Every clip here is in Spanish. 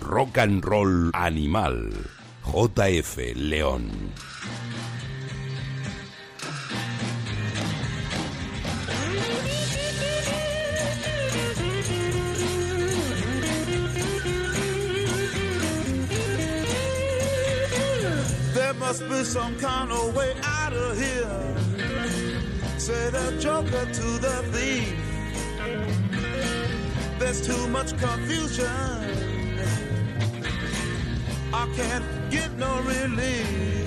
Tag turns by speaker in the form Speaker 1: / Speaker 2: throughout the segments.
Speaker 1: Rock and Roll Animal. JF León.
Speaker 2: There must be some kind of way out of here. Say the joker to the thief. There's too much confusion. I can't get no relief.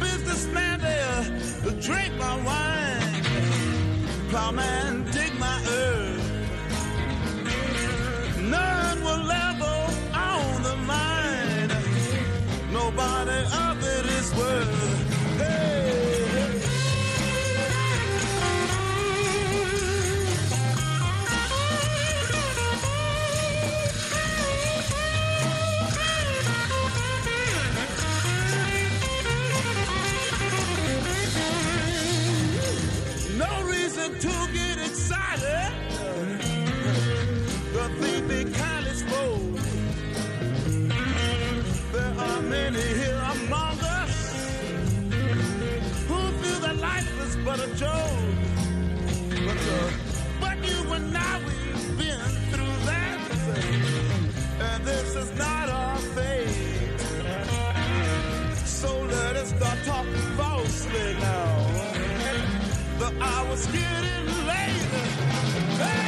Speaker 2: Businessman there, drink my wine. Plowman, dig my earth. None to get The hour's getting late. Hey!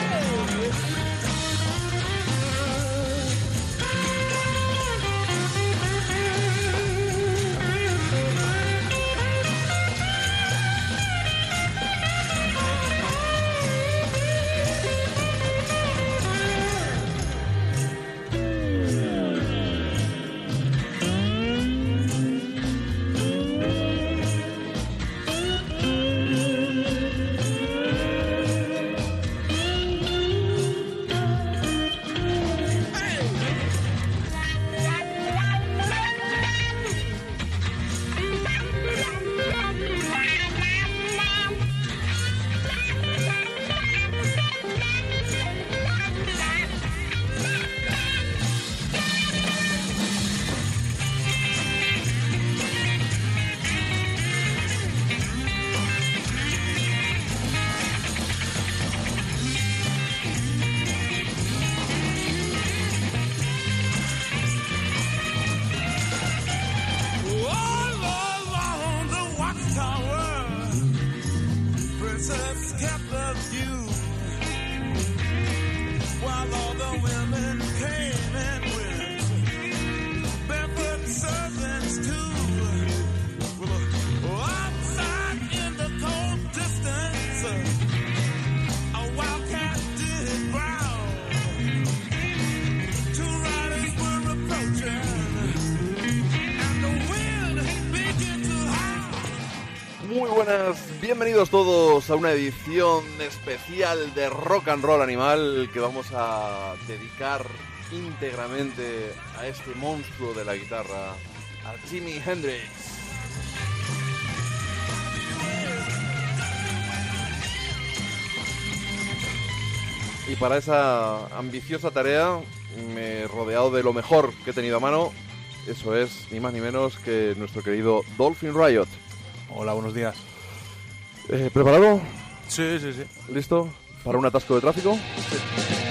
Speaker 3: Todos a una edición especial de Rock and Roll Animal que vamos a dedicar íntegramente a este monstruo de la guitarra, a Jimi Hendrix. Y para esa ambiciosa tarea me he rodeado de lo mejor que he tenido a mano. Eso es ni más ni menos que nuestro querido Dolphin Riot.
Speaker 4: Hola, buenos días.
Speaker 3: Eh, ¿Preparado?
Speaker 4: Sí, sí, sí.
Speaker 3: ¿Listo? ¿Para un atasco de tráfico?
Speaker 2: You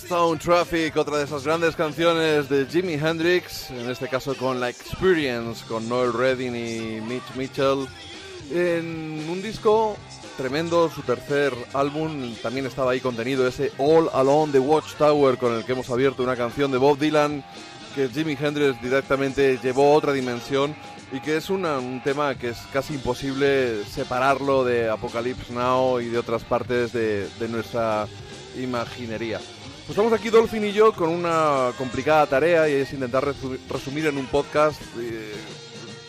Speaker 3: Crosstown Traffic, otra de esas grandes canciones de Jimi Hendrix, en este caso con La Experience, con Noel Redding y Mitch Mitchell, en un disco tremendo, su tercer álbum, también estaba ahí contenido ese All Alone the Watchtower con el que hemos abierto una canción de Bob Dylan que Jimi Hendrix directamente llevó a otra dimensión y que es una- un tema que es casi imposible separarlo de Apocalypse Now y de otras partes de, de nuestra imaginería. Pues estamos aquí Dolphin y yo con una complicada tarea y es intentar resu- resumir en un podcast eh,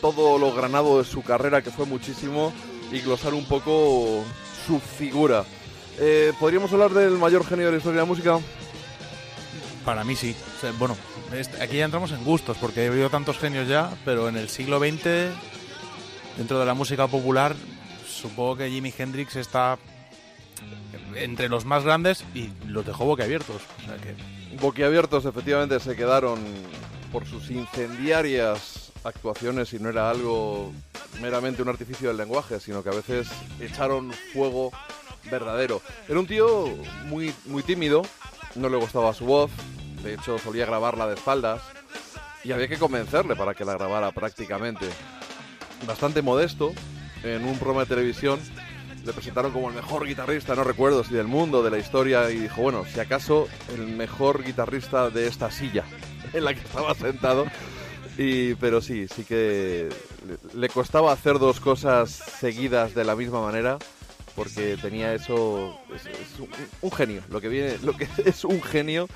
Speaker 3: todo lo granado de su carrera, que fue muchísimo, y glosar un poco su figura. Eh, ¿Podríamos hablar del mayor genio de la historia de la música?
Speaker 4: Para mí sí. Bueno, es- aquí ya entramos en gustos, porque he habido tantos genios ya, pero en el siglo XX, dentro de la música popular, supongo que Jimi Hendrix está entre los más grandes y los dejó boquiabiertos. O sea que
Speaker 3: Boquiabiertos efectivamente se quedaron por sus incendiarias actuaciones y no era algo meramente un artificio del lenguaje, sino que a veces echaron fuego verdadero. Era un tío muy, muy tímido, no le gustaba su voz, de hecho solía grabarla de espaldas y había que convencerle para que la grabara prácticamente. Bastante modesto, en un programa de televisión le presentaron como el mejor guitarrista, no recuerdo si del mundo, de la historia, y dijo, bueno, si acaso el mejor guitarrista de esta silla en la que estaba sentado. Y, pero sí, sí que le, costaba hacer dos cosas seguidas de la misma manera, porque tenía eso, es, es un, un genio, lo que viene, lo que es un genio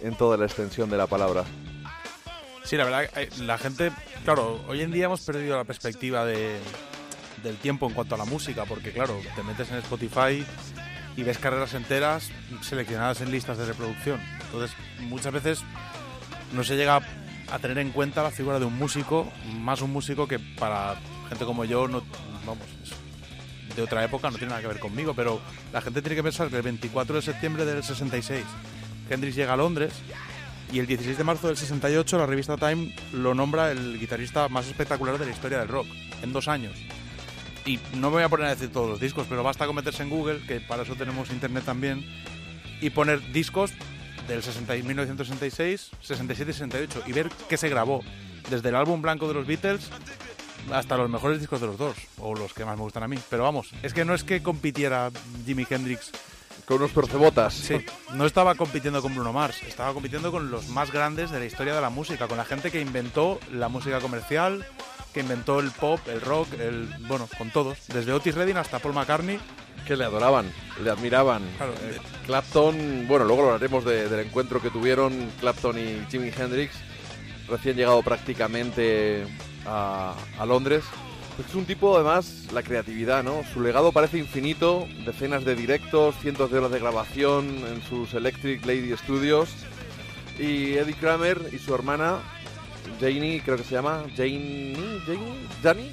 Speaker 3: en toda la extensión de la palabra.
Speaker 4: Sí, la verdad, eh, la gente, claro, hoy en día hemos perdido la perspectiva de, del tiempo en cuanto a la música, porque claro, te metes en Spotify y ves carreras enteras seleccionadas en listas de reproducción. Entonces, muchas veces no se llega a tener en cuenta la figura de un músico, más un músico que para gente como yo, no, vamos, es de otra época, no tiene nada que ver conmigo, pero la gente tiene que pensar que el 24 de septiembre del 66 Hendrix llega a Londres y el 16 de marzo del 68 la revista Time lo nombra el guitarrista más espectacular de la historia del rock, en dos años. Y no me voy a poner a decir todos los discos, pero basta con meterse en Google, que para eso tenemos internet también, y poner discos del 60 y 1966, 67 y 68 y ver qué se grabó, desde el álbum blanco de los Beatles hasta los mejores discos de los dos, o los que más me gustan a mí. Pero vamos, es que no es que compitiera Jimi Hendrix
Speaker 3: Con unos percebotas.
Speaker 4: Sí, no estaba compitiendo con Bruno Mars, estaba compitiendo con los más grandes de la historia de la música, con la gente que inventó la música comercial, que inventó el pop, el rock, el bueno, con todos, desde Otis Redding hasta Paul McCartney.
Speaker 3: que le adoraban, le admiraban.
Speaker 4: Claro,
Speaker 3: Eh,
Speaker 4: eh,
Speaker 3: Clapton, bueno, luego hablaremos de- del encuentro que tuvieron Clapton y Jimi Hendrix, recién llegado prácticamente a, a Londres. Pues es un tipo, además, la creatividad, ¿no? Su legado parece infinito, decenas de directos, cientos de horas de grabación en sus Electric Lady Studios. Y Eddie Kramer y su hermana, Janie, creo que se llama, Janie, Janie, Janie,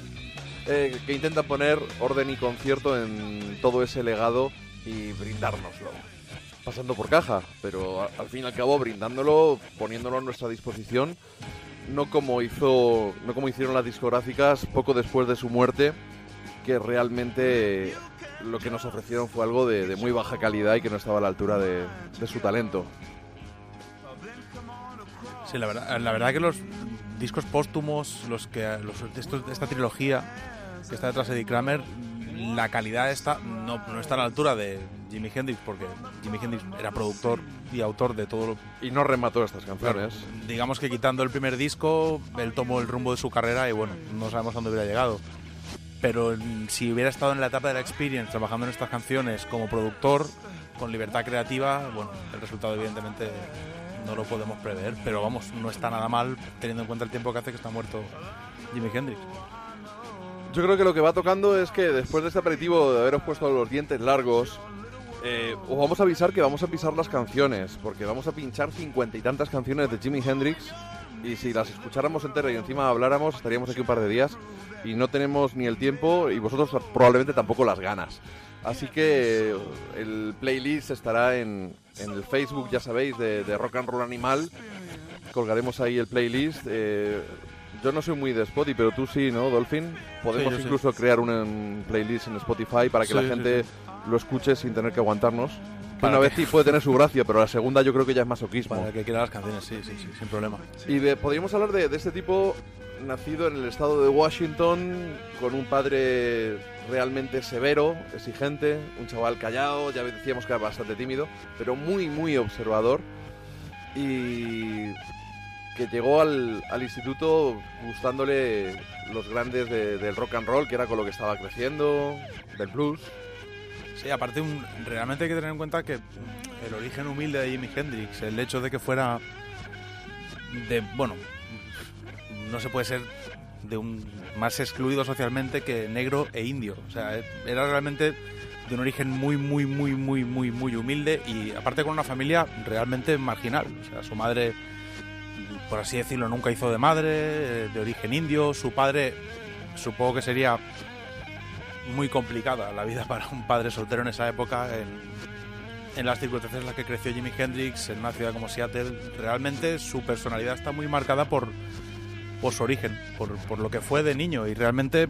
Speaker 3: eh, que intentan poner orden y concierto en todo ese legado y brindárnoslo. Pasando por caja, pero al fin y al cabo brindándolo, poniéndolo a nuestra disposición, no como hizo, no como hicieron las discográficas poco después de su muerte, que realmente lo que nos ofrecieron fue algo de, muy baja calidad y que no estaba a la altura de su talento.
Speaker 4: Sí, la verdad, la verdad que los discos póstumos, los que los, estos- esta trilogía que está detrás de Eddie Kramer, la calidad está no, no está a la altura de Jimi Hendrix, porque Jimi Hendrix era productor y autor de todo lo
Speaker 3: Y no remató estas
Speaker 4: Claro,
Speaker 3: canciones.
Speaker 4: digamos que quitando el primer disco, él tomó el rumbo de su carrera y bueno, no sabemos a dónde hubiera llegado. Pero si hubiera estado en la etapa de la experience trabajando en estas canciones como productor, con libertad creativa, bueno, el resultado evidentemente no lo podemos prever, pero vamos, no está nada mal teniendo en cuenta el tiempo que hace que está muerto Jimi Hendrix.
Speaker 3: Yo creo que lo que va tocando es que después de este aperitivo de haberos puesto los dientes largos, eh, os vamos a avisar que vamos a pisar las canciones, porque vamos a pinchar cincuenta y tantas canciones de Jimi Hendrix, y si las escucháramos enteras y encima habláramos, estaríamos aquí un par de días, y no tenemos ni el tiempo, y vosotros probablemente tampoco las ganas. Así que el playlist estará en, en el Facebook, ya sabéis, de, de Rock and Roll Animal. Colgaremos ahí el playlist. eh, yo no soy muy de Spotify, pero tú sí, ¿no, Dolphin? Podemos
Speaker 4: sí.
Speaker 3: incluso crear un playlist en Spotify para que
Speaker 4: Sí,
Speaker 3: la gente lo escuche sin tener que aguantarnos.
Speaker 4: Para
Speaker 3: una vez sí puede tener su gracia, pero la segunda yo creo que ya es masoquismo.
Speaker 4: Para el que quiera las canciones, sí, sí, sí, sin problema.
Speaker 3: Y de- podríamos hablar de, de este tipo nacido en el estado de Washington, con un padre realmente severo, exigente, un chaval callado, ya decíamos que era bastante tímido, pero muy, muy observador. Y que llegó al, al instituto gustándole los grandes de- del rock and roll, que era con lo que estaba creciendo, del blues.
Speaker 4: Sí, aparte, un- realmente hay que tener en cuenta que el origen humilde de Jimi Hendrix, el hecho de que fuera de, bueno, no se puede ser de un más excluido socialmente que negro e indio. O sea, era realmente de un origen muy, muy, muy, muy, muy, muy humilde y aparte con una familia realmente marginal. O sea, su madre, por así decirlo, nunca hizo de madre, eh, de origen indio. Su padre, supongo que sería muy complicada la vida para un padre soltero en esa época, en, en las circunstancias en las que creció Jimi Hendrix, en una ciudad como Seattle. Realmente su personalidad está muy marcada por, por su origen, por, por lo que fue de niño y realmente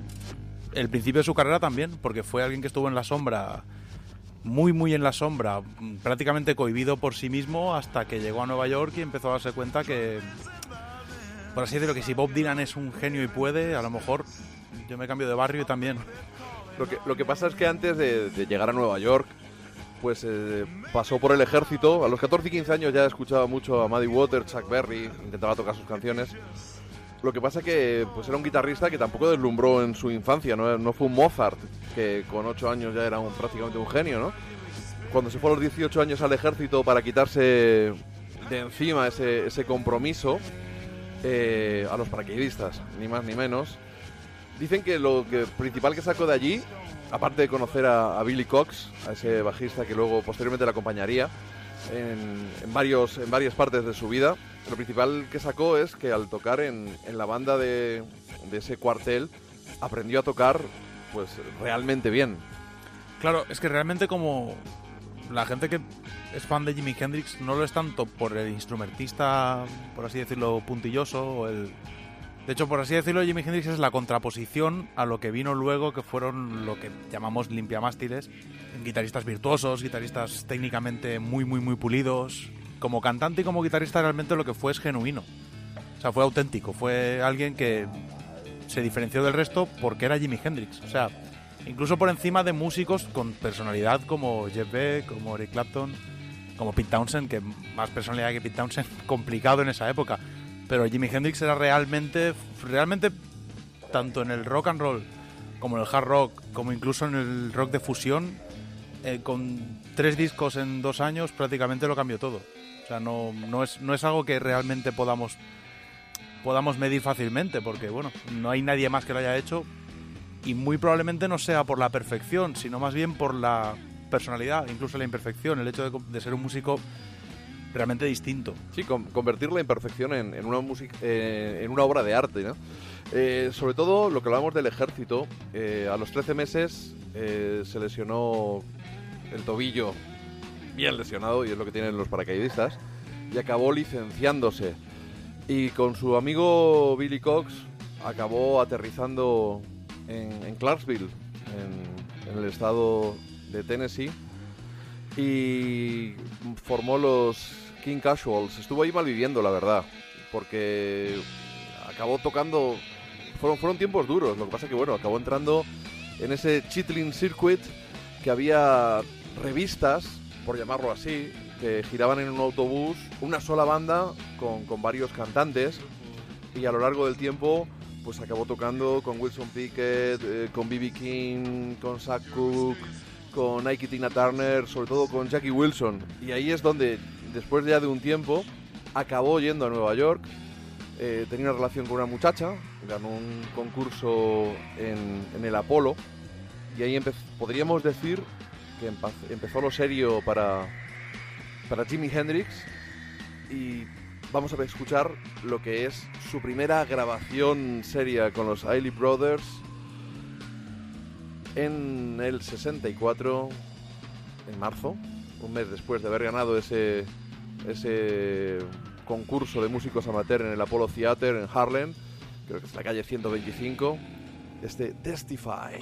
Speaker 4: el principio de su carrera también, porque fue alguien que estuvo en la sombra, muy, muy en la sombra, prácticamente cohibido por sí mismo hasta que llegó a Nueva York y empezó a darse cuenta que, por así decirlo, que si Bob Dylan es un genio y puede, a lo mejor yo me cambio de barrio también.
Speaker 3: Lo que, lo que pasa es que antes de, llegar a Nueva York, pues eh, pasó por el ejército. A los 14 y 15 años ya escuchaba mucho a Muddy Waters, Chuck Berry, intentaba tocar sus canciones. Lo que pasa que pues era un guitarrista que tampoco deslumbró en su infancia, no, fue un Mozart, que con 8 años ya era un, prácticamente un genio, ¿no? Cuando se fue a los 18 años al ejército para quitarse de encima ese, ese compromiso eh, a los paracaidistas, ni más ni menos, Dicen que lo que principal que sacó de allí, aparte de conocer a, a Billy Cox, a ese bajista que luego posteriormente le acompañaría en, en varios, en varias partes de su vida, lo principal que sacó es que al tocar en, en la banda de, de ese cuartel, aprendió a tocar pues realmente bien.
Speaker 4: Claro, es que realmente como la gente que es fan de Jimi Hendrix no lo es tanto por el instrumentista, por así decirlo, puntilloso o el... De hecho, por así decirlo, Jimi Hendrix es la contraposición a lo que vino luego, que fueron lo que llamamos limpiamástiles, guitarristas virtuosos, guitarristas técnicamente muy, muy, muy pulidos. Como cantante y como guitarrista realmente lo que fue es genuino. O sea, fue auténtico, fue alguien que se diferenció del resto porque era Jimi Hendrix. O sea, incluso por encima de músicos con personalidad como Jeff Beck, como Eric Clapton, como Pete Townshend, que más personalidad que Pete Townshend, complicado en esa época. Pero Jimi Hendrix era realmente, realmente, tanto en el rock and roll, como en el hard rock, como incluso en el rock de fusión, eh, con tres discos en dos años prácticamente lo cambió todo. O sea, no, no, es, no es algo que realmente podamos podamos medir fácilmente, porque bueno, no hay nadie más que lo haya hecho y muy probablemente no sea por la perfección, sino más bien por la personalidad, incluso la imperfección, el hecho de, de ser un músico realmente distinto.
Speaker 3: Sí, con- convertir la imperfección en, en una música, eh, en una obra de arte, ¿no? Eh, sobre todo lo que hablamos del ejército, eh, a los 13 meses se lesionó el tobillo bien lesionado, y es lo que tienen los paracaidistas, y acabó licenciándose. Y con su amigo Billy Cox acabó aterrizando en, en Clarksville, en el estado de Tennessee, y formó los King Casuals. Estuvo ahí malviviendo, la verdad, porque acabó tocando. Fueron, fueron tiempos duros, lo que pasa que, bueno, acabó entrando en ese Chitlin Circuit que había revistas, por llamarlo así, que giraban en un autobús, una sola banda con, con varios cantantes, y a lo largo del tiempo pues acabó tocando con Wilson Pickett, eh, con B.B. King, con Zach Cook, con Ike y Tina Turner, sobre todo con Jackie Wilson. Y ahí es donde, después ya de un tiempo, acabó yendo a Nueva York. Eh, tenía una relación con una muchacha, ganó un concurso en, el Apolo. Y ahí podríamos decir que empezó lo serio para, para Jimi Hendrix. Y vamos a escuchar lo que es su primera grabación seria con los Ailey Brothers en el 64, en marzo, un mes después de haber ganado ese, ese concurso de músicos amateur en el Apollo Theater en Harlem. creo que es la calle 125, este Testify.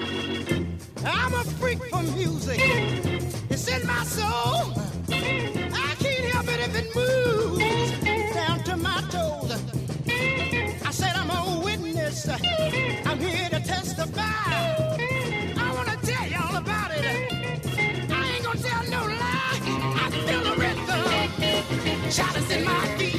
Speaker 5: I'm a freak for music. It's in my soul. I can't help it if it moves down to my toes. I said I'm a witness. I'm here to testify. Us in my feet.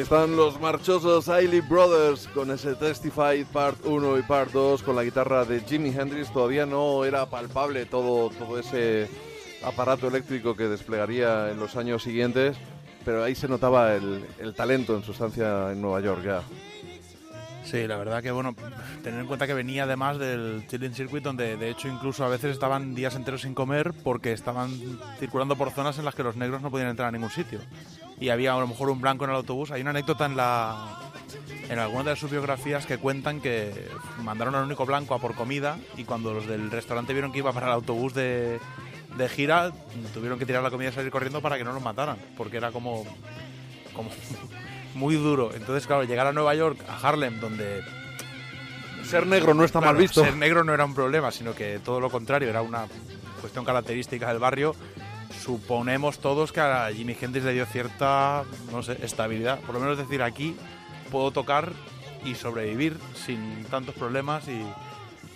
Speaker 3: Están los marchosos Ailey Brothers con ese Testify Part 1 y Part 2 con la guitarra de Jimi Hendrix. Todavía no era palpable todo, todo ese aparato eléctrico que desplegaría en los años siguientes, pero ahí se notaba el, el talento en su estancia en Nueva York ya.
Speaker 4: Sí, la verdad que bueno, tener en cuenta que venía además del Chilling Circuit, donde de hecho incluso a veces estaban días enteros sin comer porque estaban circulando por zonas en las que los negros no podían entrar a ningún sitio. Y había a lo mejor un blanco en el autobús. Hay una anécdota en la en alguna de sus biografías que cuentan que mandaron al único blanco a por comida y cuando los del restaurante vieron que iba para el autobús de, de gira, tuvieron que tirar la comida y salir corriendo para que no los mataran, porque era como, como muy duro. Entonces, claro, llegar a Nueva York, a Harlem, donde
Speaker 3: Ser negro no está
Speaker 4: Claro,
Speaker 3: mal visto.
Speaker 4: Ser negro no era un problema, sino que todo lo contrario, era una cuestión característica del barrio. Suponemos todos que a Jimi Hendrix le dio cierta, no sé, estabilidad. Por lo menos decir, aquí puedo tocar y sobrevivir sin tantos problemas y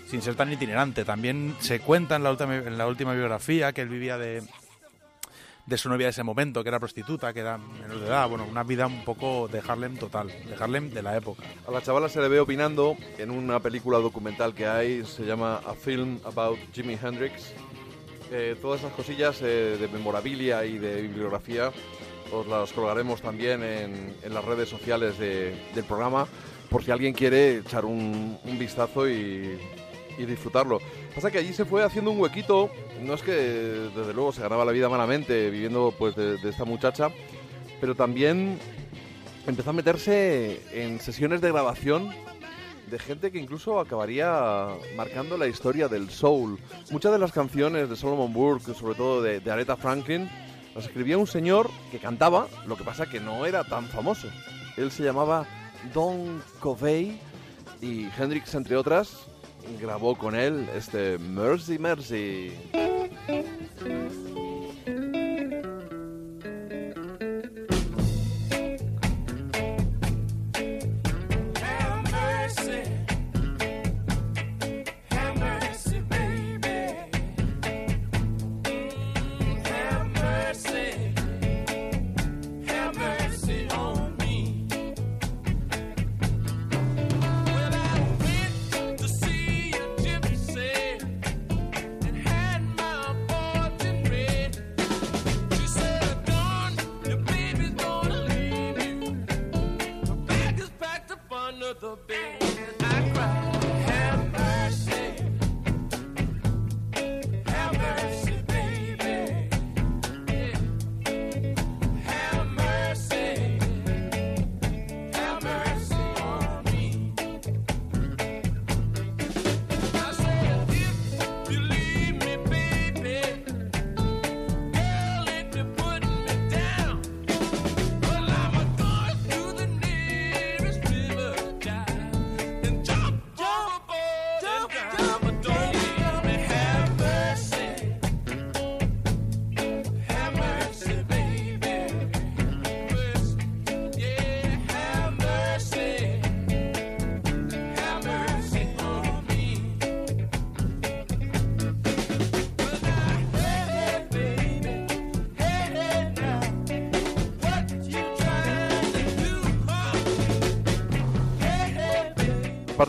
Speaker 4: sin ser tan itinerante. También se cuenta en la última, en la última biografía que él vivía de, de su novia de ese momento, que era prostituta, que era menor de edad. Bueno, una vida un poco de Harlem total, de Harlem de la época.
Speaker 3: A la chavala se le ve opinando en una película documental que hay, se llama A Film About Jimi Hendrix. Eh, todas esas cosillas eh, de memorabilia y de bibliografía os las colgaremos también en, las redes sociales de- del programa por si alguien quiere echar un, vistazo y, disfrutarlo. Pasa que allí se fue haciendo un huequito, no es que desde luego se ganaba la vida malamente viviendo pues de esta muchacha, pero también empezó a meterse en sesiones de grabación de gente que incluso acabaría marcando la historia del soul. Muchas de las canciones de Solomon Burke, sobre todo de, Aretha Franklin, las escribía un señor que cantaba, lo que pasa que no era tan famoso. Él se llamaba Don Covey y Hendrix, entre otras, grabó con él este Mercy Mercy.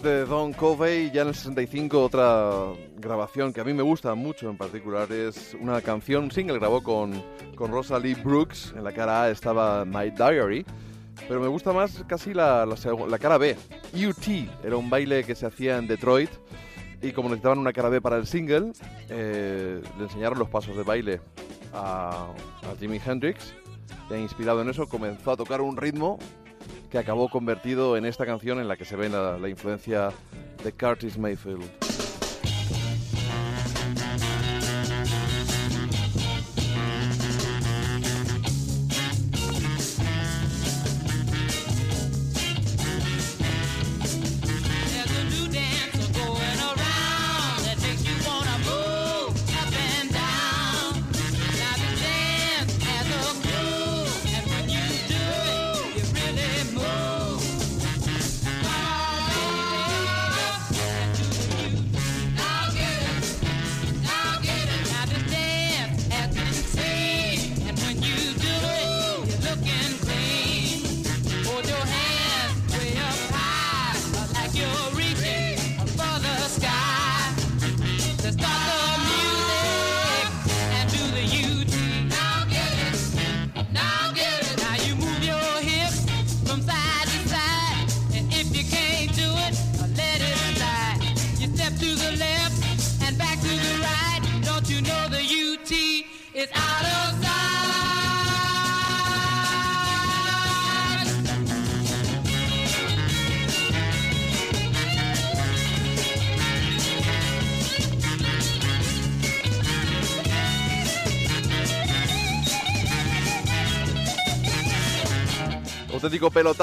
Speaker 3: De Don Covey, ya en el 65, otra grabación que a mí me gusta mucho en particular es una canción, un single grabó con, con Rosa Lee Brooks. En la cara A estaba My Diary, pero me gusta más casi la, la cara B. UT era un baile que se hacía en Detroit y como necesitaban una cara B para el single, eh, le enseñaron los pasos de baile a, a Jimi Hendrix. E inspirado en eso, comenzó a tocar un ritmo que acabó convertido en esta canción en la que se ve la, la influencia de Curtis Mayfield.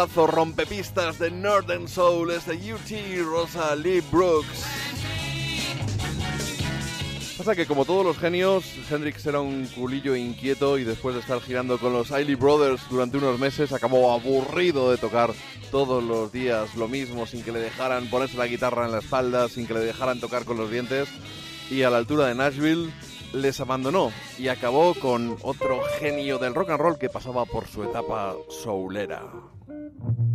Speaker 3: Pelotazo rompepistas de Northern Soul es de UT Rosa Lee Brooks. Pasa que como todos los genios, Hendrix era un culillo inquieto y después de estar girando con los Ailey Brothers durante unos meses acabó aburrido de tocar todos los días lo mismo sin que le dejaran ponerse la guitarra en la espalda, sin que le dejaran tocar con los dientes y a la altura de Nashville les abandonó y acabó con otro genio del rock and roll que pasaba por su etapa soulera.
Speaker 5: Thank you.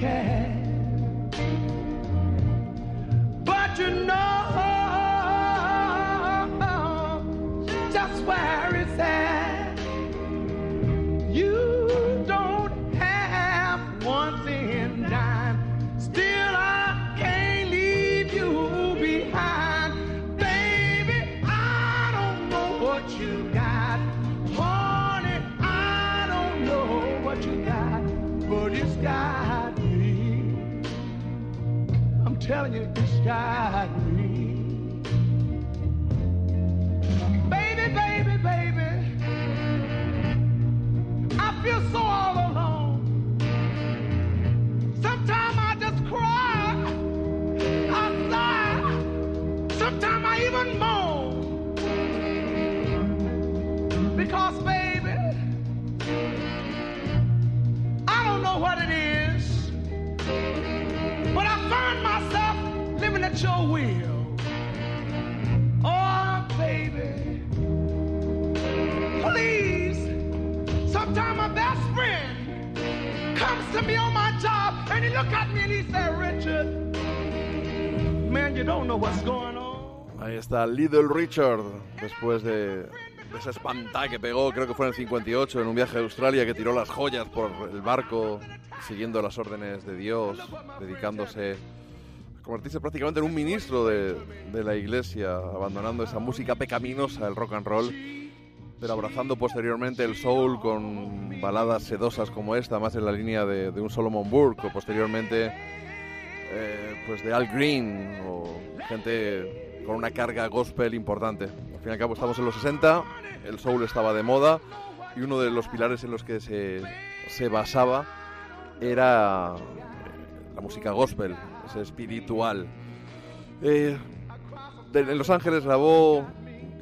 Speaker 5: To
Speaker 3: Little Richard, después de de esa espantada que pegó, creo que fue en el 58, en un viaje a Australia, que tiró las joyas por el barco, siguiendo las órdenes de Dios, dedicándose a convertirse prácticamente en un ministro de, de la iglesia, abandonando esa música pecaminosa, el rock and roll, pero abrazando posteriormente el soul con baladas sedosas como esta, más en la línea de, de un Solomon Burke, o posteriormente eh, pues de Al Green, o gente con una carga gospel importante. Al fin y al cabo estamos en los 60, el soul estaba de moda, y uno de los pilares en los que se, se basaba era la música gospel, espiritual. Eh, en Los Ángeles grabó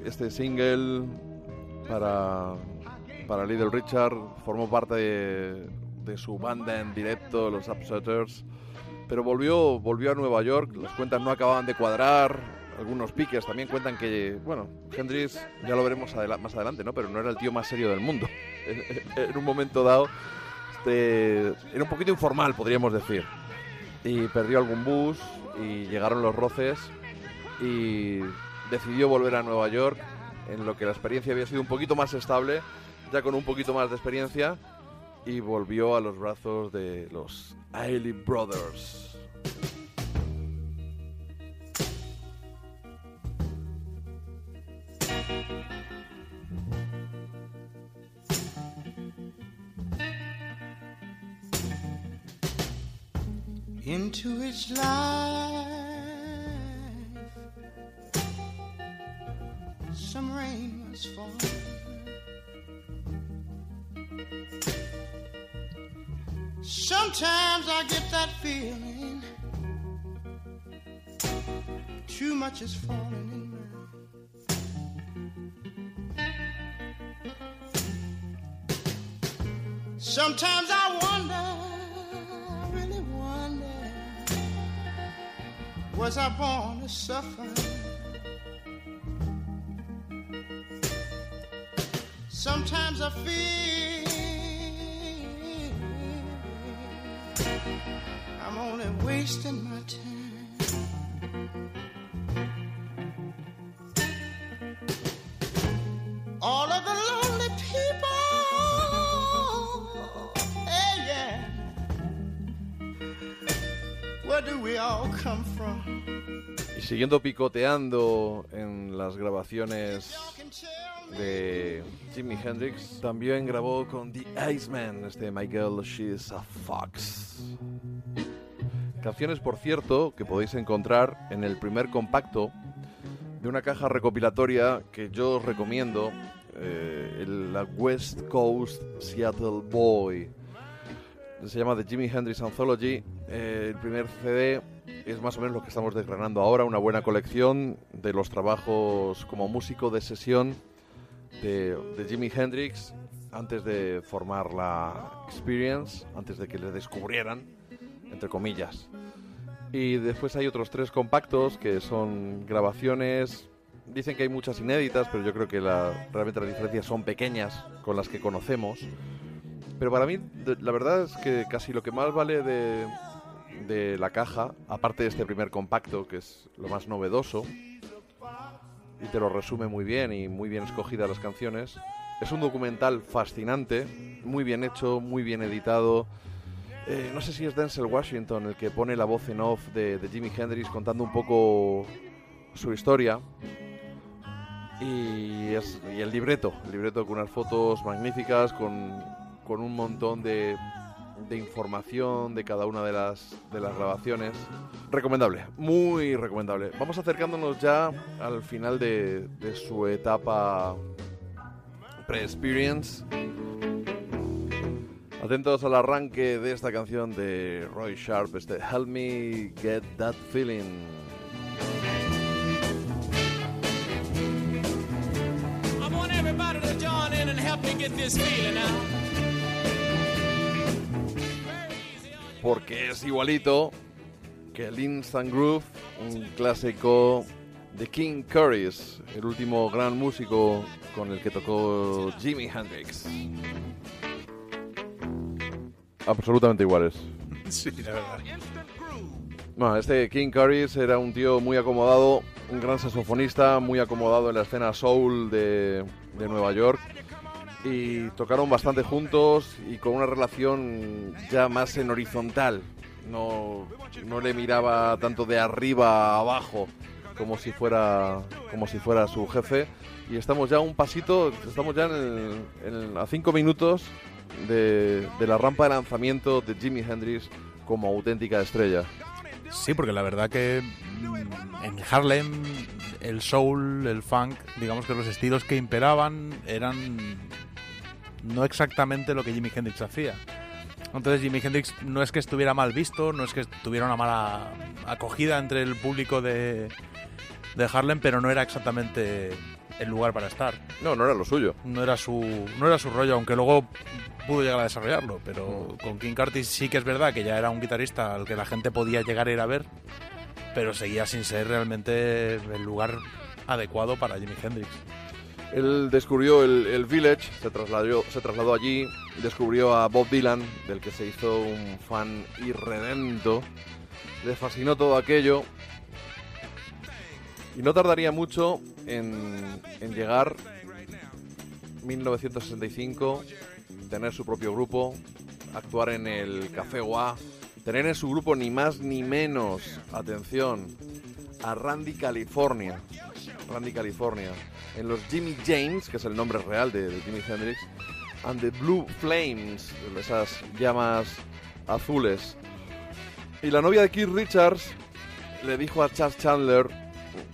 Speaker 3: este single para, para Little Richard, formó parte de, de su banda en directo, los Upsetters, pero volvió, volvió a Nueva York, las cuentas no acababan de cuadrar, algunos piques también cuentan que, bueno, Hendrix, ya lo veremos más adelante, ¿no? Pero no era el tío más serio del mundo. En, en un momento dado, este, era un poquito informal, podríamos decir. Y perdió algún bus y llegaron los roces y decidió volver a Nueva York en lo que la experiencia había sido un poquito más estable, ya con un poquito más de experiencia, y volvió a los brazos de los Ailey Brothers.
Speaker 5: Much falling in. Sometimes I wonder, I really wonder, was I born to suffer? Sometimes I feel I'm only wasting my time.
Speaker 3: Y siguiendo picoteando en las grabaciones de Jimi Hendrix, también grabó con The Iceman, este Girl She's a Fox. Canciones, por cierto, que podéis encontrar en el primer compacto de una caja recopilatoria que yo os recomiendo, eh, la West Coast Seattle Boy. Se llama The Jimi Hendrix Anthology. Eh, el primer CD es más o menos lo que estamos desgranando ahora, una buena colección de los trabajos como músico de sesión de, de Jimi Hendrix antes de formar la Experience, antes de que le descubrieran, entre comillas. Y después hay otros tres compactos que son grabaciones. Dicen que hay muchas inéditas, pero yo creo que la- realmente las diferencias son pequeñas con las que conocemos. Pero para mí, la verdad es que casi lo que más vale de, de la caja, aparte de este primer compacto, que es lo más novedoso, y te lo resume muy bien y muy bien escogidas las canciones, es un documental fascinante, muy bien hecho, muy bien editado. Eh, no sé si es Denzel Washington el que pone la voz en off de, Jimi Hendrix contando un poco su historia. Y, y el libreto, el libreto con unas fotos magníficas, con, con un montón de, información de cada una de las, de las grabaciones. Recomendable, muy recomendable. Vamos acercándonos ya al final de, de su etapa pre-experience. Atentos al arranque de esta canción de Roy Sharp, este Help Me Get That Feeling.
Speaker 6: I want everybody to join in and help me get this feeling now.
Speaker 3: Porque es igualito que el Instant Groove, un clásico de King Curtis, el último gran músico con el que tocó Jimi Hendrix. Absolutamente iguales.
Speaker 4: Sí, la verdad.
Speaker 3: Bueno, este King Curtis era un tío muy acomodado, un gran saxofonista, muy acomodado en la escena soul de, de Nueva York y tocaron bastante juntos y con una relación ya más en horizontal. No, no le miraba tanto de arriba a abajo como si fuera como si fuera su jefe y estamos ya un pasito, estamos ya en a cinco minutos de, de la rampa de lanzamiento de Jimi Hendrix como auténtica estrella.
Speaker 4: Sí, porque la verdad que mm, en Harlem el soul, el funk, digamos que los estilos que imperaban eran no exactamente lo que Jimi Hendrix hacía. Entonces Jimi Hendrix no es que estuviera mal visto, no es que tuviera una mala acogida entre el público de, de Harlem, pero no era exactamente el lugar para estar.
Speaker 3: No, no era lo suyo.
Speaker 4: No era su, no era su rollo, aunque luego pudo llegar a desarrollarlo. Pero con King Curtis sí que es verdad que ya era un guitarrista al que la gente podía llegar a ir a ver, pero seguía sin ser realmente el lugar adecuado para Jimi Hendrix.
Speaker 3: Él descubrió el, el Village, se trasladó, se trasladó allí, descubrió a Bob Dylan, del que se hizo un fan irredento, le fascinó todo aquello y no tardaría mucho en, en llegar 1965, tener su propio grupo, actuar en el Café Gua, tener en su grupo ni más ni menos, atención, a Randy California. Randy California. En los Jimmy James, que es el nombre real de, de Jimi Hendrix, and the Blue Flames, esas llamas azules. Y la novia de Keith Richards le dijo a Chas Chandler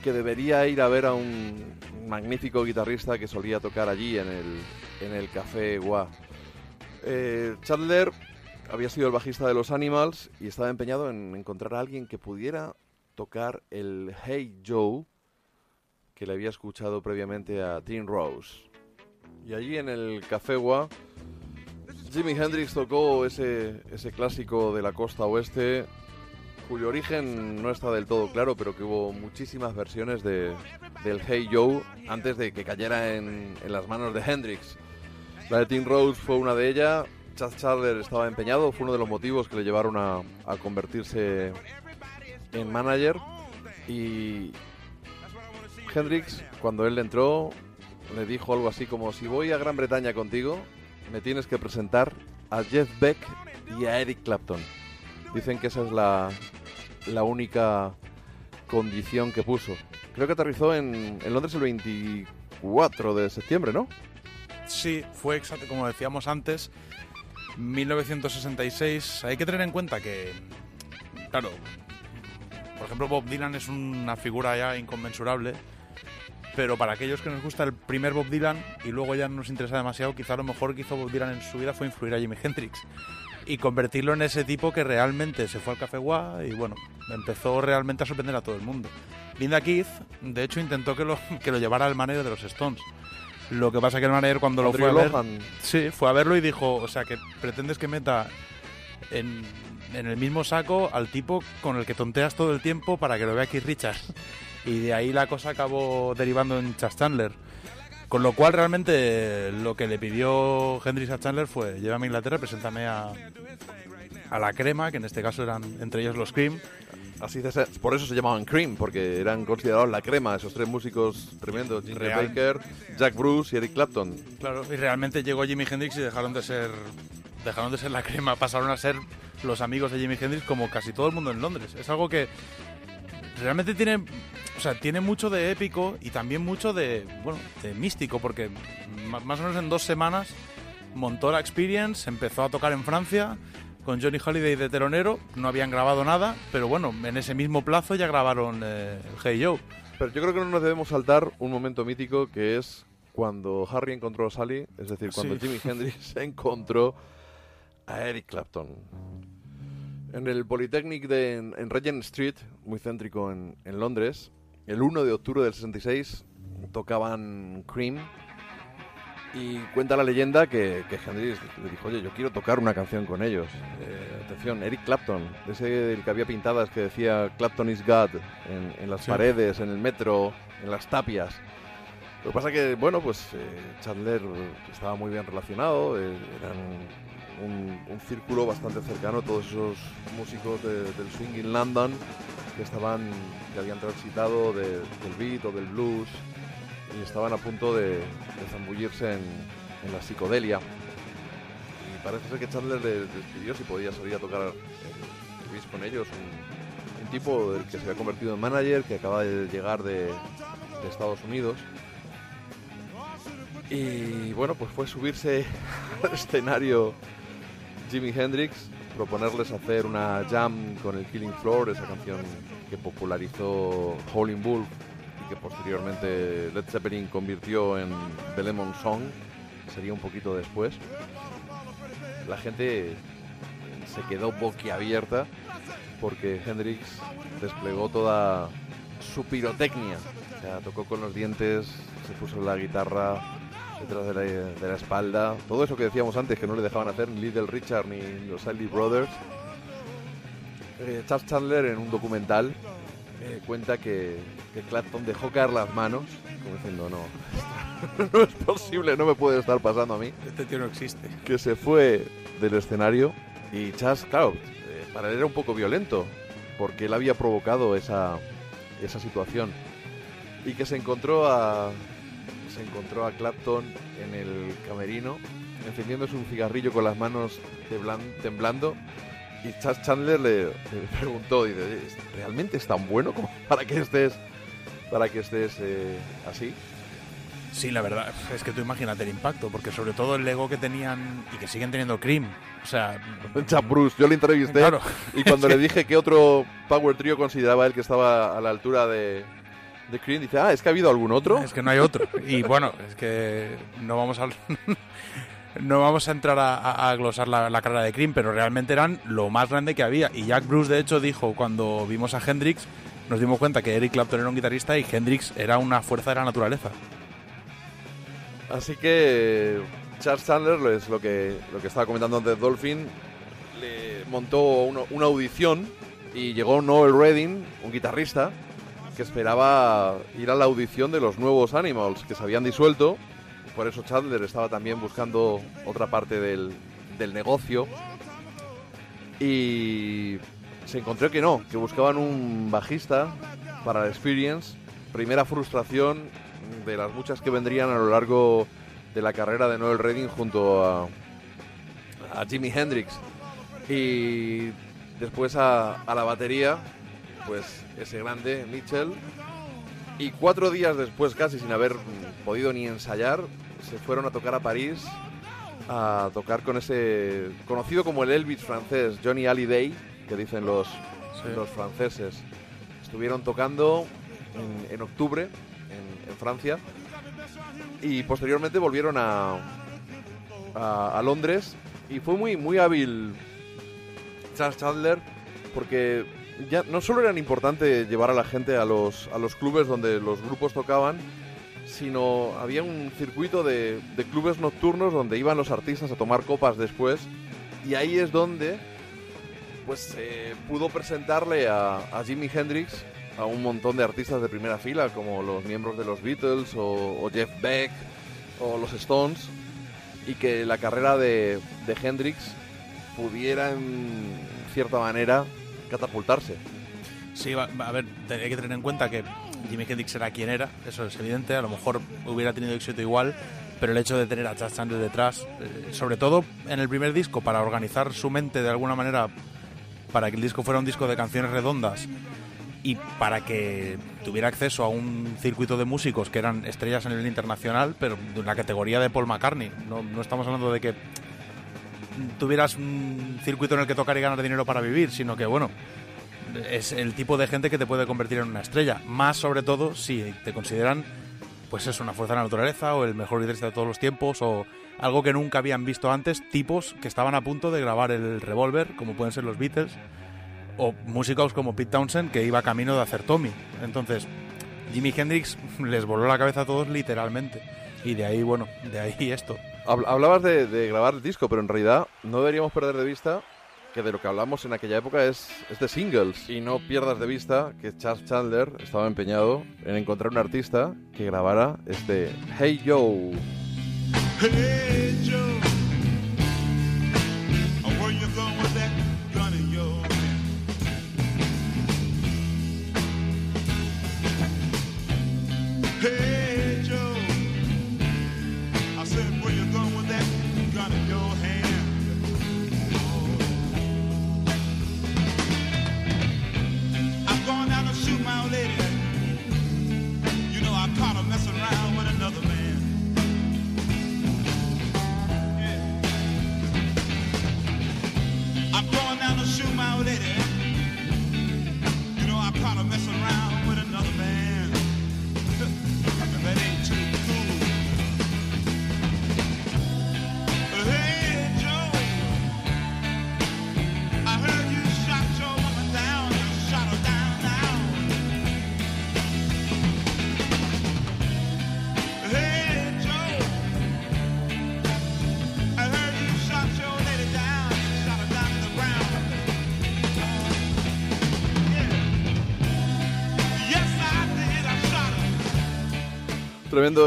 Speaker 3: que debería ir a ver a un magnífico guitarrista que solía tocar allí en el, en el Café Gua. Eh, Chandler había sido el bajista de los Animals y estaba empeñado en encontrar a alguien que pudiera tocar el Hey Joe que le había escuchado previamente a Tim Rose. Y allí en el Café Gua, Jimi Hendrix tocó ese, ese clásico de la costa oeste, cuyo origen no está del todo claro, pero que hubo muchísimas versiones de, del Hey Joe antes de que cayera en, en las manos de Hendrix. La de Tim Rose fue una de ellas. Chad Chandler estaba empeñado, fue uno de los motivos que le llevaron a, a convertirse en manager. Y Hendrix, cuando él entró, le dijo algo así como: Si voy a Gran Bretaña contigo, me tienes que presentar a Jeff Beck y a Eric Clapton. Dicen que esa es la, la única condición que puso. Creo que aterrizó en, en Londres el 24 de septiembre, ¿no?
Speaker 4: Sí, fue exacto, como decíamos antes, 1966. Hay que tener en cuenta que, claro, por ejemplo, Bob Dylan es una figura ya inconmensurable, pero para aquellos que nos gusta el primer Bob Dylan y luego ya no nos interesa demasiado, quizá lo mejor que hizo Bob Dylan en su vida fue influir a Jimi Hendrix y convertirlo en ese tipo que realmente se fue al Café Gua y bueno, empezó realmente a sorprender a todo el mundo. Linda Keith, de hecho, intentó que lo, que lo llevara al manager de los Stones. Lo que pasa que el manager cuando lo fue a ver... Sí, fue a verlo y dijo, o sea, que pretendes que meta en, en el mismo saco al tipo con el que tonteas todo el tiempo para que lo vea Keith Richards. Y de ahí la cosa acabó derivando en Chas Chandler. Con lo cual realmente lo que le pidió Hendrix a Chandler fue, llévame a Inglaterra, preséntame a, a la crema, que en este caso eran entre ellos los Cream.
Speaker 3: Así se- por eso se llamaban Cream, porque eran considerados la crema, esos tres músicos tremendos, Ginger
Speaker 4: Real.
Speaker 3: Baker, Jack Bruce y Eric Clapton.
Speaker 4: Claro, y realmente llegó Jimi Hendrix y dejaron de ser dejaron de ser la crema, pasaron a ser los amigos de Jimi Hendrix como casi todo el mundo en Londres. Es algo que realmente tiene, o sea, tiene mucho de épico y también mucho de, bueno, de místico porque más o menos en dos semanas montó la Experience, empezó a tocar en Francia con Johnny Holiday de telonero, no habían grabado nada, pero bueno, en ese mismo plazo ya grabaron eh, Hey Joe.
Speaker 3: Pero yo creo que no nos debemos saltar un momento mítico que es cuando Harry encontró a Sally, es decir, cuando
Speaker 4: Sí.
Speaker 3: Jimi Hendrix encontró a Eric Clapton. En el Polytechnic de, en, en Regent Street, muy céntrico en, en Londres, el 1 de octubre del 66 tocaban Cream y cuenta la leyenda que, que Hendrix le dijo, oye, yo quiero tocar una canción con ellos. Eh, atención, Eric Clapton, ese del que había pintadas que decía Clapton is God en, en las
Speaker 4: Sí.
Speaker 3: paredes, en el metro, en las tapias. Lo que pasa que, bueno, pues eh, Chandler estaba muy bien relacionado, eh, eran un, círculo bastante cercano, todos esos músicos de- del swing in London que estaban, que habían transitado de- del beat o del blues y estaban a punto de, de zambullirse en, la psicodelia. Y parece ser que Chandler le les pidió si podía salir a tocar el Chris con ellos, un, un tipo del que se había convertido en manager, que acaba de llegar de, de Estados Unidos. Y bueno, pues fue subirse al escenario Jimi Hendrix, proponerles hacer una jam con el Killing Floor, esa canción que popularizó Howlin' Wolf y que posteriormente Led Zeppelin convirtió en The Lemon Song, sería un poquito después. La gente se quedó boquiabierta porque Hendrix desplegó toda su pirotecnia. Tocó con los dientes, se puso la guitarra detrás de la, de la espalda. Todo eso que decíamos antes que no le dejaban hacer ni Little Richard ni los Siley Brothers. Eh, Charles Chandler en un documental eh, cuenta que, que Clapton dejó caer las manos, como diciendo, no, no es posible, no me puede estar pasando a mí
Speaker 4: Este tío no existe.
Speaker 3: que se fue del escenario y Chas, claro, eh, para él era un poco violento, porque él había provocado esa, esa situación. Y que se encontró a se encontró a Clapton en el camerino, encendiéndose un cigarrillo con las manos temblan- temblando. Y Chas Chandler le, le preguntó, dice, "Oye, ¿realmente es tan bueno como para que estés, para que estés eh, así?
Speaker 4: Sí, la verdad, es que tú imagínate el impacto, porque sobre todo el ego que tenían y que siguen teniendo Cream. O sea,
Speaker 3: Chap Bruce, yo le entrevisté
Speaker 4: Claro.
Speaker 3: y cuando le dije que otro Power Trio consideraba él que estaba a la altura de, de Cream, dice, ah, es que ha habido algún otro.
Speaker 4: Es que no hay otro. Y bueno, es que no vamos a no vamos a entrar a, a- a glosar la, la carrera de Cream, pero realmente eran lo más grande que había. Y Jack Bruce, de hecho, dijo cuando vimos a Hendrix, nos dimos cuenta que Eric Clapton era un guitarrista y Hendrix era una fuerza de la naturaleza.
Speaker 3: Así que Charles Chandler, lo es lo que, lo que estaba comentando antes Dolphin, le montó uno- una audición y llegó Noel Redding, un guitarrista, que esperaba ir a la audición de los nuevos Animals, que se habían disuelto. Por eso Chandler estaba también buscando otra parte del, del negocio. Y se encontró que no, que buscaban un bajista para la Experience. Primera frustración de las muchas que vendrían a lo largo de la carrera de Noel Redding junto a, Jimi Hendrix. Y después a, a la batería, pues ese grande Mitchell. Y cuatro días después, casi sin haber podido ni ensayar, se fueron a tocar a París a tocar con ese conocido como el Elvis francés, Johnny Hallyday, que dicen los, los franceses. Estuvieron tocando en, en octubre en, en Francia y posteriormente volvieron a, a, a Londres y fue muy, muy hábil Charles Chandler porque no solo era importante llevar a la gente a los, a los clubes donde los grupos tocaban, sino había un circuito de, de clubes nocturnos donde iban los artistas a tomar copas después y ahí es donde pues eh, pudo presentarle a, a Jimi Hendrix a un montón de artistas de primera fila como los miembros de los Beatles o, o Jeff Beck o los Stones y que la carrera de, de Hendrix pudiera en cierta manera catapultarse.
Speaker 4: Sí, va- va- a ver, hay que tener en cuenta que Jimi Hendrix era quien era, eso es evidente, a lo mejor hubiera tenido éxito igual, pero el hecho de tener a Chad Chandler detrás, eh, sobre todo en el primer disco, para organizar su mente de alguna manera, para que el disco fuera un disco de canciones redondas y para que tuviera acceso a un circuito de músicos que eran estrellas a nivel internacional, pero de la categoría de Paul McCartney. No, no estamos hablando de que tuvieras un circuito en el que tocar y ganar dinero para vivir, sino que, bueno, es el tipo de gente que te puede convertir en una estrella. Más sobre todo si te consideran, pues es una fuerza de la naturaleza o el mejor guitarrista de todos los tiempos o algo que nunca habían visto antes, tipos que estaban a punto de grabar el Revolver, como pueden ser los Beatles, o músicos como Pete Townsend, que iba camino de hacer Tommy. Entonces, Jimi Hendrix les voló la cabeza a todos literalmente. Y de ahí, bueno, de ahí esto.
Speaker 3: Habl- Hablabas de, de grabar el disco, pero en realidad no deberíamos perder de vista que de lo que hablamos en aquella época es, es de singles. Y no pierdas de vista que Charles Chandler estaba empeñado en encontrar un artista que grabara este Hey Joe.
Speaker 2: Hey Joe,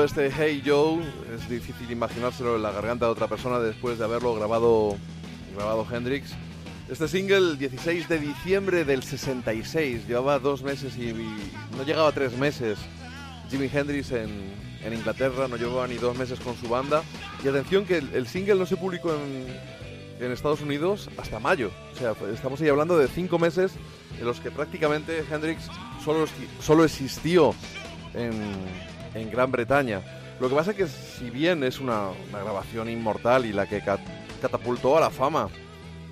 Speaker 3: este Hey Joe, es difícil imaginárselo en la garganta de otra persona después de haberlo grabado, grabado Hendrix. Este single, 16 de diciembre del 66, llevaba dos meses y, y no llegaba tres meses. Jimi Hendrix en, en Inglaterra, no llevaba ni dos meses con su banda. Y atención que el, el single no se publicó en, en Estados Unidos hasta mayo. O sea, estamos ahí hablando de cinco meses en los que prácticamente Hendrix solo, solo existió en, en Gran Bretaña. Lo que pasa es que si bien es una, una grabación inmortal y la que cat- catapultó a la fama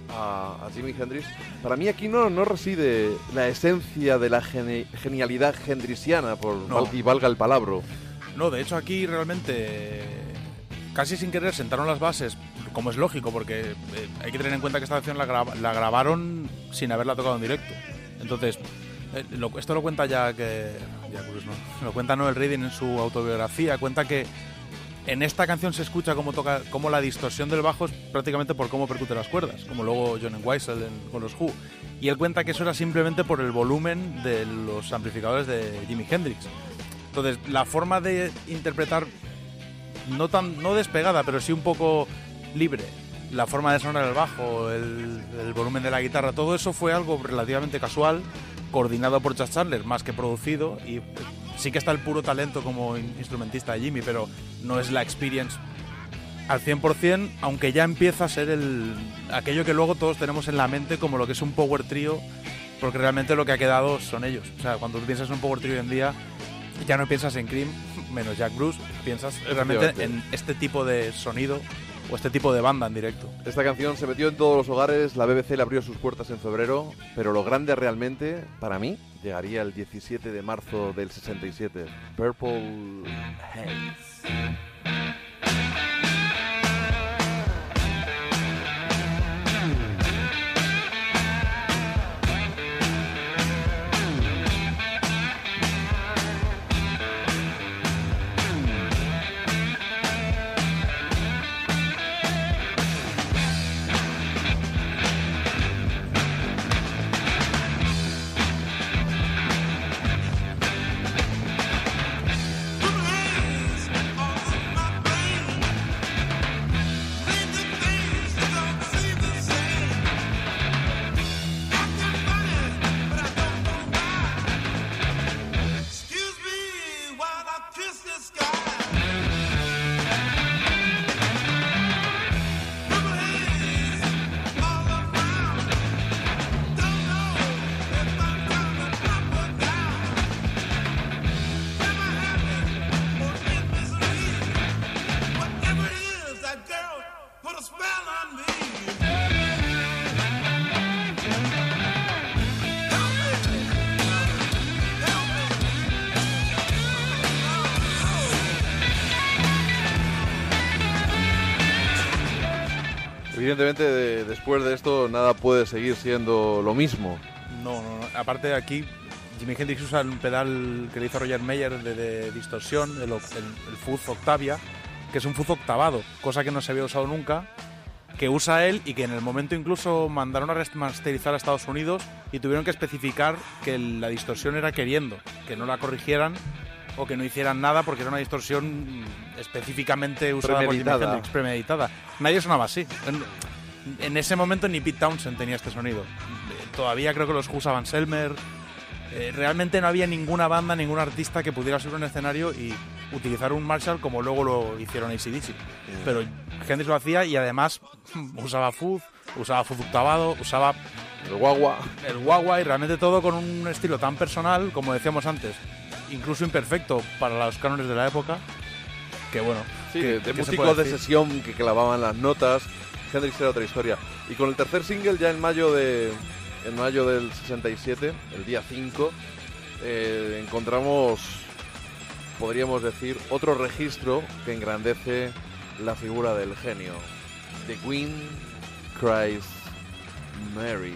Speaker 3: a, a Jimi Hendrix, para mí aquí no, no reside la esencia de la gene- genialidad hendriciana, por
Speaker 4: No.
Speaker 3: y valga el palabra.
Speaker 4: No, de hecho aquí realmente casi sin querer sentaron las bases, como es lógico, porque eh, hay que tener en cuenta que esta canción la, graba- la grabaron sin haberla tocado en directo. Entonces, eh, esto lo cuenta ya que ya Cruz, no, lo cuenta Noel Reading en su autobiografía, cuenta que en esta canción se escucha cómo toca, cómo la distorsión del bajo es prácticamente por cómo percute las cuerdas, como luego John Weissel con los Who. Y él cuenta que eso era simplemente por el volumen de los amplificadores de Jimi Hendrix. Entonces, la forma de interpretar, no tan no despegada, pero sí un poco libre, la forma de sonar el bajo, el, el volumen de la guitarra, todo eso fue algo relativamente casual, coordinado por Chad Chandler, más que producido, y sí que está el puro talento como in- instrumentista de Jimmy, pero no es la experience al 100%, aunque ya empieza a ser el, aquello que luego todos tenemos en la mente como lo que es un power trio, porque realmente lo que ha quedado son ellos. O sea, cuando tú piensas en un power trio hoy en día, ya no piensas en Cream, menos Jack Bruce, piensas realmente en este tipo de sonido o este tipo de banda en directo.
Speaker 3: Esta canción se metió en todos los hogares, la BBC le abrió sus puertas en febrero, pero lo grande realmente, para mí, llegaría el 17 de marzo del 67. Purple Haze. Puede seguir siendo lo mismo.
Speaker 4: No, no, no. Aparte de aquí, Jimi Hendrix usa un pedal que le hizo Roger Meyer de, de distorsión, el, el, el fuzz Octavia, que es un fuzz octavado, cosa que no se había usado nunca, que usa él y que en el momento incluso mandaron a remasterizar a Estados Unidos y tuvieron que especificar que la distorsión era queriendo, que no la corrigieran o que no hicieran nada porque era una distorsión específicamente usada por Jimi. Hendrix, premeditada. Nadie sonaba así. En, ese momento ni Pete Townshend tenía este sonido. Eh, Todavía creo que los usaban Selmer. Eh, realmente no había ninguna banda, ningún artista que pudiera subir un escenario y utilizar un Marshall como luego lo hicieron ACDC. Pero Hendrix lo hacía y además usaba fuzz, usaba fuzz octavado, usaba
Speaker 3: El guagua.
Speaker 4: el guagua y realmente todo con un estilo tan personal, como decíamos antes, incluso imperfecto para los cánones de la época, que bueno,
Speaker 3: Sí,
Speaker 4: que-
Speaker 3: de, de
Speaker 4: que se
Speaker 3: músicos de sesión que clavaban las notas. Hendrix era otra historia. Y con el tercer single, ya en mayo de en mayo del 67, el día 5, eh, encontramos, podríamos decir, otro registro que engrandece la figura del genio. The Queen Cries Mary.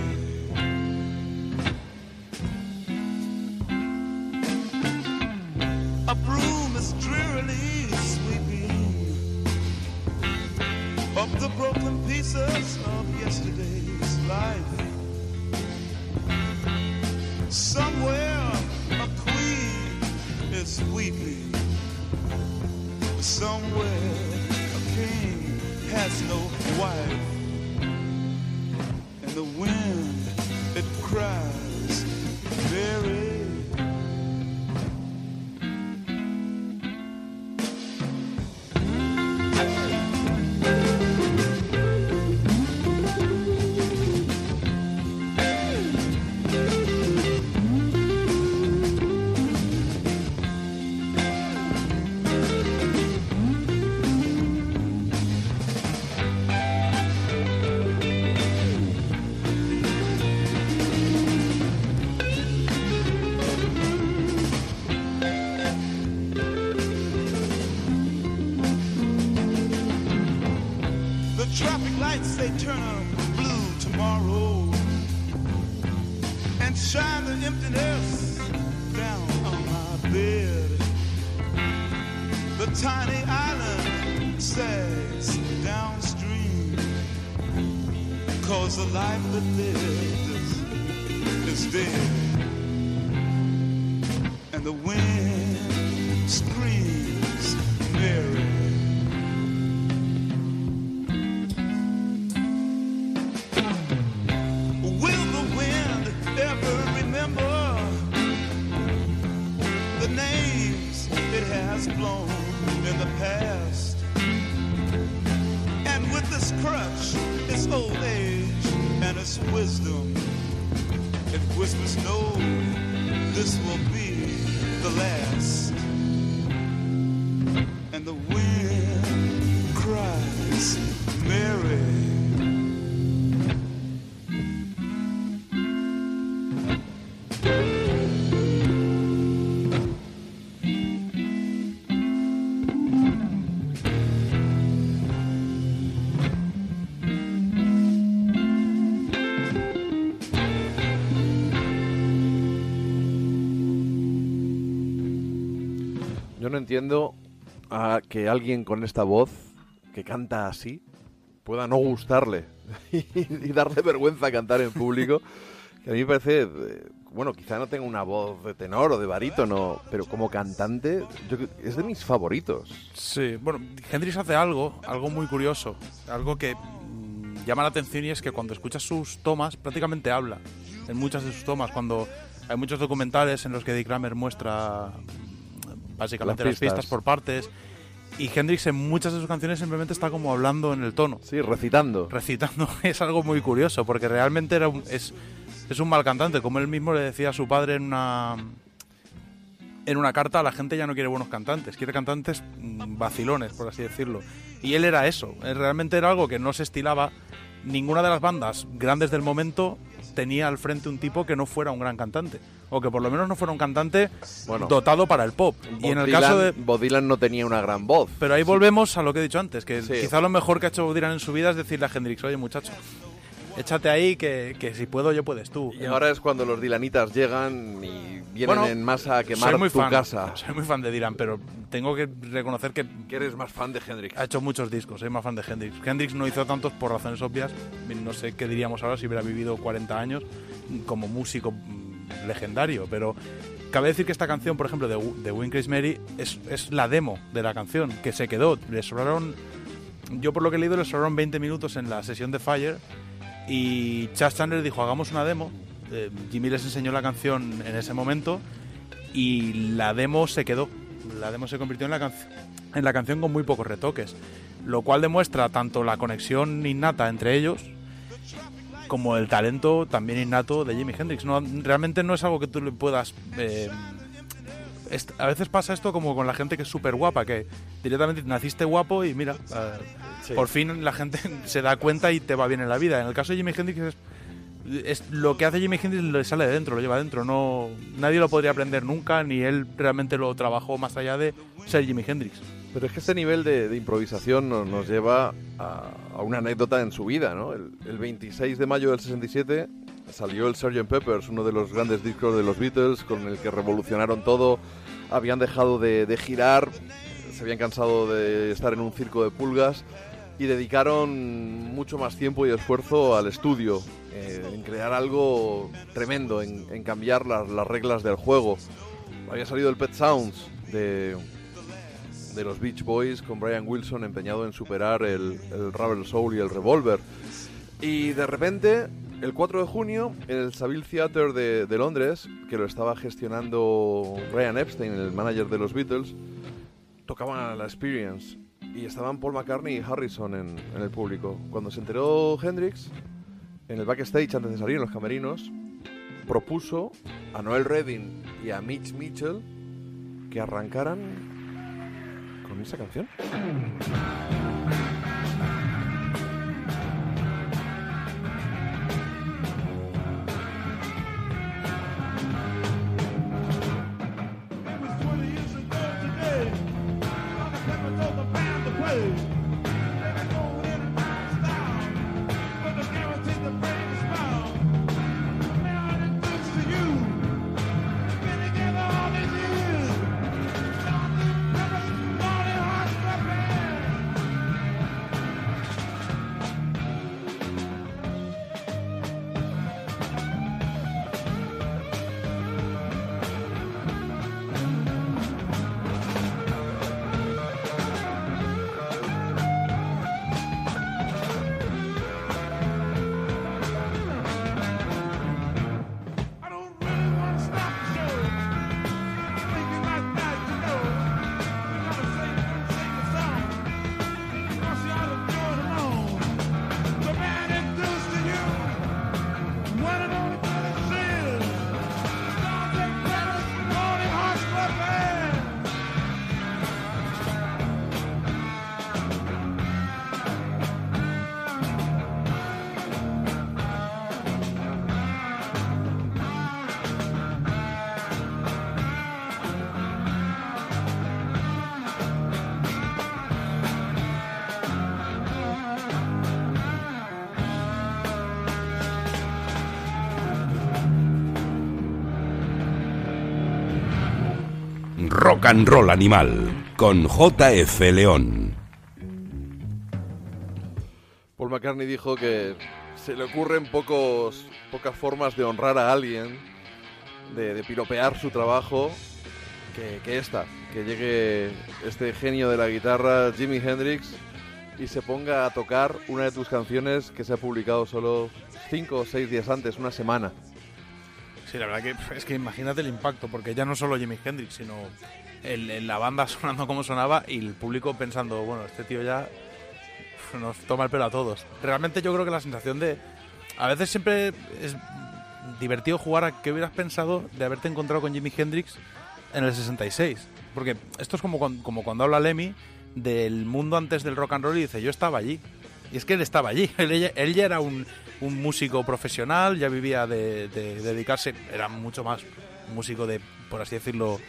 Speaker 2: Jesus. Turn blue
Speaker 3: entiendo a que alguien con esta voz que canta así pueda no gustarle y darle vergüenza cantar en público. Que a mí me parece, eh, bueno, quizá no tenga una voz de tenor o de barítono, pero como cantante yo, es de mis favoritos.
Speaker 4: Sí, bueno, Hendrix hace algo, algo muy curioso, algo que mm, llama la atención y es que cuando escuchas sus tomas prácticamente habla. En muchas de sus tomas, cuando hay muchos documentales en los que Dick Kramer muestra básicamente
Speaker 3: Las
Speaker 4: las pistas. por partes y Hendrix en muchas de sus canciones simplemente está como hablando en el tono.
Speaker 3: Sí, recitando.
Speaker 4: Recitando es algo muy curioso porque realmente era un- es, es un mal cantante, como él mismo le decía a su padre en una en una carta la gente ya no quiere buenos cantantes, quiere cantantes mm, vacilones, por así decirlo. Y él era eso, él realmente era algo que no se estilaba. Ninguna de las bandas grandes del momento tenía al frente un tipo que no fuera un gran cantante, o que por lo menos no fuera un cantante
Speaker 3: Bueno.
Speaker 4: dotado para el pop. Y en el caso de...
Speaker 3: Bob Dylan no tenía una gran voz.
Speaker 4: Pero ahí volvemos a lo que he dicho antes, que
Speaker 3: Sí.
Speaker 4: quizá lo mejor que ha hecho Bob Dylan en su vida es decirle a Hendrix, oye muchacho, échate ahí que, que si puedo yo puedes tú.
Speaker 3: Y ahora es cuando los Dilanitas llegan y vienen
Speaker 4: Bueno,
Speaker 3: en masa a quemar
Speaker 4: soy muy
Speaker 3: tu
Speaker 4: fan,
Speaker 3: casa.
Speaker 4: Soy muy fan de Dylan, pero tengo que reconocer que
Speaker 3: Que eres más fan de Hendrix.
Speaker 4: ha hecho muchos discos, soy más fan de Hendrix. Hendrix no hizo tantos por razones obvias, no sé qué diríamos ahora si hubiera vivido 40 años como músico mm, legendario, pero cabe decir que esta canción, por ejemplo, de, de Win Chris Mary, es, es la demo de la canción, que se quedó. Le sobraron, yo por lo que he leído, le sobraron 20 minutos en la sesión de Fire y Chas Chandler dijo, hagamos una demo. Eh, Jimmy les enseñó la canción en ese momento y la demo se quedó. La demo se convirtió en la, canc- en la canción con muy pocos retoques, lo cual demuestra tanto la conexión innata entre ellos como el talento también innato de Jimi Hendrix. No, realmente no es algo que tú le puedas... eh, a veces pasa esto como con la gente que es súper guapa, que directamente naciste guapo y mira,
Speaker 3: Sí.
Speaker 4: por fin la gente se da cuenta y te va bien en la vida. En el caso de Jimi Hendrix es, es lo que hace Jimi Hendrix le sale de dentro, lo lleva dentro. No, nadie lo podría aprender nunca, ni él realmente lo trabajó más allá de ser Jimi Hendrix.
Speaker 3: Pero es que este nivel de, de improvisación nos, nos lleva a, a una anécdota en su vida, ¿no? El, el 26 de mayo del 67 salió el Sgt. Peppers, uno de los grandes discos de los Beatles, con el que revolucionaron todo. Habían dejado de, girar, se habían cansado de estar en un circo de pulgas y dedicaron mucho más tiempo y esfuerzo al estudio, eh, en crear algo tremendo, en, cambiar las, las reglas del juego. Había salido el Pet Sounds de, los Beach Boys con Brian Wilson empeñado en superar el, el Rebel Soul y el Revolver. Y de repente, el 4 de junio, en el Savile Theatre de, Londres, que lo estaba gestionando Brian Epstein, el manager de los Beatles, tocaban la Experience y estaban Paul McCartney y Harrison en, en el público. Cuando se enteró Hendrix, en el backstage, antes de salir en los camerinos, propuso a Noel Redding y a Mitch Mitchell que arrancaran con esa canción.
Speaker 1: Rock and Roll Animal con JF León.
Speaker 3: Paul McCartney dijo que se le ocurren pocos, pocas formas de honrar a alguien, de, de piropear su trabajo, que, que esta, que llegue este genio de la guitarra, Jimi Hendrix, y se ponga a tocar una de tus canciones que se ha publicado solo cinco o seis días antes, una semana.
Speaker 4: Sí, la verdad que es que imagínate el impacto, porque ya no solo Jimi Hendrix, sino el, la banda sonando como sonaba y el público pensando, bueno, este tío ya nos toma el pelo a todos. Realmente yo creo que la sensación de... A veces siempre es divertido jugar a qué hubieras pensado de haberte encontrado con Jimi Hendrix en el 66. Porque esto es como cuando, como cuando habla Lemmy del mundo antes del rock and roll y dice, yo estaba allí. Y es que él estaba allí. Él, él ya era un, un músico profesional, ya vivía de dedicarse, era mucho más músico de, por así decirlo,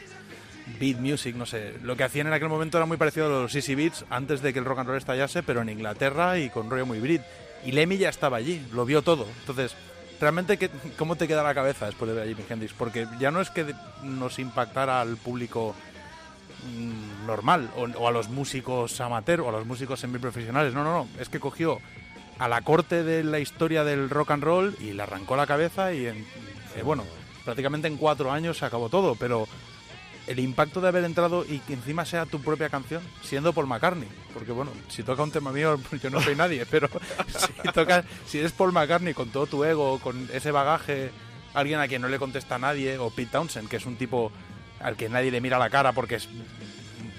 Speaker 4: beat music, no sé. Lo que hacían en aquel momento era muy parecido a los Easy Beats antes de que el rock and roll estallase, pero en Inglaterra y con rollo muy Brit. Y Lemmy ya estaba allí, lo vio todo. Entonces, realmente, ¿qué- ¿cómo te queda la cabeza después de ver a Jimi Hendrix? Porque ya no es que nos impactara al público mm, normal o, o a los músicos amateur o a los músicos semiprofesionales. No, no, no. Es que cogió a la corte de la historia del rock and roll y le arrancó la cabeza y, en, eh, bueno, prácticamente en cuatro años se acabó todo. Pero el impacto de haber entrado y que encima sea tu propia canción, siendo Paul McCartney. Porque bueno, si toca un tema mío, yo no soy nadie, pero si, toca, si eres Paul McCartney con todo tu ego, con ese bagaje, alguien a quien no le contesta a nadie, o Pete Townsend, que es un tipo al que nadie le mira la cara porque es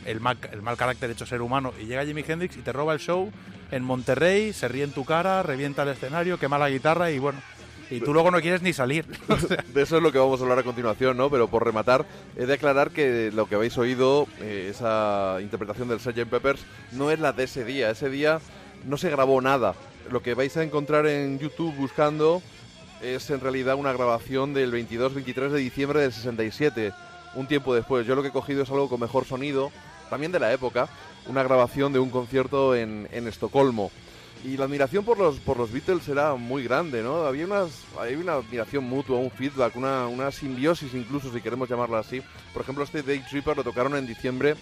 Speaker 4: el mal, el mal carácter hecho ser humano, y llega Jimi Hendrix y te roba el show en Monterrey, se ríe en tu cara, revienta el escenario, quema la guitarra y bueno, y tú luego no quieres ni salir.
Speaker 3: De eso es lo que vamos a hablar a continuación, ¿no? Pero por rematar, he de aclarar que lo que habéis oído, eh, esa interpretación del Sgt. Peppers, no es la de ese día. Ese día no se grabó nada. Lo que vais a encontrar en YouTube buscando es en realidad una grabación del 22-23 de diciembre del 67, un tiempo después. Yo lo que he cogido es algo con mejor sonido, también de la época, una grabación de un concierto en, en Estocolmo. Y la admiración por los, por los Beatles era muy grande, ¿no? Había, unas, había una admiración mutua, un feedback, una, una simbiosis incluso, si queremos llamarla así. Por ejemplo, este Day Tripper lo tocaron en diciembre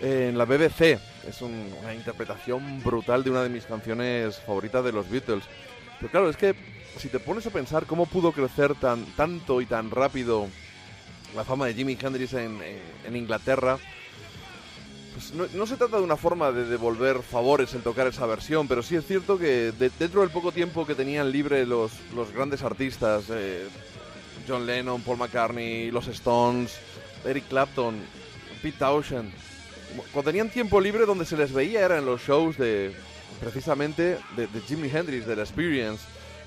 Speaker 3: en la BBC. Es un- una interpretación brutal de una de mis canciones favoritas de los Beatles. Pero claro, es que si te pones a pensar cómo pudo crecer tan tanto y tan rápido la fama de Jimi Hendrix en, en- en Inglaterra, pues no, se trata de una forma de devolver favores el tocar esa versión, pero sí es cierto que de- dentro del poco tiempo que tenían libre los, los grandes artistas, eh, John Lennon, Paul McCartney, los Stones, Eric Clapton, Pete Townshend, cuando tenían tiempo libre donde se les veía era en los shows de precisamente de, de Jimi Hendrix, del Experience,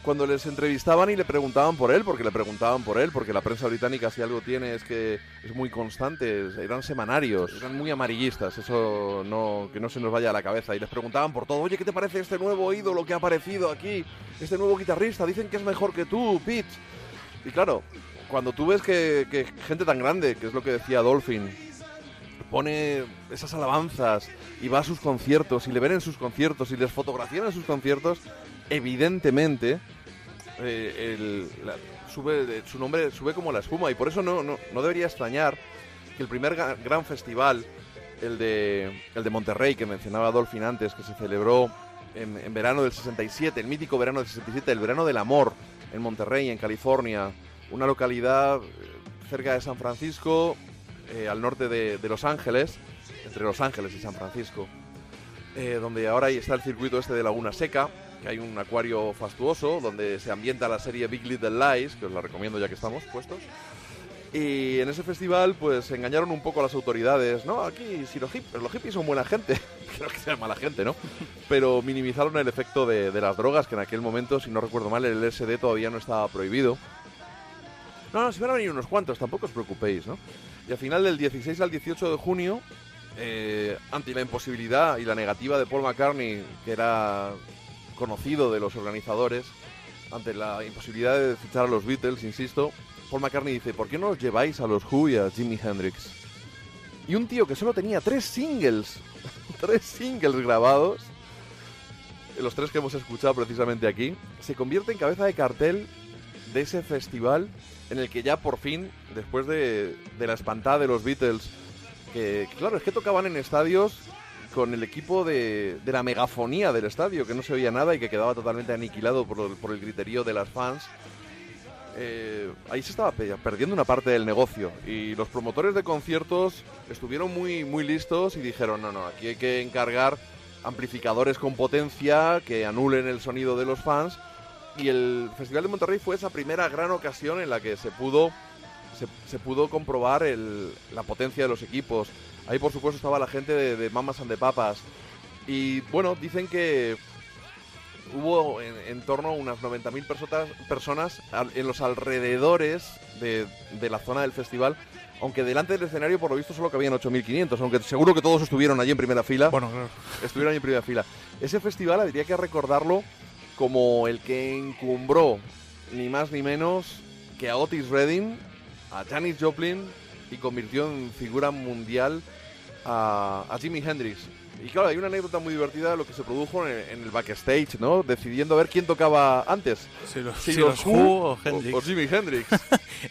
Speaker 3: cuando les entrevistaban y le preguntaban por él, porque le preguntaban por él, porque la prensa británica si algo tiene es que es muy constante, eran semanarios, eran muy amarillistas, eso no que no se nos vaya a la cabeza y les preguntaban por todo, oye, ¿qué te parece este nuevo ídolo que ha aparecido aquí? Este nuevo guitarrista, dicen que es mejor que tú, Pete. Y claro, cuando tú ves que, que gente tan grande, que es lo que decía Dolphin, pone esas alabanzas y va a sus conciertos y le ven en sus conciertos y les fotografían en sus conciertos, evidentemente eh, sube, su nombre sube como la espuma y por eso no, no, no debería extrañar que el primer gran festival, el de, el de Monterrey que mencionaba Dolphin antes, que se celebró en, verano del 67, el mítico verano del 67, el verano del amor en Monterrey, en California, una localidad eh, cerca de San Francisco, eh, al norte de, Los Ángeles, entre Los Ángeles y San Francisco, donde ahora está el circuito este de Laguna Seca, que hay un acuario fastuoso, donde se ambienta la serie Big Little Lies, que os la recomiendo ya que estamos puestos. Y en ese festival, pues engañaron un poco a las autoridades, ¿no? Aquí, si los, hip- los hippies son buena gente, creo que sean mala gente, ¿no? Pero minimizaron el efecto de, de las drogas, que en aquel momento, si no recuerdo mal, el LSD todavía no estaba prohibido. No, no, si van a venir unos cuantos, tampoco os preocupéis, ¿no? Y al final del 16 al 18 de junio, eh, ante la imposibilidad y la negativa de Paul McCartney, que era conocido de los organizadores, ante la imposibilidad de fichar a los Beatles, insisto, Paul McCartney dice, ¿por qué no os lleváis a los Who y a Jimi Hendrix? Y un tío que solo tenía tres singles, tres singles grabados, los tres que hemos escuchado precisamente aquí, se convierte en cabeza de cartel de ese festival en el que ya por fin, después de, de la espantada de los Beatles, que claro, es que tocaban en estadios con el equipo de, de la megafonía del estadio, que no se oía nada y que quedaba totalmente aniquilado por, por el griterío de las fans. Eh, ahí se estaba pe- perdiendo una parte del negocio y los promotores de conciertos estuvieron muy, muy listos y dijeron, no, no, aquí hay que encargar amplificadores con potencia que anulen el sonido de los fans y el Festival de Monterrey fue esa primera gran ocasión en la que se pudo se, se pudo comprobar el- la potencia de los equipos. Ahí, por supuesto, estaba la gente de, de Mamas and the Papas. Y bueno, dicen que hubo en, en torno a unas 90.000 personas, personas en los alrededores de, de la zona del festival. Aunque delante del escenario, por lo visto, solo cabían 8.500. Aunque seguro que todos estuvieron allí en primera fila
Speaker 4: Bueno, claro.
Speaker 3: estuvieron ahí en primera fila. Ese festival habría que recordarlo como el que encumbró ni más ni menos que a Otis Redding, a Janis Joplin y convirtió en figura mundial a, a Jimi Hendrix. Y claro, hay una anécdota muy divertida de lo que se produjo en, en el backstage, ¿no? Decidiendo a ver quién tocaba antes.
Speaker 4: Si los,
Speaker 3: Si
Speaker 4: si
Speaker 3: los Who
Speaker 4: Who o Hendrix.
Speaker 3: o Jimi Hendrix.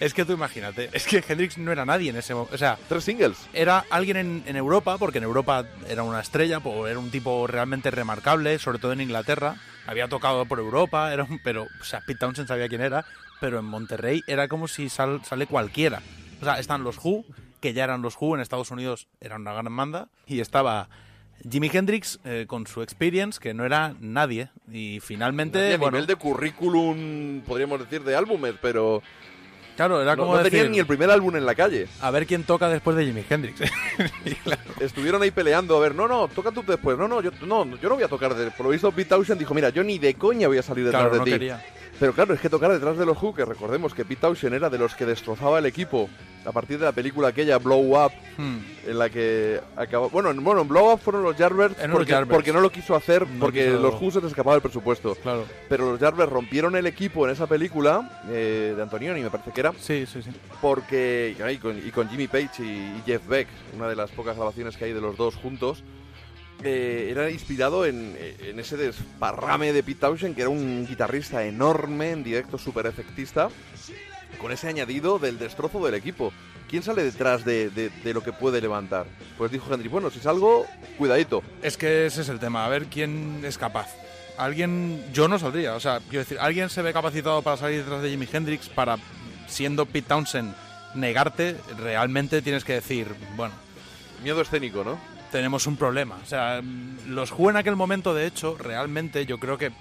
Speaker 4: Es que tú imagínate, es que Hendrix no era nadie en ese momento. O sea,
Speaker 3: Tres singles.
Speaker 4: era alguien en, en Europa, porque en Europa era una estrella, era un tipo realmente remarcable, sobre todo en Inglaterra. Había tocado por Europa, era un- pero, o sea, Pete Townshend sabía quién era, pero en Monterrey era como si sal- sale cualquiera. O sea, están los Who, que ya eran los Who, en Estados Unidos eran una gran banda, y estaba Jimi Hendrix eh, con su experience, que no era nadie, y finalmente,
Speaker 3: a
Speaker 4: bueno,
Speaker 3: nivel de currículum, podríamos decir, de álbumes, pero
Speaker 4: claro, era
Speaker 3: no,
Speaker 4: como
Speaker 3: no
Speaker 4: decir,
Speaker 3: tenían ni el primer álbum en la calle.
Speaker 4: a ver quién toca después de Jimi Hendrix. Claro,
Speaker 3: estuvieron ahí peleando. A ver, no, no, toca tú después. No, no, yo no, yo no voy a tocar. De... Por lo visto, Pete Townshend dijo: Mira, yo ni de coña voy a salir detrás
Speaker 4: claro,
Speaker 3: de
Speaker 4: no
Speaker 3: ti.
Speaker 4: quería.
Speaker 3: Pero claro, es que tocar detrás de los Who, que recordemos que Pete Townshend era de los que destrozaba el equipo a partir de la película aquella Blow Up,
Speaker 4: Hmm.
Speaker 3: en la que acabó. Bueno, en- bueno, en Blow Up fueron los Jarberts porque, porque no lo quiso hacer,
Speaker 4: No
Speaker 3: porque
Speaker 4: quiso-
Speaker 3: los Who se les escapaba el presupuesto.
Speaker 4: Claro.
Speaker 3: Pero los Jarberts rompieron el equipo en esa película eh, de Antonioni, me parece que era,
Speaker 4: Sí, sí, sí.
Speaker 3: porque. Y con, y con Jimmy Page y, y Jeff Beck, una de las pocas grabaciones que hay de los dos juntos. Eh, era inspirado en, en ese desparrame de Pete Townshend, que era un guitarrista enorme, en directo súper efectista, con ese añadido del destrozo del equipo. ¿Quién sale detrás de, de- de lo que puede levantar? Pues dijo Henry, bueno, si salgo, cuidadito.
Speaker 4: Es que ese es el tema, a ver quién es capaz. Alguien, yo no saldría, o sea, quiero decir, alguien se ve capacitado para salir detrás de Jimi Hendrix para, siendo Pete Townshend, negarte, realmente tienes que decir, bueno,
Speaker 3: Miedo escénico, ¿no?
Speaker 4: Tenemos un problema. O sea, los Who en aquel momento, de hecho, realmente yo creo que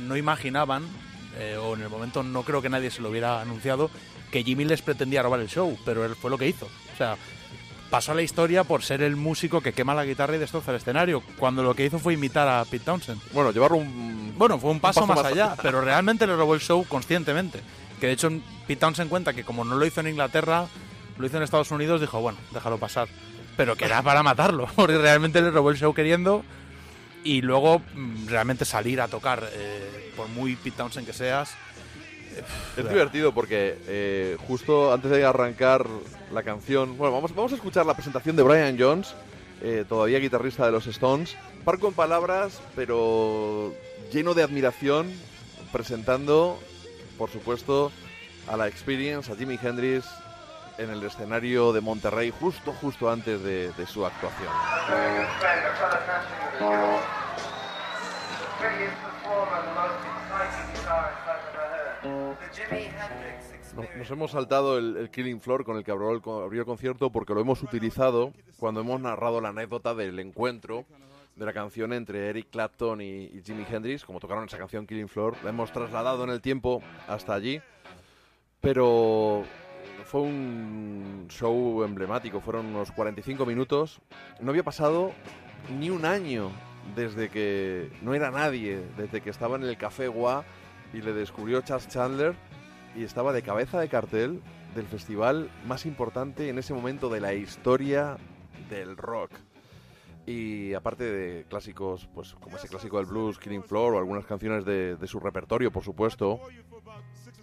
Speaker 4: no imaginaban, eh, o en el momento no creo que nadie se lo hubiera anunciado, que Jimmy les pretendía robar el show, pero él fue lo que hizo. O sea, pasó a la historia por ser el músico que quema la guitarra y destroza el escenario, cuando lo que hizo fue imitar a Pete Townshend.
Speaker 3: Bueno, llevarlo un...
Speaker 4: Bueno, fue un paso,
Speaker 3: paso
Speaker 4: más,
Speaker 3: más
Speaker 4: allá, pero realmente le robó el show conscientemente. Que de hecho Pete Townshend cuenta que como no lo hizo en Inglaterra, lo hizo en Estados Unidos, dijo, bueno, déjalo pasar. Pero que era para matarlo, porque realmente le robó el show queriendo y luego mm, realmente salir a tocar, eh, por muy Pete Townshend que seas. eh,
Speaker 3: Es divertido porque eh, justo antes de arrancar la canción, bueno, vamos, vamos a escuchar la presentación de Brian Jones, eh, todavía guitarrista de los Stones, par con palabras, pero lleno de admiración, presentando, por supuesto, a la Experience, a Jimi Hendrix, en el escenario de Monterrey, justo, justo antes de, de su actuación. Nos, hemos saltado el, el Killing Floor con el que abrió el, abrió el concierto porque lo hemos utilizado cuando hemos narrado la anécdota del encuentro de la canción entre Eric Clapton y, y Jimi Hendrix, como tocaron esa canción Killing Floor. La hemos trasladado en el tiempo hasta allí, pero fue un show emblemático, fueron unos 45 minutos. No había pasado ni un año desde que no era nadie, desde que estaba en el Café Gua y le descubrió Chas Chandler y estaba de cabeza de cartel del festival más importante en ese momento de la historia del rock. Y aparte de clásicos, pues como ese clásico del blues, Killing Floor, o algunas canciones de su repertorio, por supuesto.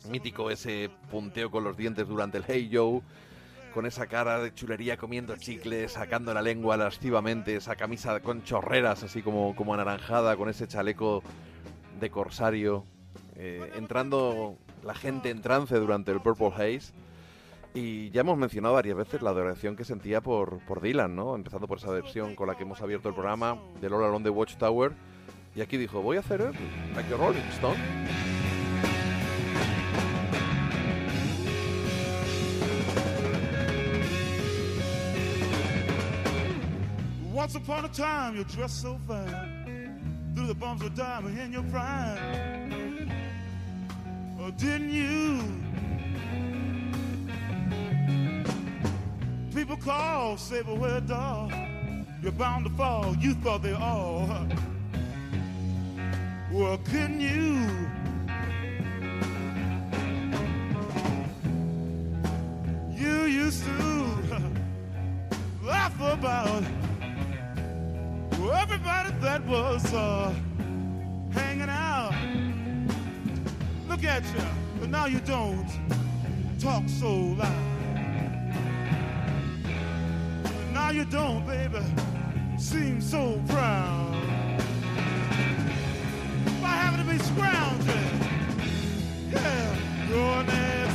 Speaker 3: Mítico ese punteo con los dientes durante el Hey Joe, con esa cara de chulería comiendo chicles, sacando la lengua lascivamente, esa camisa con chorreras así como, como anaranjada, con ese chaleco de corsario, eh, entrando la gente en trance durante el Purple Haze. Y ya hemos mencionado varias veces la adoración que sentía por, por Dylan, ¿no? Empezando por esa versión con la que hemos abierto el programa, de All Along the Watchtower. Y aquí dijo, voy a hacer el like a Rolling Stone.
Speaker 2: Once upon a time, you dressed so fine. Through the bumps of diamond in your prime. Oh, didn't you? People call, say, but where dog? You're bound to fall. You thought they all. Well, couldn't you? You used to laugh about everybody that was uh, hanging out. Look at you, but now you don't talk so loud. Now you don't, baby, seem so proud. By having to be scrounging, yeah, you're next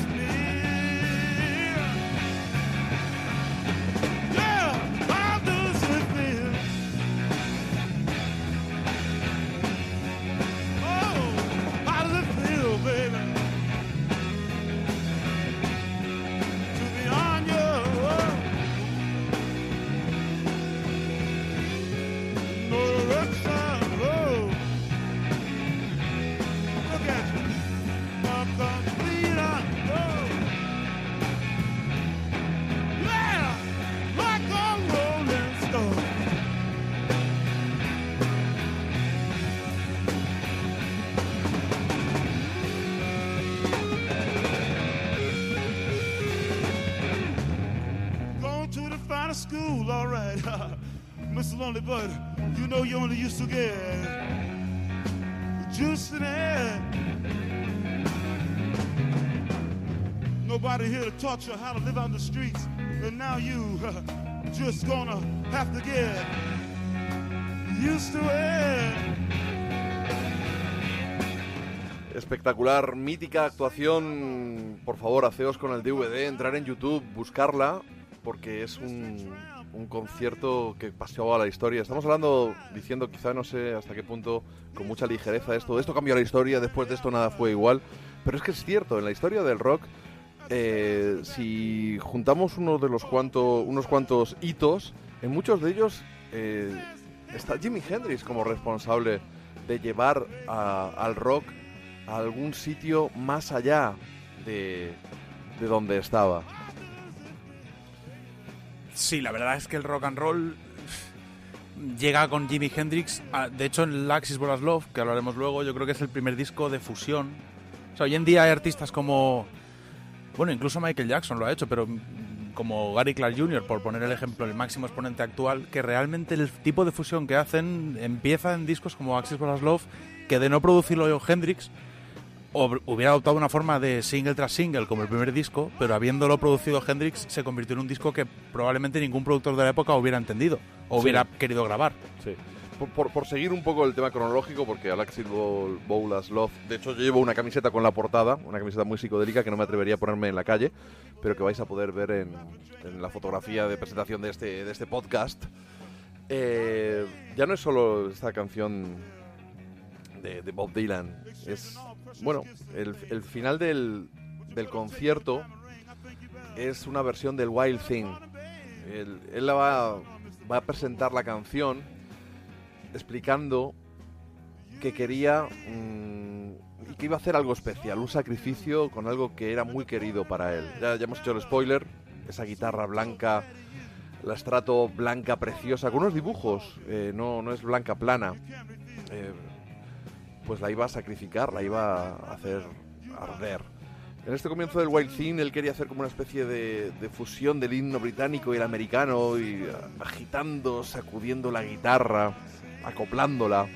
Speaker 2: school, all right. Mr. Lonely Bud, you know you only used to get juice in it. Nobody here to taught you how to live on the streets, and now you just gonna have to get used to it.
Speaker 3: Espectacular, mítica actuación. Por favor, haceos con el DVD, entrar en YouTube, buscarla, porque es un, un concierto que pasó a la historia. Estamos hablando, diciendo quizá no sé hasta qué punto, con mucha ligereza esto. Esto cambió la historia, después de esto nada fue igual. Pero es que es cierto, en la historia del rock, eh, si juntamos uno de los cuanto, unos cuantos hitos, en muchos de ellos eh, está Jimi Hendrix como responsable de llevar a- al rock a algún sitio más allá de, de donde estaba.
Speaker 4: Sí, la verdad es que el rock and roll llega con Jimi Hendrix. a- de hecho, en Laxis Bolas Love, que hablaremos luego, yo creo que es el primer disco de fusión. O sea, hoy en día hay artistas como. Bueno, incluso Michael Jackson lo ha hecho, pero mm, como Gary Clark Jr., por poner el ejemplo, el máximo exponente actual, que realmente el tipo de fusión que hacen empieza en discos como Axis Bolas Love, que de no producirlo yo Hendrix, hubiera adoptado una forma de single tras single como el primer disco, pero habiéndolo producido Hendrix se convirtió en un disco que probablemente ningún productor de la época hubiera entendido o
Speaker 3: Sí.
Speaker 4: hubiera querido grabar.
Speaker 3: Sí. Por, por- por seguir un poco el tema cronológico, porque Alexis Bowl, Bowlas Love, de hecho yo llevo una camiseta con la portada, una camiseta muy psicodélica que no me atrevería a ponerme en la calle, pero que vais a poder ver en, en la fotografía de presentación de este, de este podcast. Eh, ya no es solo esta canción de, de Bob Dylan, es, bueno, el, final del, del concierto es una versión del Wild Thing. Él, la va, a presentar la canción explicando que quería mm, y que iba a hacer algo especial, un sacrificio con algo que era muy querido para él. Ya, ya hemos hecho el spoiler, esa guitarra blanca, la estrato blanca preciosa, con unos dibujos, eh, no, no es blanca plana. Eh, pues la iba a sacrificar, la iba a hacer arder. En este comienzo del Wild Thing él quería hacer como una especie de, fusión del himno británico y el americano, y ah, agitando, sacudiendo la guitarra, acoplándola.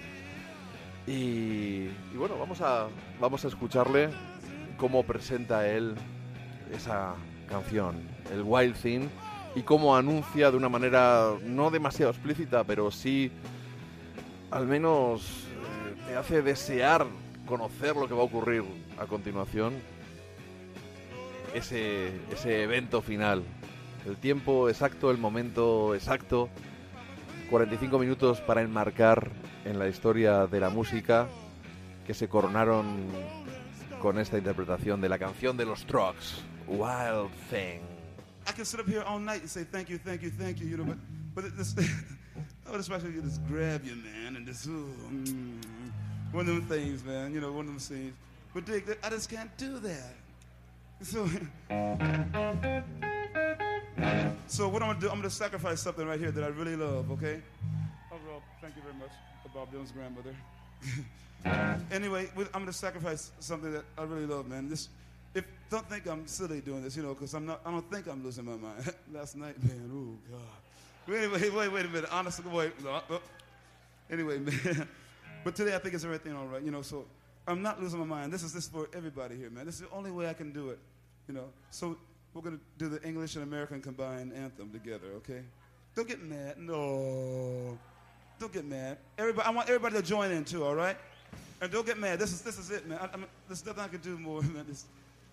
Speaker 3: Y, y bueno, vamos a, vamos a escucharle cómo presenta él esa canción, el Wild Thing, y cómo anuncia de una manera no demasiado explícita, pero sí al menos te hace desear conocer lo que va a ocurrir a continuación. Ese, ese evento final. El tiempo exacto, el momento exacto. 45 minutos para enmarcar en la historia de la música que se coronaron con esta interpretación de la canción de los Trucks, Wild Thing.
Speaker 2: I can sit up here all night and say thank you, thank you, thank you, you know, but but this, I would especially just grab you, man, and just ooh, mm, one of them things, man, you know, one of them things. But Dick, I just can't do that. So, so what I'm gonna do? I'm gonna sacrifice something right here that I really love. Okay? Oh, Rob, thank you very much, Bob Dylan's grandmother. anyway, I'm gonna sacrifice something that I really love, man. This, if don't think I'm silly doing this, you know, because I'm not. I don't think I'm losing my mind. Last night, man. Oh God. But anyway, wait, wait a minute. Honestly, wait. no, uh, Anyway, man. But today I think it's everything all right, you know. So I'm not losing my mind. This is this for everybody here, man. This is the only way I can do it, you know. So we're gonna do the English and American combined anthem together, okay? Don't get mad. No. Don't get mad. Everybody, I want everybody to join in too, all right? And don't get mad. This is this is it, man. I, I mean, there's nothing I can do more, man. This,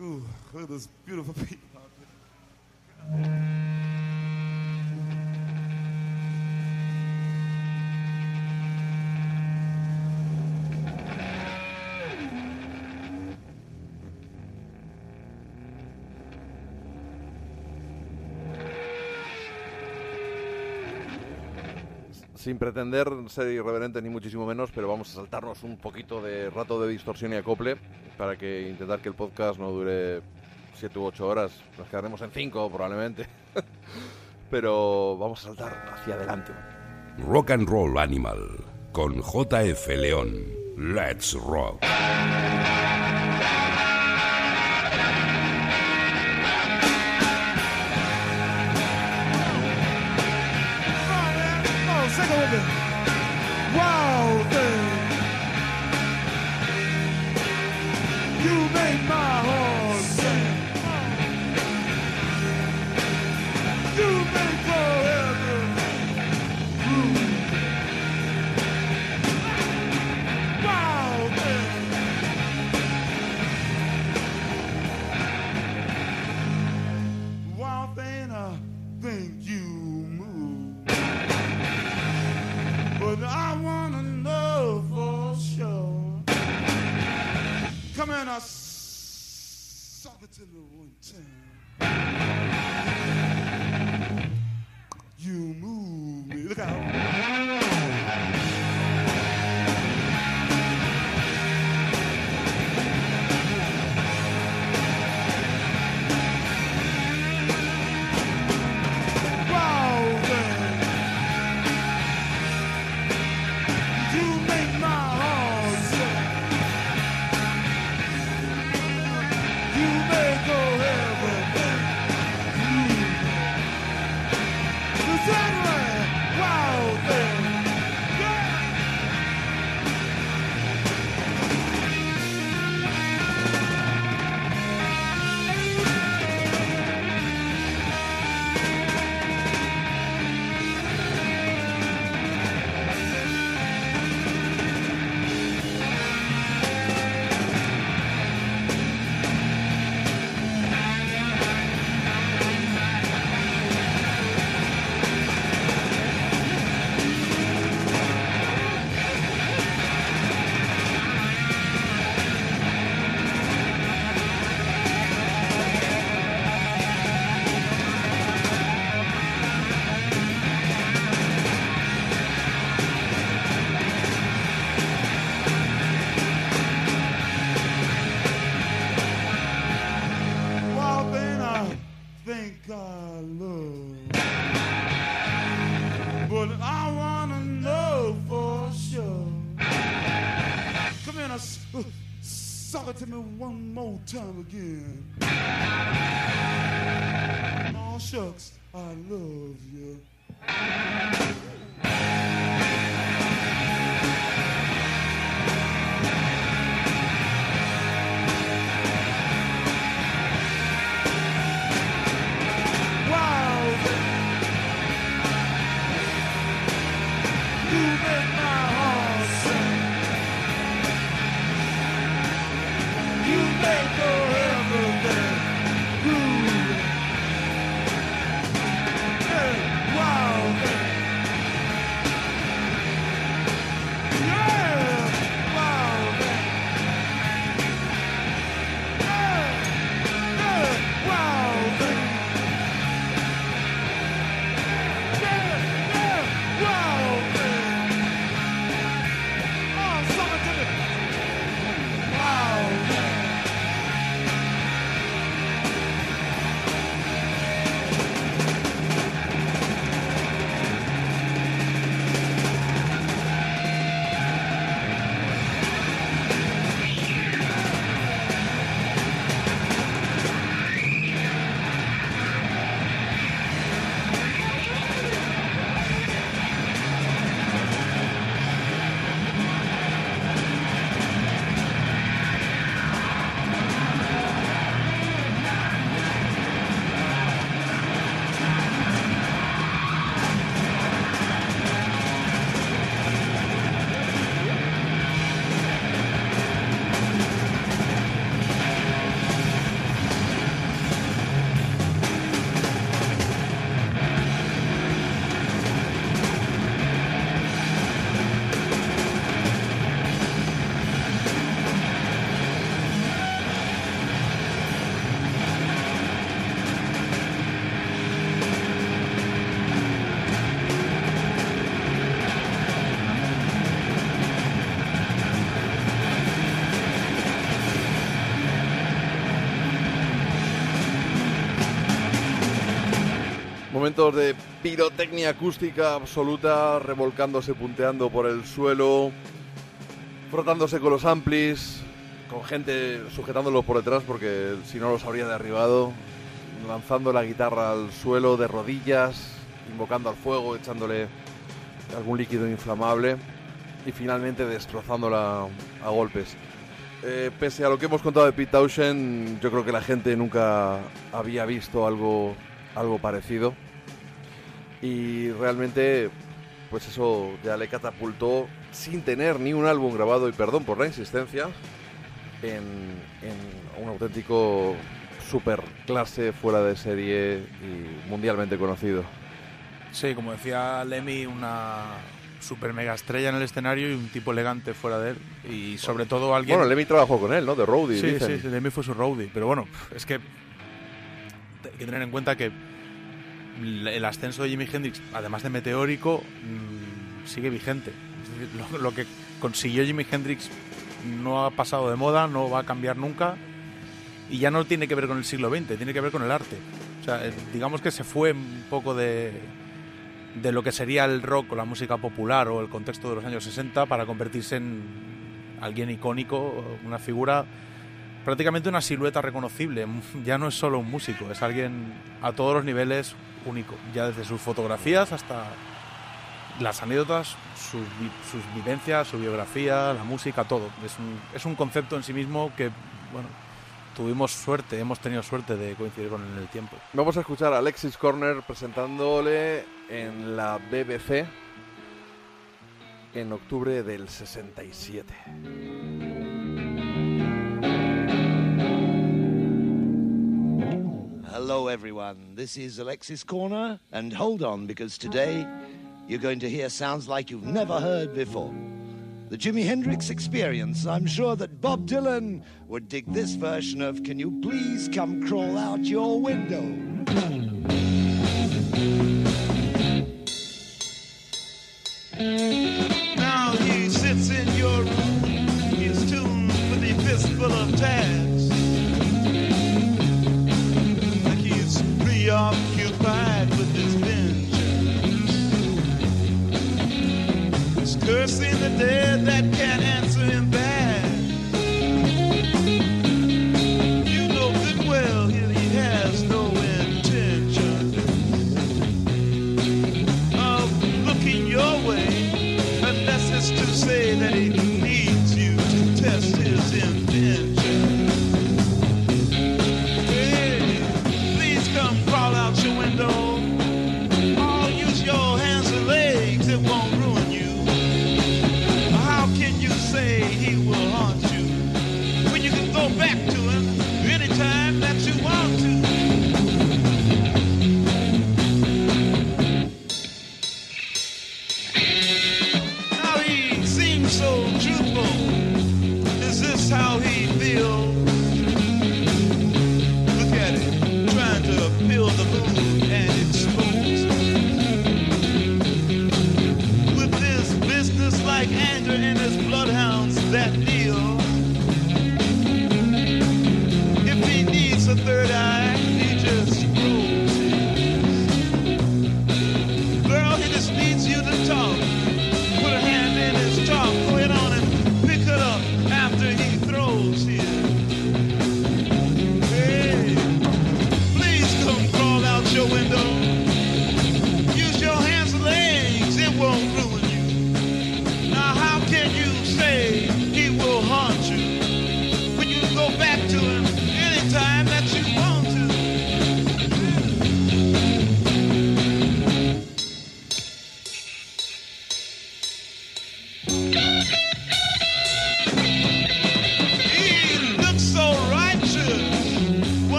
Speaker 2: ooh, look at those beautiful people out there.
Speaker 3: Sin pretender ser irreverente ni muchísimo menos, pero vamos a saltarnos un poquito de rato de distorsión y acople para que intentar que el podcast no dure 7 u 8 horas. Nos quedaremos en 5 probablemente. pero vamos a saltar hacia adelante.
Speaker 1: Rock and Roll Animal con JF León. Let's rock.
Speaker 2: in a solitary winter. You move me. Look out. Time again.
Speaker 3: Momentos de pirotecnia acústica absoluta, revolcándose, punteando por el suelo, frotándose con los amplis, con gente sujetándolos por detrás porque si no los habría derribado, lanzando la guitarra al suelo de rodillas, invocando al fuego, echándole algún líquido inflamable y finalmente destrozándola a golpes. Eh, pese a lo que hemos contado de Pete Townshend, yo creo que la gente nunca había visto algo, algo parecido. Y realmente, pues eso ya le catapultó sin tener ni un álbum grabado, y perdón por la insistencia, en, en un auténtico super clase fuera de serie y mundialmente conocido.
Speaker 4: Sí, como decía Lemmy, una super mega estrella en el escenario y un tipo elegante fuera de él. Y sobre todo alguien...
Speaker 3: Bueno, Lemmy trabajó con él, ¿no? De Roadie,
Speaker 4: Sí,
Speaker 3: dicen.
Speaker 4: sí, Lemmy fue su roadie. Pero bueno, es que hay que tener en cuenta que el ascenso de Jimi Hendrix, además de meteórico, mm, sigue vigente. Lo, lo que consiguió Jimi Hendrix no ha pasado de moda, no va a cambiar nunca y ya no tiene que ver con el siglo XX, tiene que ver con el arte. O sea, eh, digamos que se fue un poco de, de lo que sería el rock o la música popular o el contexto de los años 60 para convertirse en alguien icónico, una figura, prácticamente una silueta reconocible. Ya no es solo un músico, es alguien a todos los niveles único, ya desde sus fotografías hasta las anécdotas, sus, sus vivencias, su biografía, la música, todo. Es un, es un concepto en sí mismo que, bueno, tuvimos suerte, hemos tenido suerte de coincidir con él en el tiempo.
Speaker 3: Vamos a escuchar a Alexis Corner presentándole en la BBC en octubre del 67.
Speaker 7: Hello, everyone. This is Alexis Corner, and hold on because today you're going to hear sounds like you've never heard before. The Jimi Hendrix Experience. I'm sure that Bob Dylan would dig this version of Can You Please Come Crawl Out Your Window?
Speaker 2: Now he sits in your room, he's tuned with a fistful of tabs. Preoccupied with his vengeance. He's cursing the dead that can't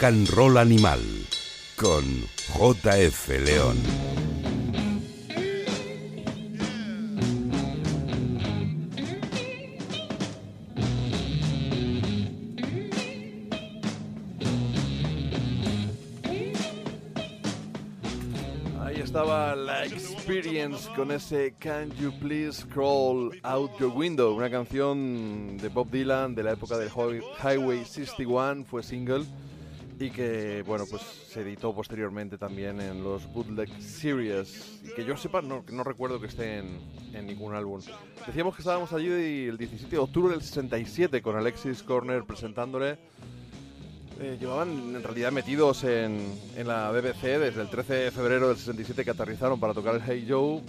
Speaker 1: Rock Roll Animal con JF León.
Speaker 3: Ahí estaba la Experience con ese Can You Please Crawl Out Your Window, una canción de Bob Dylan de la época del Hi- Highway 61, fue single y que bueno pues se editó posteriormente también en los Bootleg Series y que yo sepa no, no recuerdo que esté en, en ningún álbum. Decíamos que estábamos allí el 17 de octubre del 67 con Alexis Corner presentándole eh, llevaban en realidad metidos en, en la BBC desde el 13 de febrero del 67 que aterrizaron para tocar el Hey Joe.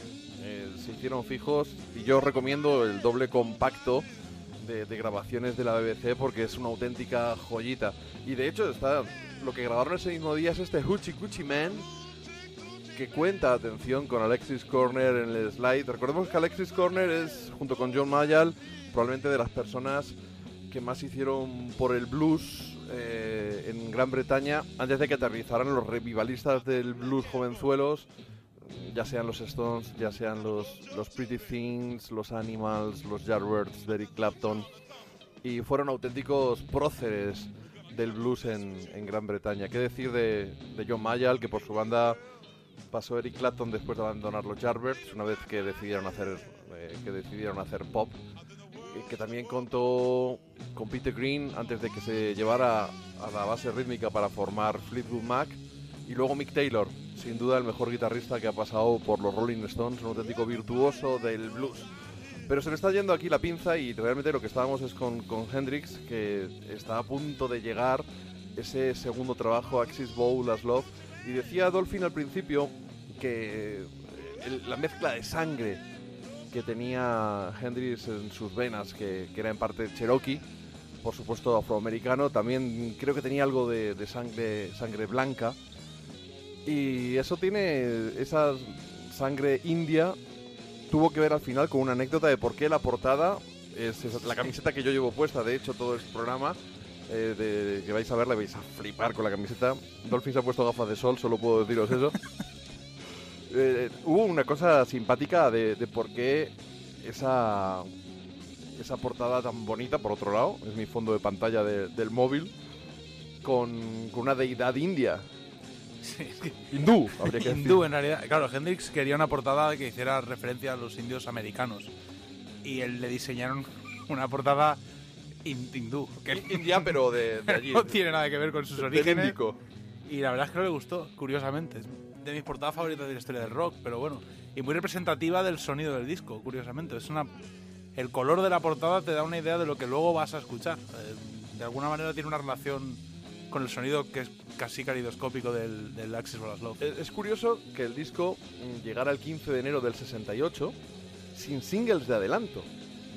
Speaker 3: eh, se hicieron fijos y yo recomiendo el doble compacto de, grabaciones de la BBC porque es una auténtica joyita. Y de hecho está lo que grabaron ese mismo día es este Hoochie Coochie Man que cuenta, atención, con Alexis Corner en el slide. Recordemos que Alexis Corner es, junto con John Mayall, probablemente de las personas que más hicieron por el blues eh, en Gran Bretaña antes de que aterrizaran los revivalistas del blues jovenzuelos, ya sean los Stones, ya sean los, los Pretty Things, los Animals, los Yardbirds de Eric Clapton, y fueron auténticos próceres del blues en, en Gran Bretaña. ¿Qué decir de, de John Mayall, que por su banda pasó Eric Clapton después de abandonar los Yardbirds, una vez que decidieron hacer, eh, que decidieron hacer pop? que también contó con Peter Green antes de que se llevara a la base rítmica para formar Fleetwood Mac y luego Mick Taylor, sin duda el mejor guitarrista que ha pasado por los Rolling Stones, un auténtico virtuoso del blues. Pero se le está yendo aquí la pinza y realmente lo que estábamos es con, con Hendrix, que está a punto de llegar ese segundo trabajo, Axis Bowl as Love. Y decía Dolphin al principio que el- la mezcla de sangre que tenía Hendrix en sus venas, que, que era en parte cherokee, por supuesto afroamericano, también creo que tenía algo de, de sangre, sangre blanca. Y eso tiene, esa sangre india tuvo que ver al final con una anécdota de por qué la portada es esa- la camiseta que yo llevo puesta, de hecho todo el programa eh, de, que vais a ver, la vais a flipar con la camiseta. Dolphin se ha puesto gafas de sol, solo puedo deciros eso. Eh, hubo una cosa simpática de, de por qué esa, esa portada tan bonita, por otro lado, es mi fondo de pantalla de- del móvil, con, con una deidad india. Hindú, habría que decir.
Speaker 4: Hindú, en realidad. Claro, Hendrix quería una portada que hiciera referencia a los indios americanos. Y él le diseñaron una portada hin- hindú. Que
Speaker 3: India, pero de, de allí.
Speaker 4: no tiene nada que ver con sus
Speaker 3: Del
Speaker 4: orígenes.
Speaker 3: Índico.
Speaker 4: Y la verdad es que no le gustó, curiosamente. Es de mis portadas favoritas de la historia del rock, pero bueno. Y muy representativa del sonido del disco, curiosamente. Es una. El color de la portada te da una idea de lo que luego vas a escuchar. Eh, de alguna manera tiene una relación con el sonido que es casi caridoscópico del, del Axis Bolas Love.
Speaker 3: Es, es curioso que el disco mm, llegara el 15 de enero del 68 sin singles de adelanto.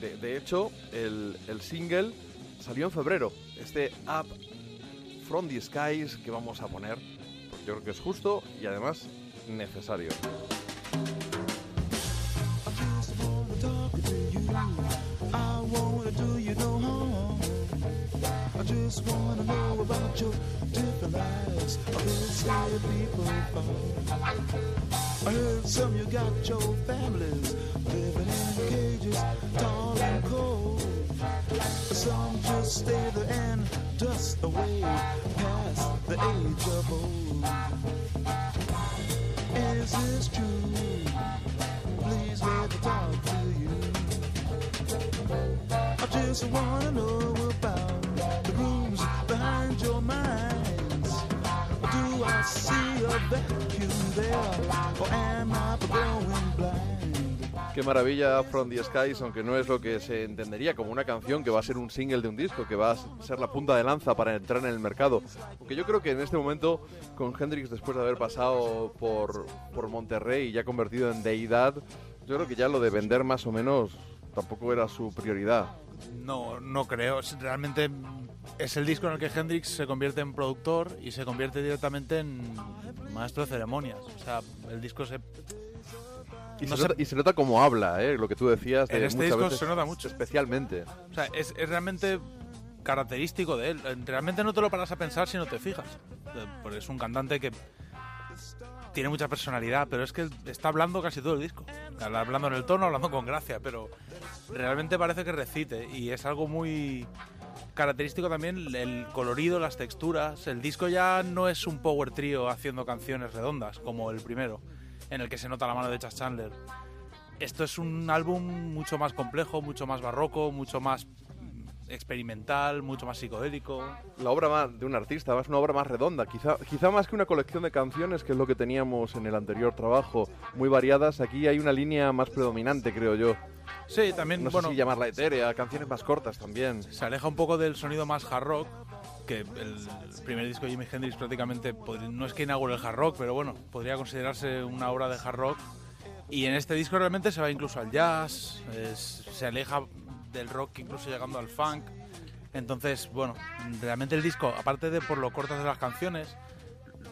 Speaker 3: De, de hecho, el, el single salió en febrero. Este Up From the Skies que vamos a poner, yo creo que es justo y además necesario.
Speaker 2: Just wanna know about your different lives of this way people from. I heard some you got your families living in cages, tall and cold. Some just stay there and dust away past the age of old. Is this true? Please let me talk to you. I just wanna know about the rooms behind your. Do I see there, or am I going blind?
Speaker 3: Qué maravilla From the Skies, aunque no es lo que se entendería como una canción que va a ser un single de un disco, que va a ser la punta de lanza para entrar en el mercado. Aunque yo creo que en este momento, con Hendrix, después de haber pasado por, por Monterrey y ya convertido en deidad, yo creo que ya lo de vender más o menos tampoco era su prioridad.
Speaker 4: No, no creo. Realmente es el disco en el que Hendrix se convierte en productor y se convierte directamente en maestro de ceremonias. O sea, el disco se...
Speaker 3: Y,
Speaker 4: No
Speaker 3: se, nota, y se nota como habla, ¿eh? lo que tú decías. de
Speaker 4: En este disco
Speaker 3: veces,
Speaker 4: se nota mucho.
Speaker 3: Especialmente.
Speaker 4: O sea, es, es realmente característico de él. Realmente no te lo paras a pensar si no te fijas. Eh, Porque es un cantante que tiene mucha personalidad, pero es que está hablando casi todo el disco. Hablando en el tono, hablando con gracia, pero realmente parece que recite y es algo muy característico también el colorido, las texturas. El disco ya no es un power trio haciendo canciones redondas como el primero, en el que se nota la mano de Chas Chandler. Esto es un álbum mucho más complejo, mucho más barroco, mucho más experimental, mucho más psicodélico.
Speaker 3: La obra más de un artista, es una obra más redonda, quizá, quizá más que una colección de canciones, que es lo que teníamos en el anterior trabajo, muy variadas. Aquí hay una línea más predominante, creo yo.
Speaker 4: Sí, también,
Speaker 3: No sé
Speaker 4: bueno,
Speaker 3: si llamarla etérea, canciones más cortas también.
Speaker 4: se aleja un poco del sonido más hard rock, que el primer disco de Jimi Hendrix prácticamente no es que inaugure el hard rock, pero bueno, podría considerarse una obra de hard rock. Y en este disco realmente se va incluso al jazz, es- se aleja del rock incluso llegando al funk. Entonces, bueno, realmente el disco, aparte de por lo cortas de las canciones,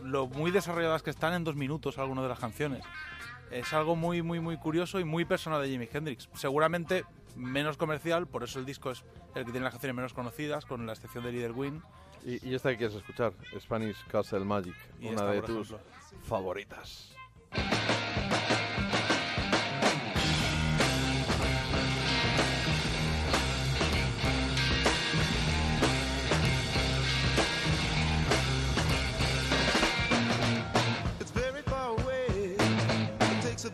Speaker 4: lo muy desarrolladas que están en dos minutos algunas de las canciones. Es algo muy, muy, muy curioso y muy personal de Jimi Hendrix. Seguramente menos comercial, por eso el disco es el que tiene las canciones menos conocidas, con la excepción de Little Win.
Speaker 3: Y, y esta que quieres escuchar, Spanish Castle Magic,
Speaker 4: Y
Speaker 3: una
Speaker 4: esta,
Speaker 3: de tus favoritas.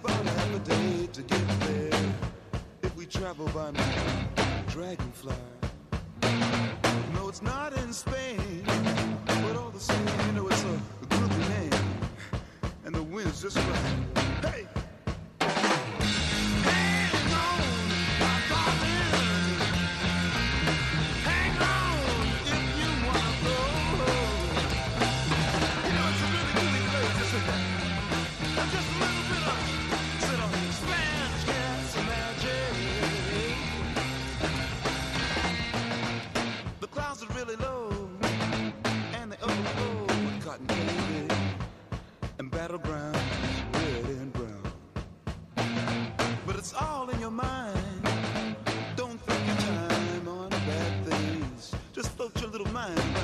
Speaker 2: About half a day to get there. If we travel by mountain, dragonfly. No, it's not in Spain, but all the same, you know it's a, a groovy name, and the wind's just right. Hey. And battlegrounds, red and brown. But it's all in your mind. Don't think your time on bad things. Just float your little mind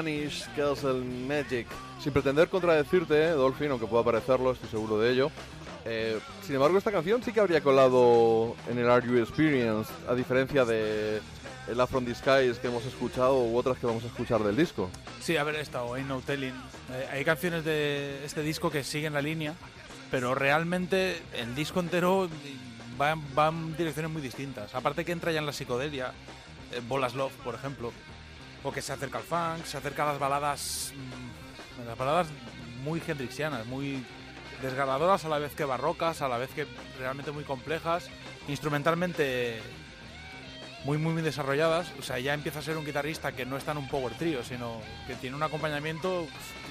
Speaker 2: Spanish
Speaker 3: Castle Magic. Sin pretender contradecirte, Dolphin, aunque pueda parecerlo, estoy seguro de ello. Eh, sin embargo, esta canción sí que habría colado en el Are You Experience, a diferencia de el Afro Disguise que hemos escuchado u otras que vamos a escuchar del disco.
Speaker 4: Sí, a ver, esta o Ain't No Telling. Eh, hay canciones de este disco que siguen la línea, pero realmente el disco entero va, en- va en direcciones muy distintas. Aparte que entra ya en la psicodelia, eh, Bolas Love, por ejemplo, o que se acerca al funk, se acerca a las baladas, mm, las baladas muy hendrixianas, muy desgarradoras a la vez que barrocas, a la vez que realmente muy complejas, instrumentalmente muy muy muy desarrolladas, o sea, ya empieza a ser un guitarrista que no está en un power trio, sino que tiene un acompañamiento,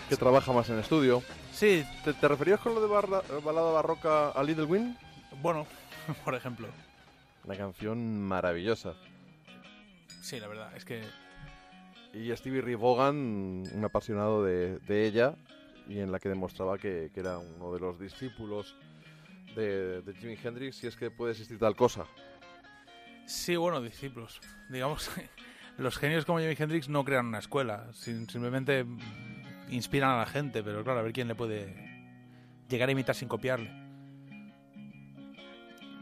Speaker 3: Que trabaja más en estudio.
Speaker 4: sí,
Speaker 3: ¿Te, te referías con lo de barra- balada barroca a Little Win?
Speaker 4: bueno, por ejemplo.
Speaker 3: Una canción maravillosa.
Speaker 4: Sí, la verdad, es que
Speaker 3: Y Stevie Ray Vaughan, un apasionado de, ella, y en la que demostraba que, era uno de los discípulos de, Jimi Hendrix, si es que puede existir tal cosa.
Speaker 4: sí, bueno, discípulos. Digamos, los genios como Jimi Hendrix no crean una escuela, sim- simplemente inspiran a la gente, pero claro, a ver quién le puede llegar a imitar sin copiarle.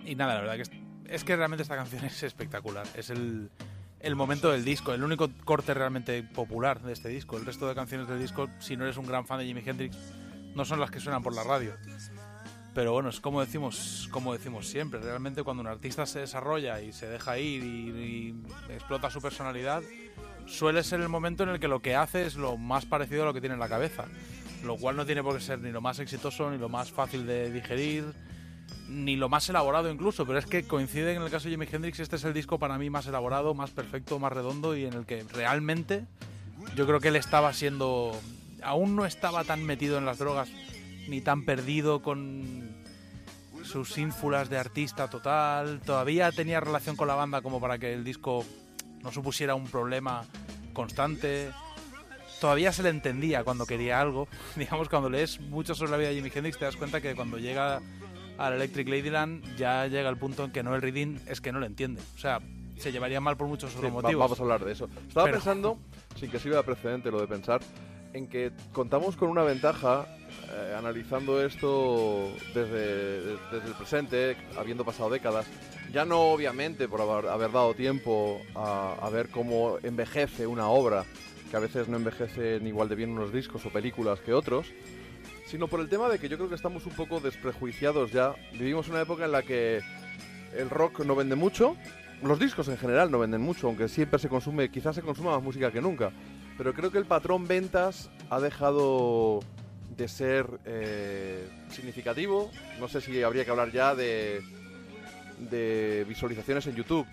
Speaker 4: Y nada, la verdad que es que realmente esta canción es espectacular. Es el, el momento del disco, el único corte realmente popular de este disco. El resto de canciones del disco, si no eres un gran fan de Jimi Hendrix, no son las que suenan por la radio. Pero bueno, es como decimos, como decimos siempre, realmente cuando un artista se desarrolla y se deja ir y, y explota su personalidad, suele ser el momento en el que lo que hace es lo más parecido a lo que tiene en la cabeza. lo cual no tiene por qué ser ni lo más exitoso, ni lo más fácil de digerir, ni lo más elaborado incluso, pero es que coincide en el caso de Jimi Hendrix, este es el disco para mí más elaborado, más perfecto, más redondo y en el que realmente yo creo que él estaba siendo, aún no estaba tan metido en las drogas, ni tan perdido con sus ínfulas de artista total, todavía tenía relación con la banda como para que el disco no supusiera un problema constante. Todavía se le entendía cuando quería algo. Digamos, cuando lees mucho sobre la vida de Jimi Hendrix, te das cuenta que cuando llega al Electric Ladyland ya llega el punto en que no el reading es que no le entiende. O sea, se llevaría mal por muchos otros
Speaker 3: Sí, va-
Speaker 4: motivos.
Speaker 3: vamos a hablar de eso. Estaba
Speaker 4: Pero-
Speaker 3: pensando, sin que sirva de precedente lo de pensar, en que contamos con una ventaja eh, analizando esto desde, desde el presente, habiendo pasado décadas. Ya no obviamente por haber, haber dado tiempo a, a ver cómo envejece una obra, que a veces no envejecen igual de bien unos discos o películas que otros, sino por el tema de que yo creo que estamos un poco desprejuiciados ya. Vivimos una época en la que el rock no vende mucho, los discos en general no venden mucho, aunque siempre se consume, quizás se consuma más música que nunca. Pero creo que el patrón ventas ha dejado de ser eh, significativo. No sé si habría que hablar ya de, de visualizaciones en YouTube.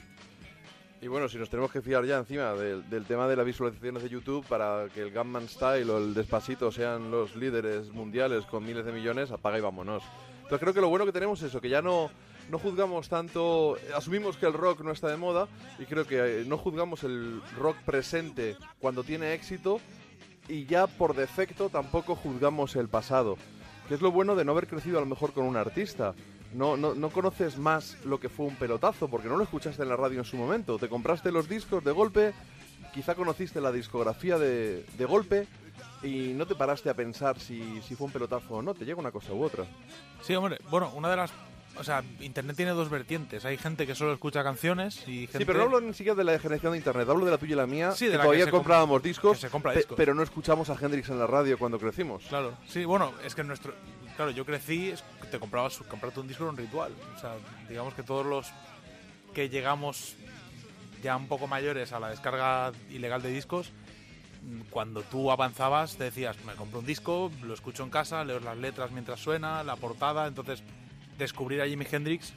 Speaker 3: Y bueno, si nos tenemos que fiar ya encima del, tema de las visualizaciones de YouTube para que el Gunman Style o el Despacito sean los líderes mundiales con miles de millones, apaga y vámonos. Entonces creo que lo bueno que tenemos es eso, que ya no, no juzgamos tanto, asumimos que el rock no está de moda y creo que eh, no juzgamos el rock presente cuando tiene éxito y ya por defecto tampoco juzgamos el pasado, que es lo bueno de no haber crecido a lo mejor con un artista. No, no, no conoces más lo que fue un pelotazo porque no lo escuchaste en la radio en su momento. Te compraste los discos de golpe, quizá conociste la discografía de, de golpe y no te paraste a pensar si, si fue un pelotazo o no. Te llega una cosa u otra.
Speaker 4: Sí, hombre, bueno, una de las... O sea, Internet tiene dos vertientes. Hay gente que solo escucha canciones y gente...
Speaker 3: Sí, pero no hablo ni siquiera de la generación de internet, hablo de la tuya y la mía,
Speaker 4: Sí, de
Speaker 3: que
Speaker 4: la que
Speaker 3: todavía
Speaker 4: com-
Speaker 3: comprábamos discos,
Speaker 4: que se compra
Speaker 3: pe-
Speaker 4: discos.
Speaker 3: pero no escuchamos a Hendrix en la radio cuando crecimos.
Speaker 4: Claro, sí, bueno, es que nuestro... Claro, yo crecí, te comprabas, comprarte un disco era un ritual. O sea, digamos que todos los que llegamos ya un poco mayores a la descarga ilegal de discos, cuando tú avanzabas te decías, me compro un disco, lo escucho en casa, leo las letras mientras suena, la portada, entonces descubrir a Jimi Hendrix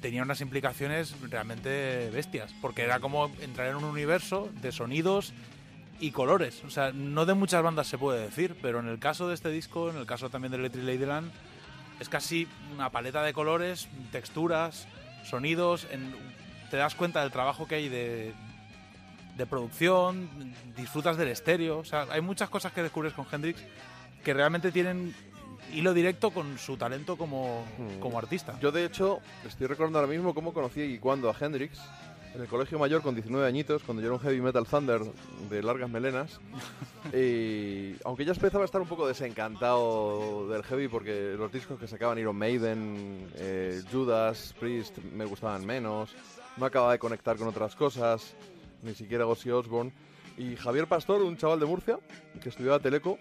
Speaker 4: tenía unas implicaciones realmente bestias, porque era como entrar en un universo de sonidos y colores. O sea, no de muchas bandas se puede decir, pero en el caso de este disco, en el caso también de Electric Ladyland, es casi una paleta de colores, texturas, sonidos. en- te das cuenta del trabajo que hay de, de producción, disfrutas del estéreo. O sea, hay muchas cosas que descubres con Hendrix que realmente tienen hilo directo con su talento como,
Speaker 3: Mm.
Speaker 4: como artista.
Speaker 3: Yo, de hecho, estoy recordando ahora mismo cómo conocí y cuándo a Hendrix en el colegio mayor con 19 añitos, cuando yo era un heavy metal thunder de largas melenas. y aunque ya empezaba a estar un poco desencantado del heavy porque los discos que sacaban Iron Maiden, eh, Judas, Priest me gustaban menos, no acababa de conectar con otras cosas, ni siquiera Ozzy Osbourne. Y Javier Pastor, un chaval de Murcia que estudiaba Teleco,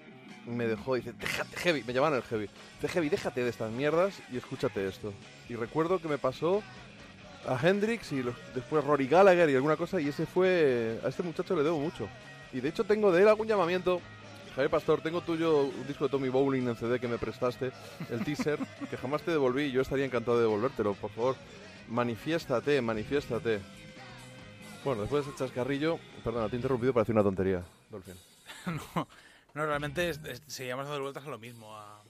Speaker 3: me dejó, dice, déjate heavy, me llamaban el heavy. Dice, heavy, déjate de estas mierdas y escúchate esto. Y recuerdo que me pasó a Hendrix y después Rory Gallagher y alguna cosa y ese fue, a este muchacho le debo mucho. Y de hecho tengo de él algún llamamiento. Javier Pastor, tengo tuyo un disco de Tommy Bowling en CD que me prestaste, el teaser, que jamás te devolví y yo estaría encantado de devolvértelo, por favor. Manifiéstate, manifiéstate. Bueno, después de ese chascarrillo, perdona, te he interrumpido para decir una tontería, Dolphin.
Speaker 4: no, no, realmente es- es- seguíamos dando vueltas a lo mismo. a-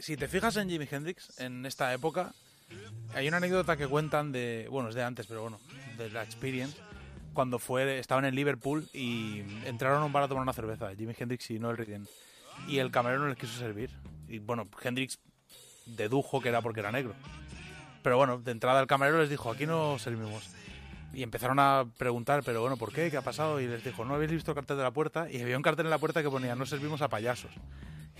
Speaker 4: Si te fijas en Jimi Hendrix, en esta época, hay una anécdota que cuentan de, bueno, es de antes, pero bueno, de la Experience, cuando fue, estaban en Liverpool y entraron a un bar a tomar una cerveza, Jimi Hendrix y Noel Redding, y el camarero no les quiso servir. Y bueno, Hendrix dedujo que era porque era negro. Pero bueno, de entrada el camarero les dijo, aquí no servimos. Y empezaron a preguntar, pero bueno, ¿por qué? ¿Qué ha pasado? Y les dijo, ¿no habéis visto el cartel de la puerta? Y había un cartel en la puerta que ponía, no servimos a payasos.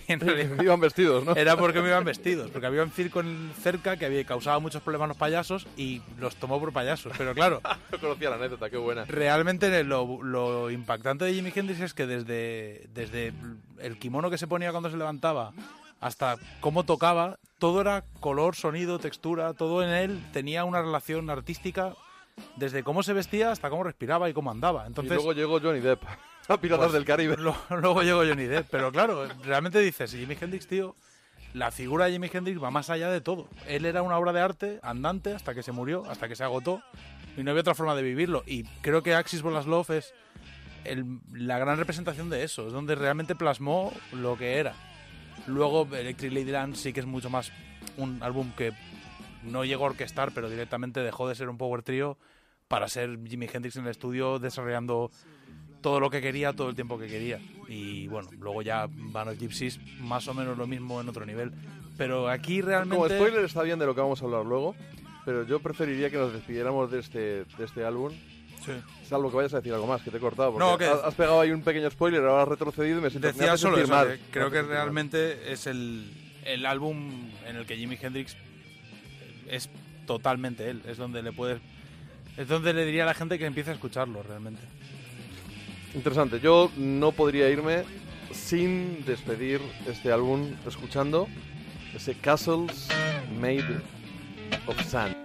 Speaker 4: Y en realidad
Speaker 3: Iban vestidos, ¿no?
Speaker 4: era porque me iban vestidos, porque había un circo cerca que había causado muchos problemas a los payasos y los tomó por payasos. Pero claro,
Speaker 3: No conocía la anécdota, qué buena.
Speaker 4: realmente lo, lo impactante de Jimi Hendrix es que desde, desde el kimono que se ponía cuando se levantaba hasta cómo tocaba, todo era color, sonido, textura, todo en él tenía una relación artística desde cómo se vestía hasta cómo respiraba y cómo andaba. Entonces,
Speaker 3: y luego llegó Johnny Depp a Piratas
Speaker 4: Pues,
Speaker 3: del Caribe.
Speaker 4: lo- luego llegó Johnny Depp. Pero claro, realmente dices, Jimi Hendrix, tío, la figura de Jimi Hendrix va más allá de todo. Él era una obra de arte andante hasta que se murió, hasta que se agotó. Y no había otra forma de vivirlo. Y creo que Axis Love es el- la gran representación de eso. Es donde realmente plasmó lo que era. Luego Electric Ladyland sí que es mucho más un álbum que no llegó a orquestar, pero directamente dejó de ser un power trio para ser Jimi Hendrix en el estudio desarrollando todo lo que quería, todo el tiempo que quería. Y bueno, luego ya Van of Gypsies, más o menos lo mismo en otro nivel. Pero aquí realmente...
Speaker 3: Como spoiler está bien de lo que vamos a hablar luego, pero yo preferiría que nos despidiéramos de este, de este álbum.
Speaker 4: Sí.
Speaker 3: Salvo que vayas a decir algo más, que te he cortado. Porque
Speaker 4: No, que-
Speaker 3: has has pegado ahí un pequeño spoiler, ahora has retrocedido y me siento
Speaker 4: Decía solo eso,
Speaker 3: mal.
Speaker 4: que creo que
Speaker 3: mal.
Speaker 4: realmente es el, el álbum en el que Jimi Hendrix es totalmente él. Es donde le puedes... Es donde le diría a la gente que empiece a escucharlo realmente.
Speaker 3: Interesante. Yo no podría irme sin despedir este álbum escuchando ese Castles Made of Sand.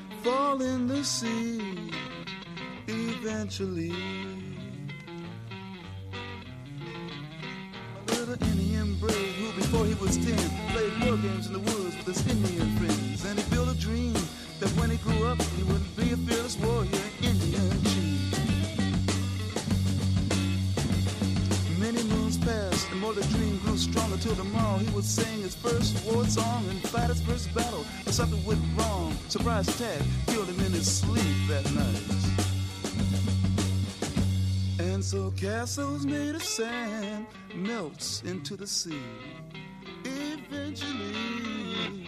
Speaker 2: fall in the sea eventually. A little Indian brave who before he was ten played war games in the woods with his Indian friends. And he built a dream that when he grew up he would be a fearless warrior, Indian chief. Many moons passed, and more the dream stronger till tomorrow he would sing his first war song and fight his first battle. But something went wrong. Surprise attack killed him in his sleep that night. And so castles made of sand melts into the sea. Eventually.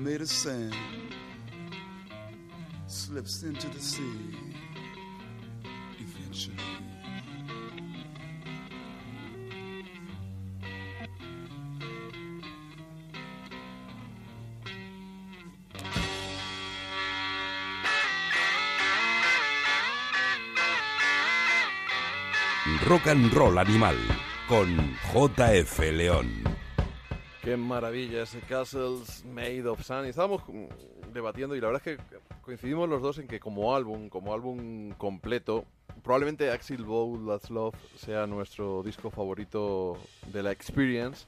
Speaker 2: made of sand slips into the sea eventually.
Speaker 1: Rock and Roll Animal con JF León.
Speaker 3: Qué maravilla ese Castles Made of Sun. Y estábamos debatiendo y la verdad es que coincidimos los dos en que como álbum, como álbum completo, probablemente Axel Bowl That's Love sea nuestro disco favorito de la Experience.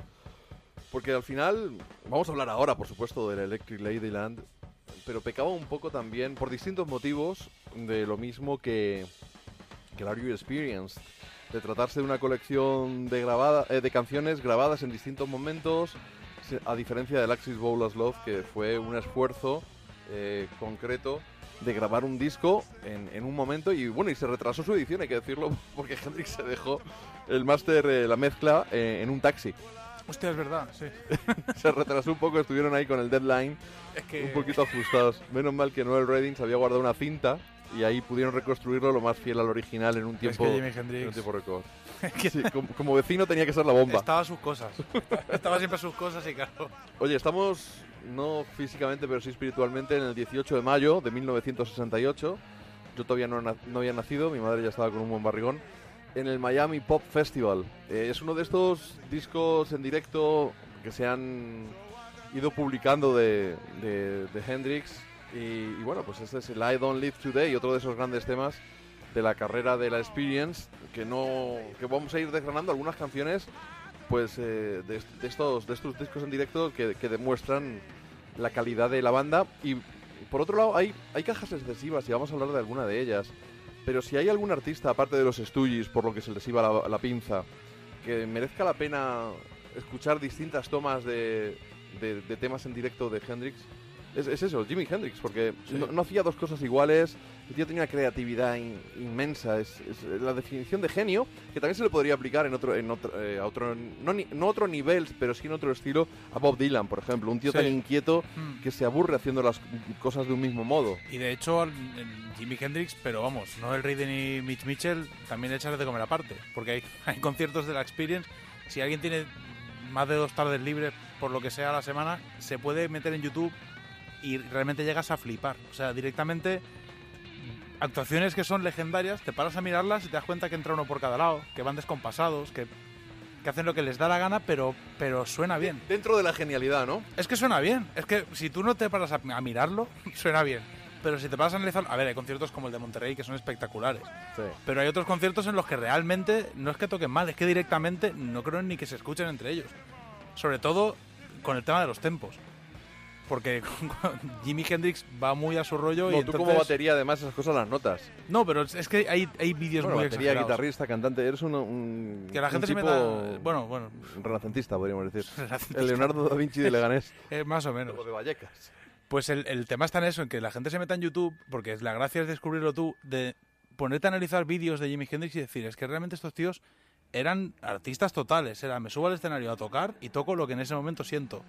Speaker 3: Porque al final, vamos a hablar ahora, por supuesto, del Electric Ladyland, pero pecaba un poco también, por distintos motivos, de lo mismo que, que la Experience, de tratarse de una colección de, grabada, eh, de canciones grabadas en distintos momentos, a diferencia del Axis Bowl as Love, que fue un esfuerzo eh, concreto de grabar un disco en, en un momento y bueno, y se retrasó su edición, hay que decirlo, porque Hendrix se dejó el máster, eh, la mezcla, en un taxi.
Speaker 4: Hostia, es verdad, sí.
Speaker 3: Se retrasó un poco, estuvieron ahí con el deadline
Speaker 4: Es que...
Speaker 3: un poquito ajustados. Menos mal que Noel Redding se había guardado una cinta y ahí pudieron reconstruirlo lo más fiel al original en un tiempo,
Speaker 4: que Jimi
Speaker 3: en un
Speaker 4: Hendrix...
Speaker 3: tiempo récord.
Speaker 4: es que
Speaker 3: Sí, como, como vecino tenía que ser la bomba.
Speaker 4: Estaba a sus cosas. Estaba siempre sus cosas y claro.
Speaker 3: Oye, estamos no físicamente, pero sí espiritualmente en el 18 de mayo de 1968. Yo todavía no había nacido, mi madre ya estaba con un buen barrigón. en el Miami Pop Festival. Eh, es uno de estos discos en directo que se han ido publicando de, de- de Hendrix. Y, y bueno, pues este es el I Don't Live Today, otro de esos grandes temas de la carrera de la Experience, que no que vamos a ir desgranando algunas canciones pues eh, de, de estos de estos discos en directo que, que demuestran la calidad de la banda. Y por otro lado hay hay cajas excesivas y vamos a hablar de alguna de ellas. Pero si hay algún artista aparte de los Stooges por lo que se les iba la, la pinza que merezca la pena escuchar distintas tomas de, de- de temas en directo de Hendrix es, es eso, Jimi Hendrix, porque no, no hacía dos cosas iguales, el tío tenía una creatividad in- inmensa, es, es la definición de genio, que también se le podría aplicar en otro, en otro, eh, a otro no, ni- no otro nivel, pero sí en otro estilo, a Bob Dylan, por ejemplo, un tío
Speaker 4: Sí.
Speaker 3: tan inquieto
Speaker 4: Mm.
Speaker 3: que se aburre haciendo las cosas de un mismo modo.
Speaker 4: Y de hecho, Jimi Hendrix, pero vamos, no el rey de ni Mitch Mitchell, también echarle de comer aparte. Porque hay, hay conciertos de la Experience. Si alguien tiene más de dos tardes libres, por lo que sea a la semana, se puede meter en YouTube y realmente llegas a flipar. O sea, directamente actuaciones que son legendarias, te paras a mirarlas y te das cuenta que entra uno por cada lado, que van descompasados, que, que hacen lo que les da la gana, pero, pero suena bien.
Speaker 3: Dentro de la genialidad, ¿no?
Speaker 4: Es que suena bien. Es que si tú no te paras a, a mirarlo, suena bien. Pero si te paras a analizar... A ver, hay conciertos como el de Monterrey que son espectaculares.
Speaker 3: Sí.
Speaker 4: Pero hay otros conciertos en los que realmente no es que toquen mal, es que directamente no creo ni que se escuchen entre ellos. Sobre todo con el tema de los tempos. Porque Jimi Hendrix va muy a su rollo y
Speaker 3: No, tú como batería, además, esas cosas las notas.
Speaker 4: No, pero es que hay, hay vídeos
Speaker 3: Bueno,
Speaker 4: muy
Speaker 3: batería,
Speaker 4: exagerados.
Speaker 3: guitarrista, cantante, eres un, un
Speaker 4: Que la gente se meta... Bueno, bueno,
Speaker 3: renacentista, podríamos decir.
Speaker 4: Renacentista.
Speaker 3: El Leonardo da Vinci de Leganés.
Speaker 4: eh, más o menos.
Speaker 3: O de Vallecas.
Speaker 4: Pues el, el tema está en eso, en que la gente se meta en YouTube, porque la gracia es descubrirlo tú, de ponerte a analizar vídeos de Jimi Hendrix y decir, es que realmente estos tíos eran artistas totales, era me subo al escenario a tocar y toco lo que en ese momento siento.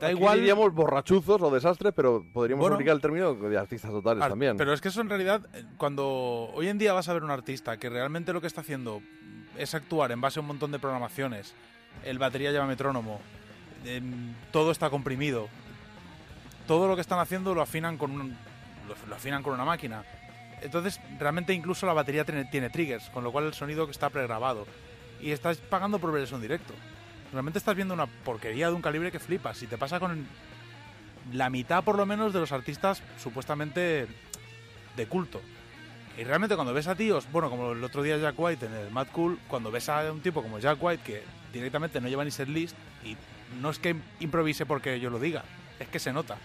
Speaker 4: Da
Speaker 3: Aquí
Speaker 4: igual...
Speaker 3: diríamos borrachuzos o desastres, pero podríamos
Speaker 4: Bueno.
Speaker 3: aplicar el término de artistas totales también.
Speaker 4: Pero es que eso en realidad, eh, cuando hoy en día vas a ver un artista que realmente lo que está haciendo es actuar en base a un montón de programaciones, el batería lleva metrónomo, em, todo está comprimido, todo lo que están haciendo lo afinan con un- lo, lo afinan con una máquina. Entonces, realmente incluso la batería tiene, tiene triggers, con lo cual el sonido que está pregrabado. Y estás pagando por ver eso en directo. Realmente estás viendo una porquería de un calibre que flipas. Si te pasa con la mitad, por lo menos, de los artistas supuestamente de culto. Y realmente cuando ves a tíos, bueno, como el otro día Jack White en el Mad Cool, cuando ves a un tipo como Jack White que directamente no lleva ni set list y no es que improvise porque yo lo diga, es que se nota.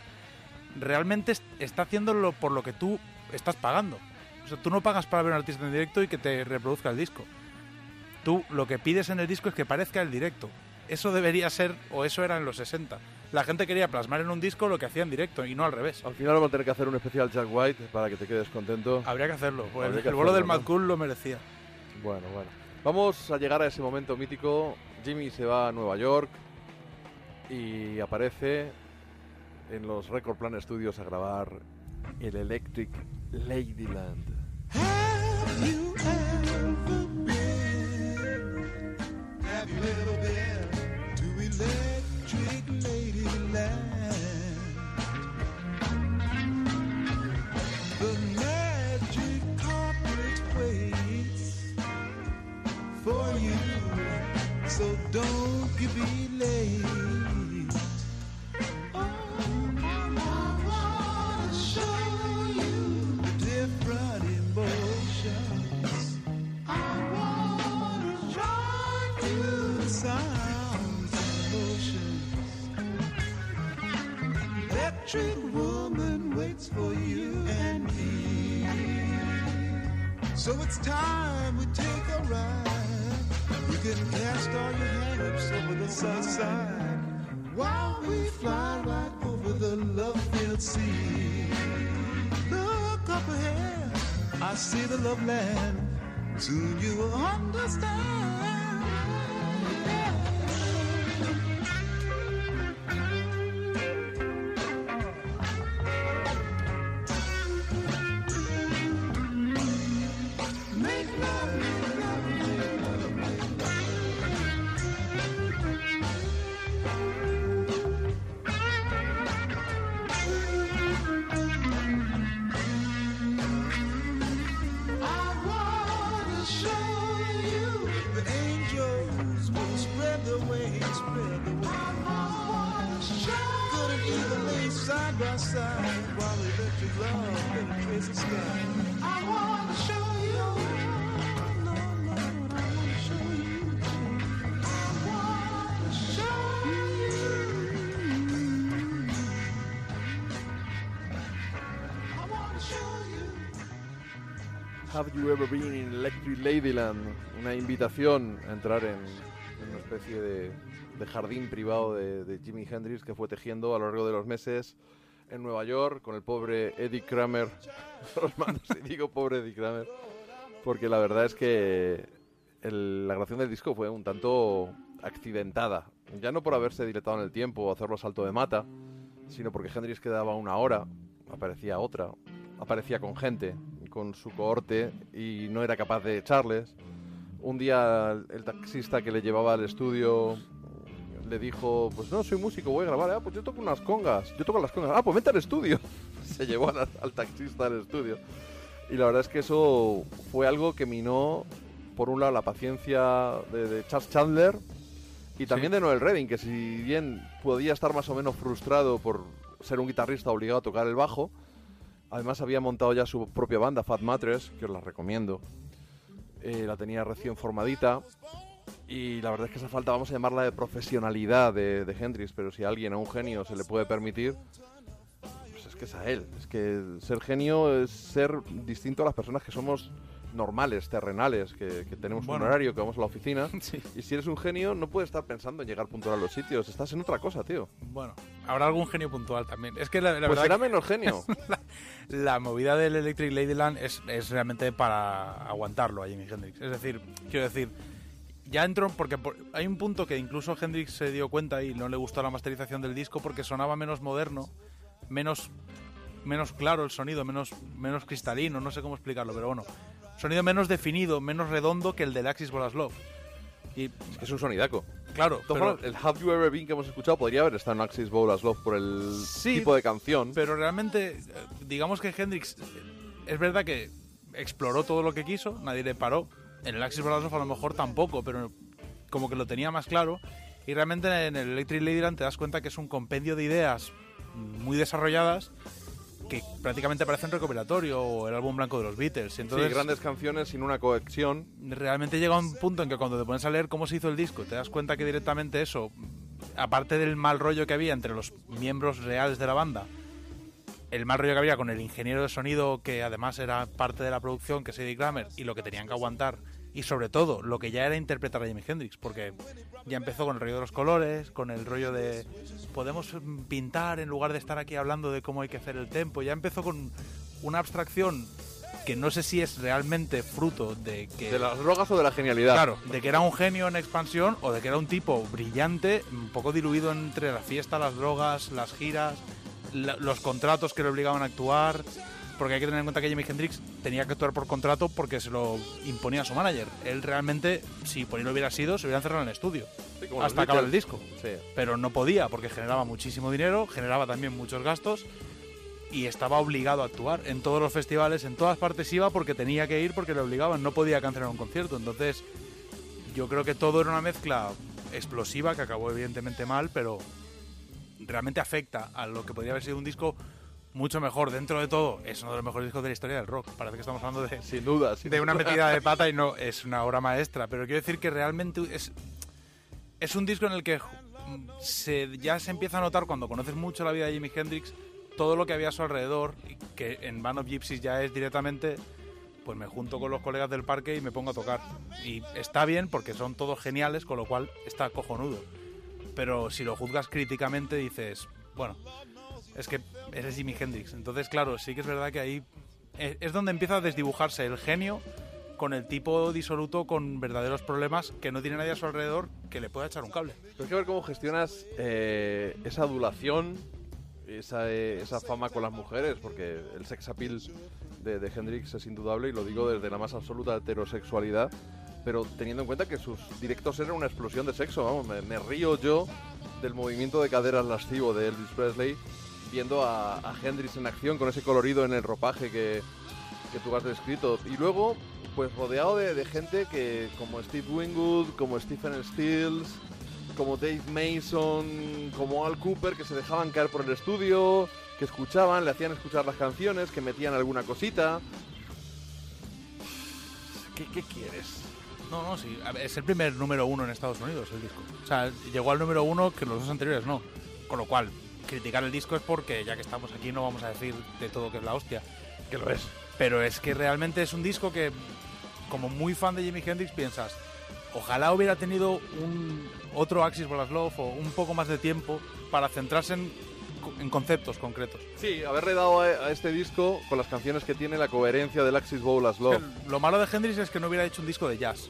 Speaker 4: Realmente es- está haciéndolo por lo que tú estás pagando. O sea, tú no pagas para ver a un artista en directo y que te reproduzca el disco. Tú lo que pides en el disco es que parezca el directo. Eso debería ser, o eso era en los 60. La gente quería plasmar en un disco lo que hacía en directo y no al revés.
Speaker 3: Al final vamos a tener que hacer un especial Jack White para que te quedes contento.
Speaker 4: Habría que hacerlo. pues
Speaker 3: Habría
Speaker 4: el
Speaker 3: que
Speaker 4: vuelo del Mad
Speaker 3: ¿no?
Speaker 4: Cool lo merecía.
Speaker 3: Bueno, bueno. Vamos a llegar a ese momento mítico. Jimmy se va a Nueva York y aparece en los Record Plan Studios a grabar el Electric Ladyland.
Speaker 2: Have you ever been? Have you ever been Electric Ladyland? The magic carpet waits for you, so don't you be late. Electric woman waits for you and me. So it's time we take a ride. We can cast all your hang-ups over the side. while we fly right over the love-filled sea. Look up ahead, I see the love land. Soon you will understand.
Speaker 3: Una invitación a entrar en, en una especie de, de jardín privado de, de Jimi Hendrix que fue tejiendo a lo largo de los meses en Nueva York con el pobre Eddie Kramer los manos. Y digo pobre Eddie Kramer porque la verdad es que el- la grabación del disco fue un tanto accidentada. Ya no por haberse diletado en el tiempo o hacerlo salto de mata, sino porque Hendrix quedaba una hora, aparecía otra, aparecía con gente, con su cohorte y no era capaz de echarles. Un día el, taxista que le llevaba al estudio le dijo, pues no, soy músico, voy a grabar. Ah, pues yo toco unas congas, yo toco las congas. Ah, pues vente al estudio. Se llevó al, al taxista al estudio. Y la verdad es que eso fue algo que minó, por un lado, la paciencia de, de Charles Chandler y también de Noel Redding, que si bien podía estar más o menos frustrado por ser un guitarrista obligado a tocar el bajo, además había montado ya su propia banda, Fat Mattress, que os la recomiendo. Eh, la tenía recién formadita. Y la verdad es que esa falta, vamos a llamarla de profesionalidad de, de Hendrix, pero si a alguien, a un genio, se le puede permitir, pues es que es a él. Es que ser genio es ser distinto a las personas que somos normales, terrenales, que, que tenemos
Speaker 4: Bueno.
Speaker 3: un horario, que vamos a la oficina.
Speaker 4: Sí.
Speaker 3: Y si eres un genio, no puedes estar pensando en llegar puntual a los sitios. Estás en otra cosa, tío.
Speaker 4: Bueno, habrá algún genio puntual también. Es que la, la
Speaker 3: pues
Speaker 4: verdad
Speaker 3: será
Speaker 4: que
Speaker 3: menos genio.
Speaker 4: la movida del Electric Ladyland es, es realmente para aguantarlo a Jimi Hendrix. Es decir, quiero decir, ya entró porque por- hay un punto que incluso Hendrix se dio cuenta y no le gustó la masterización del disco porque sonaba menos moderno, menos menos claro el sonido, menos menos cristalino, no sé cómo explicarlo, pero bueno, sonido menos definido, menos redondo que el del Axis Bolas Love. Y
Speaker 3: es que es un sonidaco.
Speaker 4: claro, pero-
Speaker 3: el Have You Ever Been que hemos escuchado podría haber estado en Axis Love por el
Speaker 4: Sí,
Speaker 3: tipo de canción.
Speaker 4: Pero realmente, eh, digamos que Hendrix eh, es verdad que exploró todo lo que quiso, nadie le paró. En el Axis Brothers a lo mejor tampoco, pero como que lo tenía más claro. Y realmente en el Electric Ladyland te das cuenta que es un compendio de ideas muy desarrolladas que prácticamente parece un recopilatorio o el álbum blanco de los Beatles. Entonces,
Speaker 3: sí, grandes canciones sin una cohesión.
Speaker 4: realmente llega un punto en que cuando te pones a leer cómo se hizo el disco, te das cuenta que directamente eso, aparte del mal rollo que había entre los miembros reales de la banda, el mal rollo que había con el ingeniero de sonido, que además era parte de la producción, que es Eddie Kramer, y lo que tenían que aguantar, y sobre todo lo que ya era interpretar a Jimi Hendrix, porque ya empezó con el rollo de los colores, con el rollo de podemos pintar en lugar de estar aquí hablando de cómo hay que hacer el tempo, ya empezó con una abstracción que no sé si es realmente fruto de que
Speaker 3: De las drogas o de la genialidad.
Speaker 4: Claro, de que era un genio en expansión o de que era un tipo brillante, un poco diluido entre la fiesta, las drogas, las giras, la- los contratos que le obligaban a actuar. Porque hay que tener en cuenta que Jimi Hendrix tenía que actuar por contrato porque se lo imponía su manager. Él realmente, si por él lo hubiera sido, se hubiera encerrado en el estudio
Speaker 3: Sí,
Speaker 4: hasta acabar el disco.
Speaker 3: Sí.
Speaker 4: Pero no podía porque generaba muchísimo dinero, generaba también muchos gastos y estaba obligado a actuar en todos los festivales, en todas partes iba porque tenía que ir porque le obligaban, no podía cancelar un concierto. Entonces, yo creo que todo era una mezcla explosiva que acabó evidentemente mal, pero realmente afecta a lo que podría haber sido un disco mucho mejor. Dentro de todo, es uno de los mejores discos de la historia del rock. Parece que estamos hablando de,
Speaker 3: Sin duda. sin
Speaker 4: de una
Speaker 3: duda.
Speaker 4: metida de pata y no es una obra maestra. Pero quiero decir que realmente es, es un disco en el que se, ya se empieza a notar cuando conoces mucho la vida de Jimi Hendrix todo lo que había a su alrededor, que en Band of Gypsies ya es directamente, pues me junto con los colegas del parque y me pongo a tocar. Y está bien porque son todos geniales, con lo cual está cojonudo. Pero si lo juzgas críticamente dices, bueno, es que eres Jimi Hendrix. Entonces, claro, sí que es verdad que ahí es es donde empieza a desdibujarse el genio con el tipo disoluto con verdaderos problemas que no tiene nadie a su alrededor que le pueda echar un cable.
Speaker 3: Pero hay que ver cómo gestionas eh, esa adulación, esa, eh, fama con las mujeres, porque el sex appeal de, de Hendrix es indudable y lo digo desde la más absoluta heterosexualidad, pero teniendo en cuenta que sus directos eran una explosión de sexo, vamos, me, me río yo del movimiento de caderas lascivo de Elvis Presley viendo a, a Hendrix en acción con ese colorido en el ropaje que, que tú has descrito. Y luego, pues rodeado de, gente que, como Steve Wingwood, como Stephen Stills, como Dave Mason, como Al Cooper, que se dejaban caer por el estudio, que escuchaban, le hacían escuchar las canciones, que metían alguna cosita. ¿Qué, quieres?
Speaker 4: No, no, sí. es el primer número uno en Estados Unidos el disco. O sea, llegó al número uno que los dos anteriores no. Con lo cual, criticar el disco es porque ya que estamos aquí no vamos a decir de todo que es la hostia.
Speaker 3: Que lo es.
Speaker 4: Pero es que realmente es un disco que, como muy fan de Jimi Hendrix, piensas, ojalá hubiera tenido un otro Axis Bolas Love o un poco más de tiempo para centrarse en, en conceptos concretos.
Speaker 3: Sí, haberle dado a, a este disco, con las canciones que tiene, la coherencia del Axis Love.
Speaker 4: Lo malo de Hendrix es que no hubiera hecho un disco de jazz.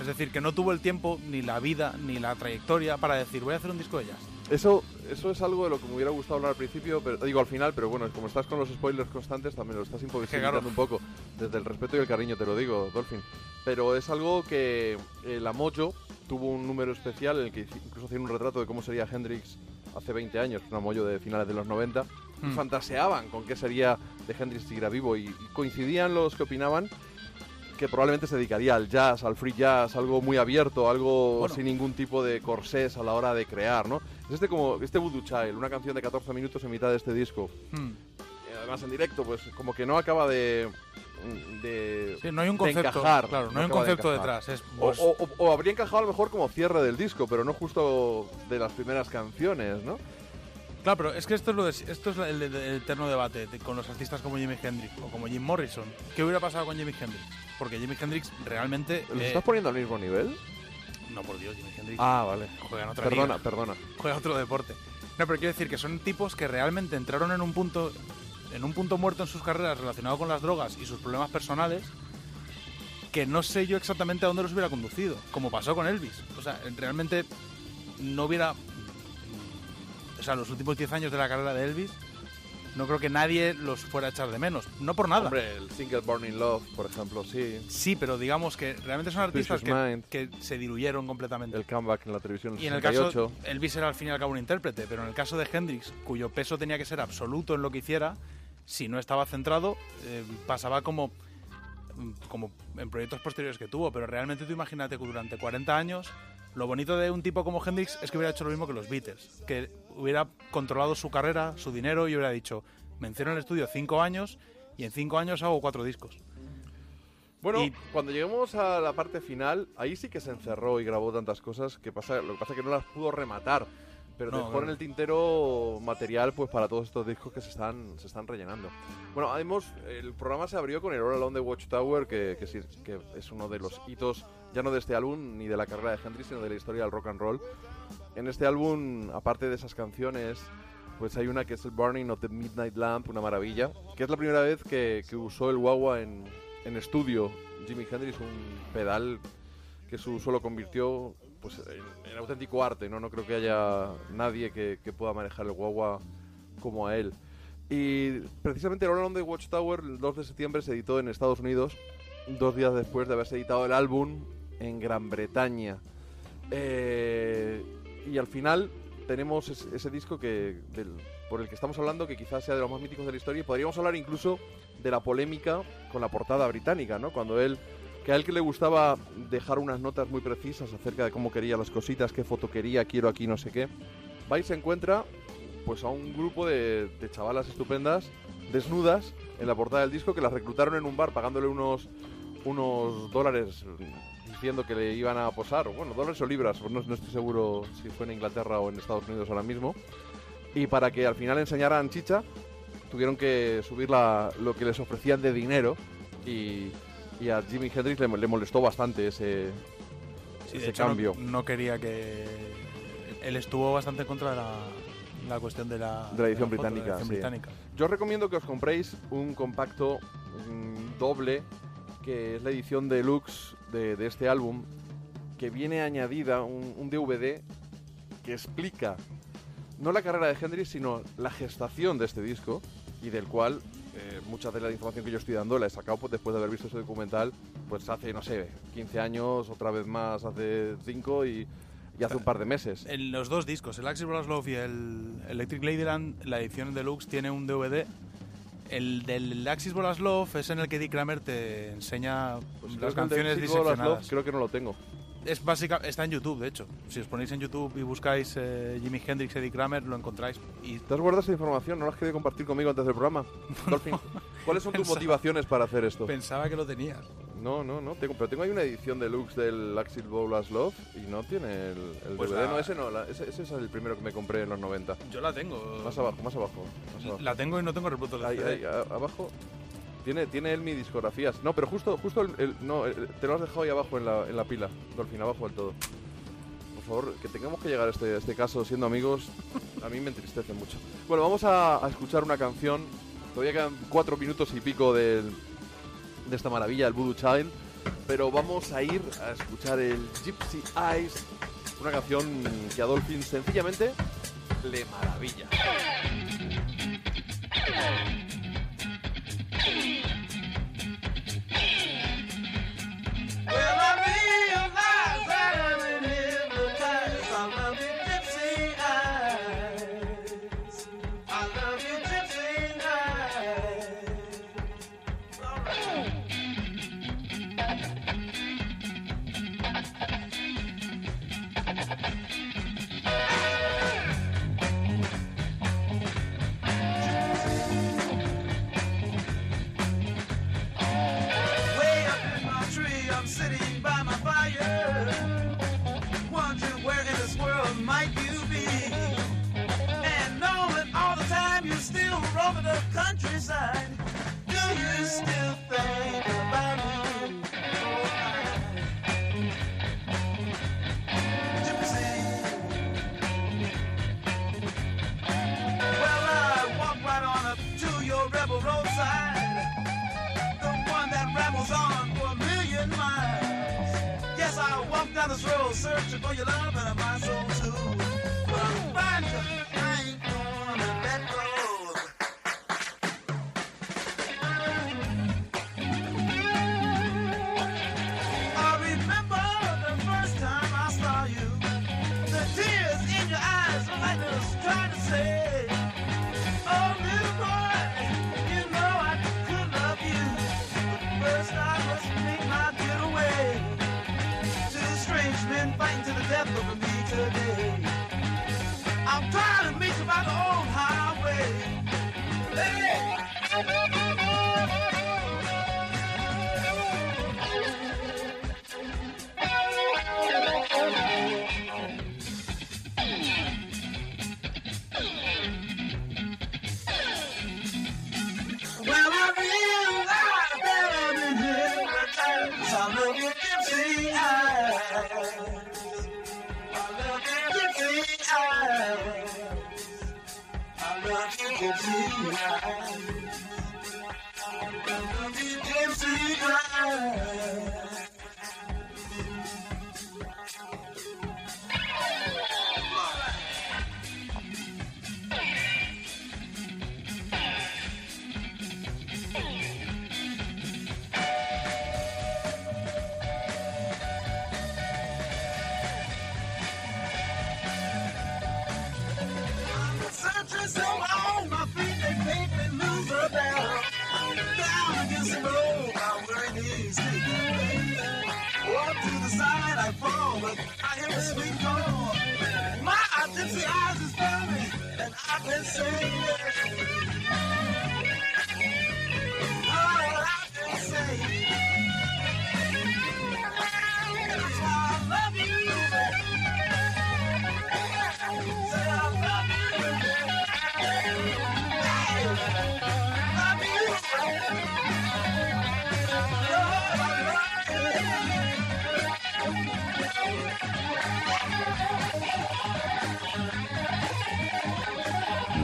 Speaker 4: Es decir, que no tuvo el tiempo, ni la vida, ni la trayectoria para decir, voy a hacer un disco de jazz.
Speaker 3: Eso, eso es algo de lo que me hubiera gustado hablar al principio, pero digo al final, pero bueno, como estás con los spoilers constantes, también lo estás
Speaker 4: claro.
Speaker 3: un poco. Desde el respeto y el cariño te lo digo, Dolphin. Pero es algo que eh, la Mojo tuvo un número especial en el que incluso hacían un retrato de cómo sería Hendrix hace 20 años, una Mojo de finales de los 90, y
Speaker 4: Hmm.
Speaker 3: fantaseaban con qué sería de Hendrix si siguiera vivo y, y coincidían los que opinaban que probablemente se dedicaría al jazz, al free jazz, algo muy abierto, algo
Speaker 4: Bueno.
Speaker 3: sin ningún tipo de corsés a la hora de crear, ¿no? Es este como este Voodoo Child, una canción de 14 minutos en mitad de este disco.
Speaker 4: Hmm.
Speaker 3: Y además en directo, pues como que no acaba de de,
Speaker 4: Sí, no hay un concepto,
Speaker 3: encajar,
Speaker 4: claro, no hay un
Speaker 3: acaba de
Speaker 4: detrás. Es,
Speaker 3: O,
Speaker 4: pues,
Speaker 3: o- o- o habría encajado a lo mejor como cierre del disco, pero no justo de las primeras canciones, ¿no?
Speaker 4: Claro, pero es que esto es, lo de- esto es el, el- el eterno debate de- con los artistas como Jimi Hendrix o como Jim Morrison. ¿Qué hubiera pasado con Jimi Hendrix? Porque Jimi Hendrix realmente...
Speaker 3: ¿Los
Speaker 4: eh,
Speaker 3: estás poniendo al mismo nivel?
Speaker 4: no, por Dios, Jimi Hendrix
Speaker 3: Ah, vale.
Speaker 4: juega en otra
Speaker 3: Perdona,
Speaker 4: liga,
Speaker 3: perdona.
Speaker 4: juega otro deporte. No, pero quiero decir que son tipos que realmente entraron en un punto en un punto muerto en sus carreras relacionado con las drogas y sus problemas personales que no sé yo exactamente a dónde los hubiera conducido, como pasó con Elvis. O sea, realmente no hubiera... O sea, los últimos 10 años de la carrera de Elvis, no creo que nadie los fuera a echar de menos. No por nada.
Speaker 3: Hombre, el single Burning Love, por ejemplo, sí.
Speaker 4: Sí, pero digamos que realmente son artistas que se diluyeron completamente.
Speaker 3: El comeback en la televisión
Speaker 4: Y en el
Speaker 3: 68.
Speaker 4: caso, Elvis era al fin y al cabo un intérprete, pero en el caso de Hendrix, cuyo peso tenía que ser absoluto en lo que hiciera, si no estaba centrado, eh, pasaba como, como en proyectos posteriores que tuvo. Pero realmente tú imagínate que durante 40 años, lo bonito de un tipo como Hendrix es que hubiera hecho lo mismo que los Beatles, que hubiera controlado su carrera, su dinero y hubiera dicho, me encierro en el estudio 5 años y en 5 años hago cuatro discos.
Speaker 3: Bueno,
Speaker 4: Y-
Speaker 3: cuando lleguemos a la parte final, ahí sí que se encerró y grabó tantas cosas que pasa, lo que pasa es que no las pudo rematar. Pero
Speaker 4: No,
Speaker 3: dejó
Speaker 4: claro.
Speaker 3: en el tintero material pues para todos estos discos que se están, se están rellenando. Bueno, además, el programa se abrió con el All Along the Watchtower, que, que, sí, que es uno de los hitos, ya no de este álbum ni de la carrera de Hendrix, sino de la historia del rock and roll. En este álbum, aparte de esas canciones, pues hay una que es el Burning of the Midnight Lamp, una maravilla, que es la primera vez que, que usó el guagua en, en estudio Jimi Hendrix, un pedal que su uso lo convirtió pues, en, en auténtico arte, ¿no? No creo que haya nadie que, que pueda manejar el guagua como a él. Y precisamente el All the Watchtower, el 2 de septiembre, se editó en Estados Unidos, dos días después de haberse editado el álbum en Gran Bretaña. Eh, y al final tenemos es- ese, disco que por el que estamos hablando, que quizás sea de los más míticos de la historia, y podríamos hablar incluso de la polémica con la portada británica, ¿no? Cuando él, que a él que le gustaba dejar unas notas muy precisas acerca de cómo quería las cositas, qué foto quería, quiero aquí, no sé qué, va y se encuentra pues a un grupo de, de chavalas estupendas, desnudas, en la portada del disco, que las reclutaron en un bar pagándole unos, unos dólares diciendo que le iban a posar, bueno, dólares o libras, pues no, no estoy seguro si fue en Inglaterra o en Estados Unidos ahora mismo, y para que al final enseñaran chicha, tuvieron que subir la- lo que les ofrecían de dinero, y, y a Jimi Hendrix le, le molestó bastante ese,
Speaker 4: Sí, de
Speaker 3: ese
Speaker 4: hecho, no-
Speaker 3: cambio.
Speaker 4: No, quería que. Él estuvo bastante en contra de la, la cuestión de la,
Speaker 3: De la edición
Speaker 4: foto, de
Speaker 3: británica,
Speaker 4: edición
Speaker 3: sí.
Speaker 4: británica.
Speaker 3: Yo os recomiendo que os compréis un compacto mm, doble, que es la edición deluxe de, este álbum, que viene añadida un, un DVD que explica no la carrera de Hendrix, sino la gestación de este disco, y del cual eh, mucha de la información que yo estoy dando la he sacado pues, después de haber visto ese documental, pues hace, no sé, 15 años, otra vez más hace 5 y, hace un par de meses.
Speaker 4: En los dos discos, el Axis Brothers Love y el Electric Ladyland, la edición deluxe tiene un DVD. El del Axis Bolas Love es en el que Dick Kramer te enseña
Speaker 3: Pues
Speaker 4: las canciones diseccionadas.
Speaker 3: creo que no lo tengo.
Speaker 4: Es básica, está en YouTube, de hecho. Si os ponéis en YouTube y buscáis eh, Jimi Hendrix, Eddie Kramer, lo encontráis. Y
Speaker 3: ¿Te has guardado esa información? ¿No la has querido compartir conmigo antes del programa? Dolphin, ¿cuáles son tus
Speaker 4: Pensaba-
Speaker 3: motivaciones para hacer esto?
Speaker 4: pensaba que lo tenías.
Speaker 3: No, no, no. Tengo, pero tengo ahí una edición deluxe del Axel Bowl as Love y no tiene el, el
Speaker 4: Pues
Speaker 3: DVD.
Speaker 4: la-
Speaker 3: No, ese no. la- ese, ese es el primero que me compré en los 90.
Speaker 4: Yo la tengo.
Speaker 3: Más abajo, más abajo. Más abajo.
Speaker 4: La tengo y no tengo de
Speaker 3: Ahí,
Speaker 4: CD.
Speaker 3: ahí, a- abajo. Tiene, tiene él mi discografías. No, pero justo, justo el, el- no, el- te lo has dejado ahí abajo en la, en la pila, Dolphin, abajo del todo. Por favor, que tengamos que llegar a este, a este caso siendo amigos, a mí me entristece mucho. Bueno, vamos a, a escuchar una canción. Todavía quedan cuatro minutos y pico del- de esta maravilla, el Voodoo Child. Pero vamos a ir a escuchar el Gypsy Eyes, una canción que a Dolphin sencillamente le maravilla.
Speaker 2: Countryside. Do you still think about me? Gypsy. Well, I walk right on up to your rebel roadside the one that rambles on for a million miles. Yes, I walk down this road searching for your love and my soul fighting to the death over me today.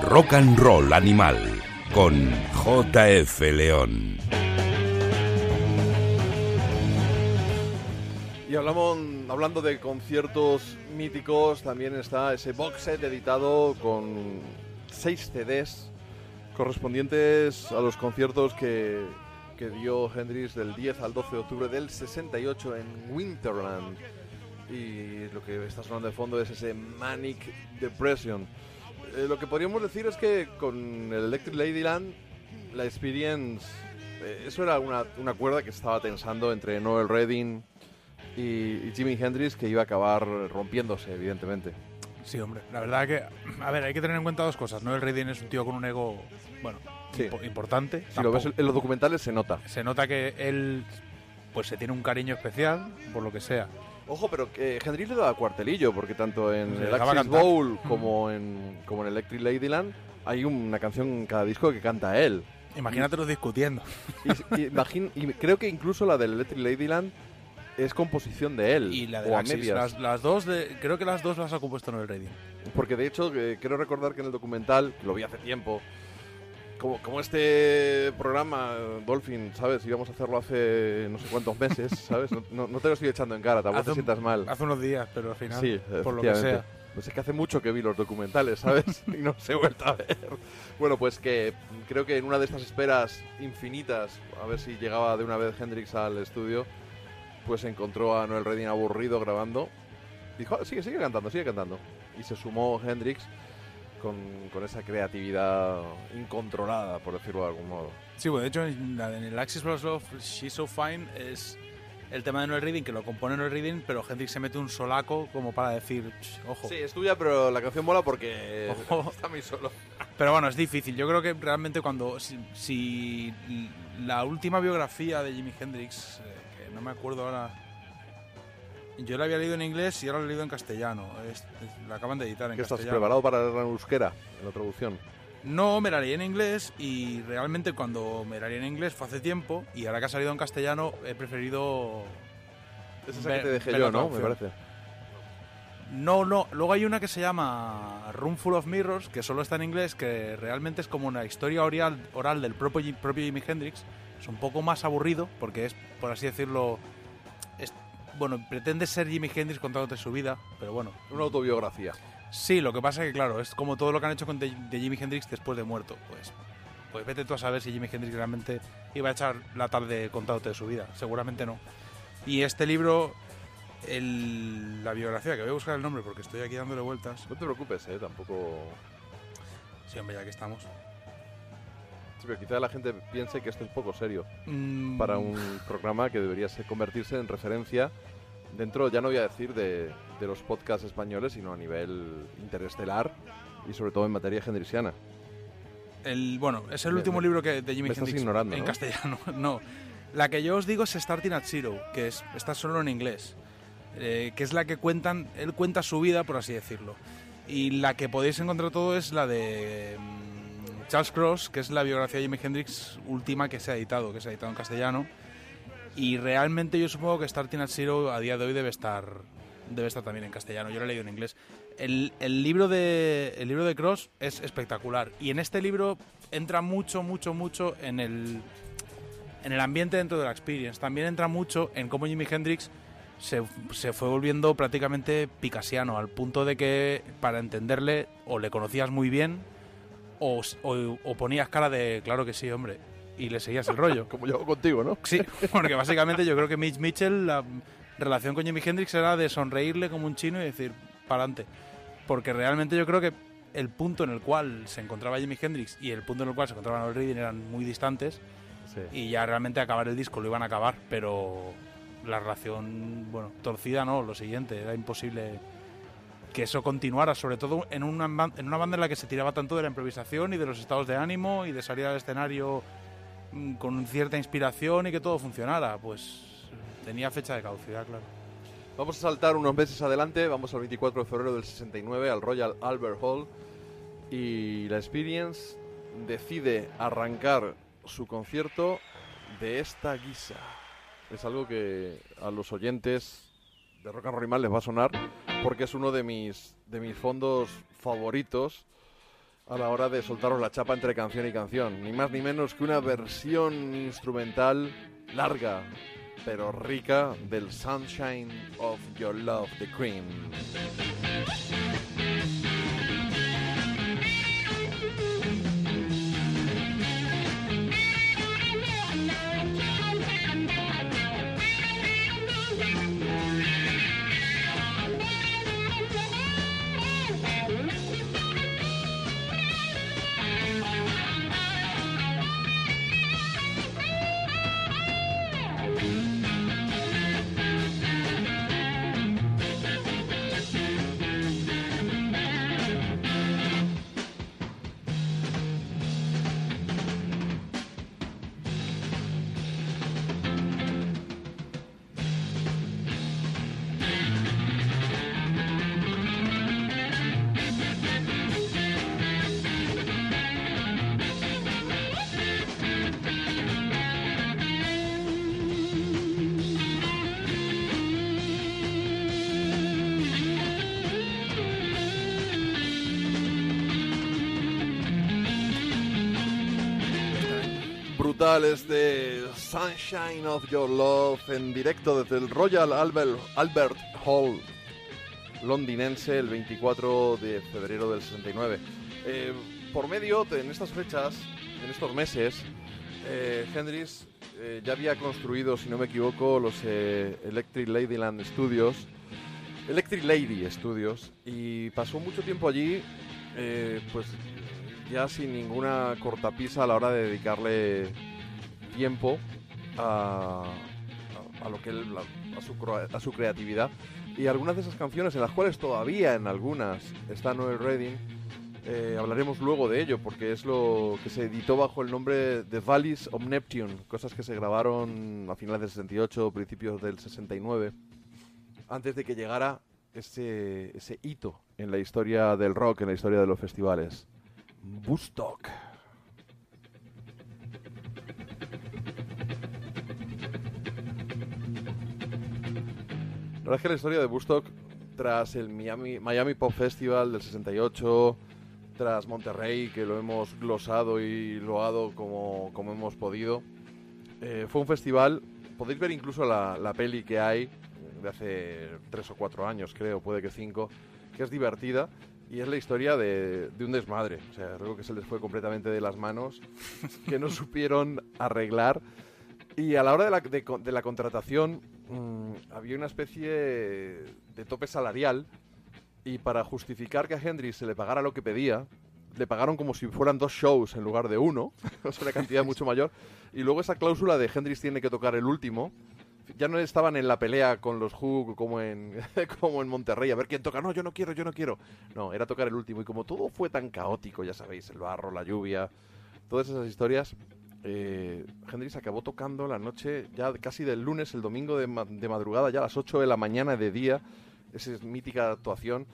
Speaker 1: Rock and Roll Animal con JF León.
Speaker 3: Y hablamos, hablando de conciertos míticos, también está ese box set editado con seis CDs correspondientes a los conciertos que, que dio Hendrix del 10 al 12 de octubre del 68 en Winterland. Y lo que está sonando de fondo es ese Manic Depression. Eh, lo que podríamos decir es que con el Electric Ladyland, la Experience, eh, eso era una, una cuerda que estaba tensando entre Noel Redding, y, y Jimi Hendrix que iba a acabar rompiéndose, evidentemente.
Speaker 4: Sí, hombre. La verdad que, a ver, hay que tener en cuenta dos cosas. Noel Redding es un tío con un ego, bueno,
Speaker 3: Sí.
Speaker 4: impo- importante.
Speaker 3: Si lo ves en los documentales se nota.
Speaker 4: Se nota que él, pues se tiene un cariño especial, por lo que sea.
Speaker 3: Ojo, pero que Hendrix le daba cuartelillo, porque tanto en el Axis. Bowl como en, como en Electric Ladyland hay una canción en cada disco que canta él.
Speaker 4: Imagínatelos discutiendo.
Speaker 3: Y, y y creo que incluso la del Electric Ladyland es composición de él.
Speaker 4: Y la de
Speaker 3: o a
Speaker 4: Axis,
Speaker 3: medias.
Speaker 4: las, las dos, de, creo que las dos las ha compuesto Noel Redding.
Speaker 3: Porque de hecho, eh, quiero recordar que en el documental, que lo vi hace tiempo, como, como este programa, Dolphin, ¿sabes? Íbamos a hacerlo hace no sé cuántos meses, ¿sabes? No, no- no te lo estoy echando en cara, tampoco
Speaker 4: Hace
Speaker 3: te sientas mal.
Speaker 4: Hace unos días, pero al final,
Speaker 3: Sí,
Speaker 4: por lo que sea.
Speaker 3: Pues es que hace mucho que vi los documentales, ¿sabes? y no se he vuelto a ver. Bueno, pues que creo que en una de estas esperas infinitas, a ver si llegaba de una vez Hendrix al estudio, pues encontró a Noel Redding aburrido grabando. Dijo, sigue, sigue cantando, sigue cantando. Y se sumó Hendrix con, con esa creatividad incontrolada, por decirlo de algún modo.
Speaker 4: Sí, bueno, de hecho, en, el Axis Plus Love, She's So Fine es el tema de Noel Reading, que lo compone Noel Reading, pero Hendrix se mete un solaco como para decir, "Ch, ojo.
Speaker 3: Sí, es tuya, pero la canción mola porque
Speaker 4: Ojo.
Speaker 3: está muy solo.
Speaker 4: Pero bueno, es difícil. Yo creo que realmente cuando. Si, si la última biografía de Jimi Hendrix, eh, que no me acuerdo ahora. Yo la había leído en inglés y ahora la he leído en castellano. Es- es- la acaban de editar en
Speaker 3: ¿Qué estás
Speaker 4: castellano.
Speaker 3: preparado para la euskera en la traducción?
Speaker 4: No, me la leí en inglés y realmente cuando me la leí en inglés fue hace tiempo y ahora que ha salido en castellano he preferido...
Speaker 3: Es esa
Speaker 4: ver-
Speaker 3: que te dejé yo, ¿no? Me parece.
Speaker 4: No, no. Luego hay una que se llama Room Full of Mirrors, que solo está en inglés, que realmente es como una historia oral, oral del propio, propio Jimi Hendrix. Es un poco más aburrido, porque es, por así decirlo, es- bueno, pretende ser Jimi Hendrix contándote su vida, pero bueno.
Speaker 3: Una autobiografía.
Speaker 4: Sí, lo que pasa es que, claro, es como todo lo que han hecho con de, de Jimi Hendrix después de muerto. Pues, pues vete tú a saber si Jimi Hendrix realmente iba a echar la tarde contándote de su vida. Seguramente no. Y este libro, el- la biografía, que voy a buscar el nombre porque estoy aquí dándole vueltas.
Speaker 3: No te preocupes, ¿eh? Tampoco...
Speaker 4: Sí, hombre, ya que estamos.
Speaker 3: Pero quizá la gente piense que esto es poco serio
Speaker 4: Mm,
Speaker 3: para un programa que debería ser- convertirse en referencia dentro, ya no voy a decir de, de los podcasts españoles, sino a nivel interestelar y sobre todo en materia hendrixiana.
Speaker 4: El, bueno, es el
Speaker 3: Me-
Speaker 4: último
Speaker 3: me-
Speaker 4: libro que, de
Speaker 3: estás
Speaker 4: Hendrix
Speaker 3: ignorando,
Speaker 4: en
Speaker 3: ¿no?
Speaker 4: castellano. No. La que yo os digo es Starting at Zero, que es, está solo en inglés. eh, que es la que cuentan, él cuenta su vida, por así decirlo. Y la que podéis encontrar todo es la de mm, Charles Cross, que es la biografía de Jimi Hendrix última que se ha editado, que se ha editado en castellano. Y realmente yo supongo que Starting at Zero a día de hoy debe estar debe estar también en castellano. Yo lo he leído en inglés. El, libro de el libro de Cross es espectacular y en este libro entra mucho, mucho, mucho en el en el ambiente dentro de la experience. También entra mucho en cómo Jimi Hendrix se, se fue volviendo prácticamente picasiano, al punto de que para entenderle o le conocías muy bien o, o- o ponías cara de claro que sí, hombre, y le seguías el rollo.
Speaker 3: Como yo contigo, ¿no?
Speaker 4: Sí, porque básicamente yo creo que Mitch Mitchell, la relación con Jimi Hendrix era de sonreírle como un chino y decir, para adelante. Porque realmente yo creo que el punto en el cual se encontraba Jimi Hendrix y el punto en el cual se encontraba Noel Redding eran muy distantes
Speaker 3: Sí.
Speaker 4: y ya realmente acabar el disco lo iban a acabar, pero la relación, bueno, torcida no, lo siguiente, era imposible que eso continuara, sobre todo en una, en una banda en la que se tiraba tanto de la improvisación y de los estados de ánimo y de salir al escenario mm, con cierta inspiración y que todo funcionara, pues tenía fecha de caducidad, claro.
Speaker 3: Vamos a saltar unos meses adelante, vamos al 24 de febrero del 69 al Royal Albert Hall y la Experience decide arrancar su concierto de esta guisa. Es algo que a los oyentes de Rock and Roll les va a sonar porque es uno de mis, de mis fondos favoritos a la hora de soltaros la chapa entre canción y canción. Ni más ni menos que una versión instrumental larga, pero rica del Sunshine of Your Love, The Cream. Este Sunshine of Your Love en directo desde el Royal Albert, Albert Hall londinense el 24 de febrero del 69. Eh, por medio de en estas fechas, en estos meses, eh, Hendrix eh, ya había construido, si no me equivoco, los eh, Electric Ladyland Studios, Electric Lady Studios, y pasó mucho tiempo allí, eh, pues ya sin ninguna cortapisa a la hora de dedicarle tiempo a, a- a lo que él, a, su, a su creatividad. Y algunas de esas canciones, en las cuales todavía en algunas está Noel Redding, eh, hablaremos luego de ello, porque es lo que se editó bajo el nombre de Valleys of Neptune, cosas que se grabaron a finales del 68, principios del 69, antes de que llegara ese, ese hito en la historia del rock, en la historia de los festivales. Woodstock. La verdad es que la historia de Woodstock, tras el Miami, Miami Pop Festival del 68, tras Monterrey, que lo hemos glosado y loado como, como hemos podido, eh, fue un festival, podéis ver incluso la, la peli que hay, de hace tres o cuatro años, creo, puede que cinco, que es divertida y es la historia de, de un desmadre. O sea, algo que se les fue completamente de las manos, que no supieron arreglar. Y a la hora de la, de de la contratación mm, había una especie de tope salarial y para justificar que a Hendrix se le pagara lo que pedía, le pagaron como si fueran dos shows en lugar de uno, o una cantidad mucho mayor. Y luego esa cláusula de Hendrix tiene que tocar el último, ya no estaban en la pelea con los Who como en, como en Monterrey, a ver quién toca. No, yo no quiero, yo no quiero. No, era tocar el último. Y como todo fue tan caótico, ya sabéis, el barro, la lluvia, todas esas historias, eh, Hendrix acabó tocando la noche, ya casi del lunes, el domingo de, ma- de madrugada, ya a las 8 de la mañana de día. Esa es mítica actuación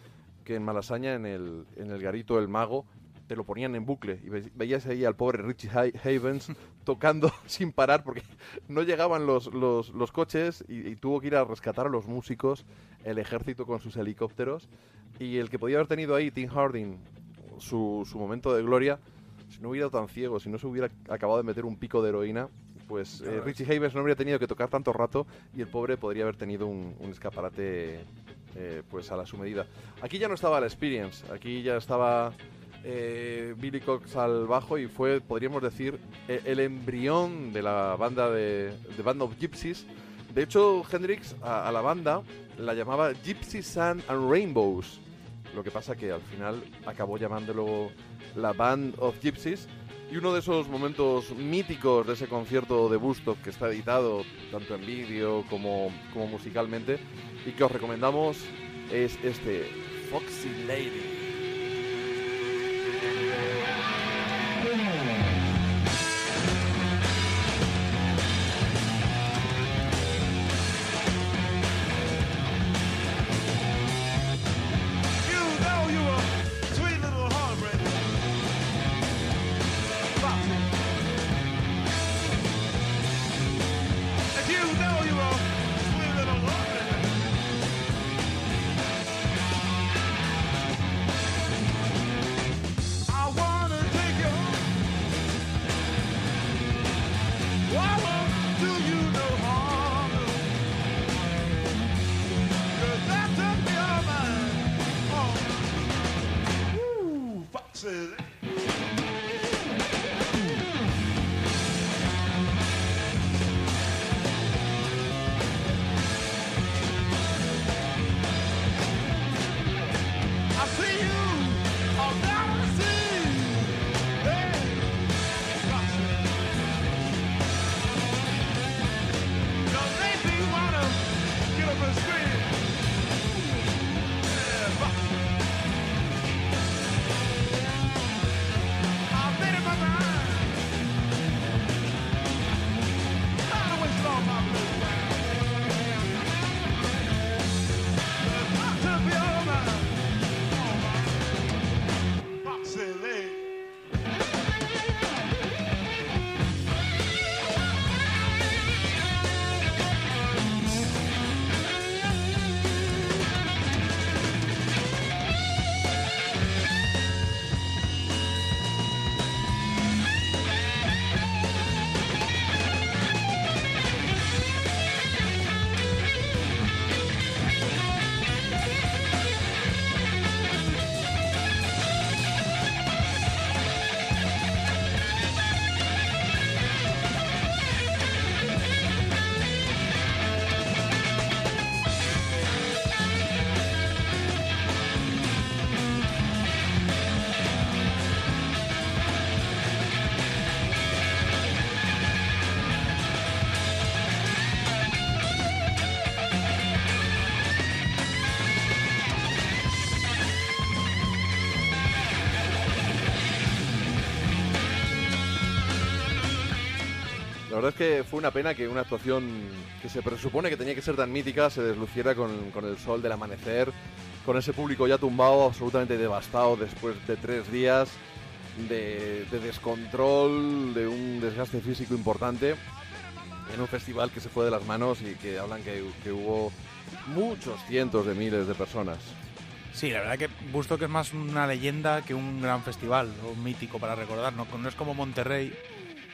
Speaker 3: que en Malasaña, en el, en el Garito del Mago, te lo ponían en bucle y ve- veías ahí al pobre Richie Ha- Havens tocando sin parar porque no llegaban los, los, los coches y, y tuvo que ir a rescatar a los músicos, el ejército con sus helicópteros y el que podía haber tenido ahí, Tim Harding, su, su momento de gloria, si no hubiera ido tan ciego, si no se hubiera acabado de meter un pico de heroína, pues eh, Richie Havens no habría tenido que tocar tanto rato y el pobre podría haber tenido un, un escaparate eh, pues a la su medida. Aquí ya no estaba la experience, aquí ya estaba eh, Billy Cox al bajo y fue, podríamos decir, e- el embrión de la banda de, de Band of Gypsies. De hecho, Hendrix a, a la banda la llamaba Gypsy Sun and Rainbows. Lo que pasa que al final acabó llamándolo la Band of Gypsies. Y uno de esos momentos míticos de ese concierto de Woodstock que está editado tanto en vídeo como, como musicalmente y que os recomendamos es este Foxy Lady. Verdad es que fue una pena que una actuación que se presupone que tenía que ser tan mítica se desluciera con, con el sol del amanecer, con ese público ya tumbado, absolutamente devastado después de tres días de, de descontrol, de un desgaste físico importante en un festival que se fue de las manos y que hablan que, que hubo muchos cientos de miles de personas.
Speaker 4: Sí, la verdad que Woodstock es más una leyenda que un gran festival o un mítico para recordar. No, no es como Monterrey,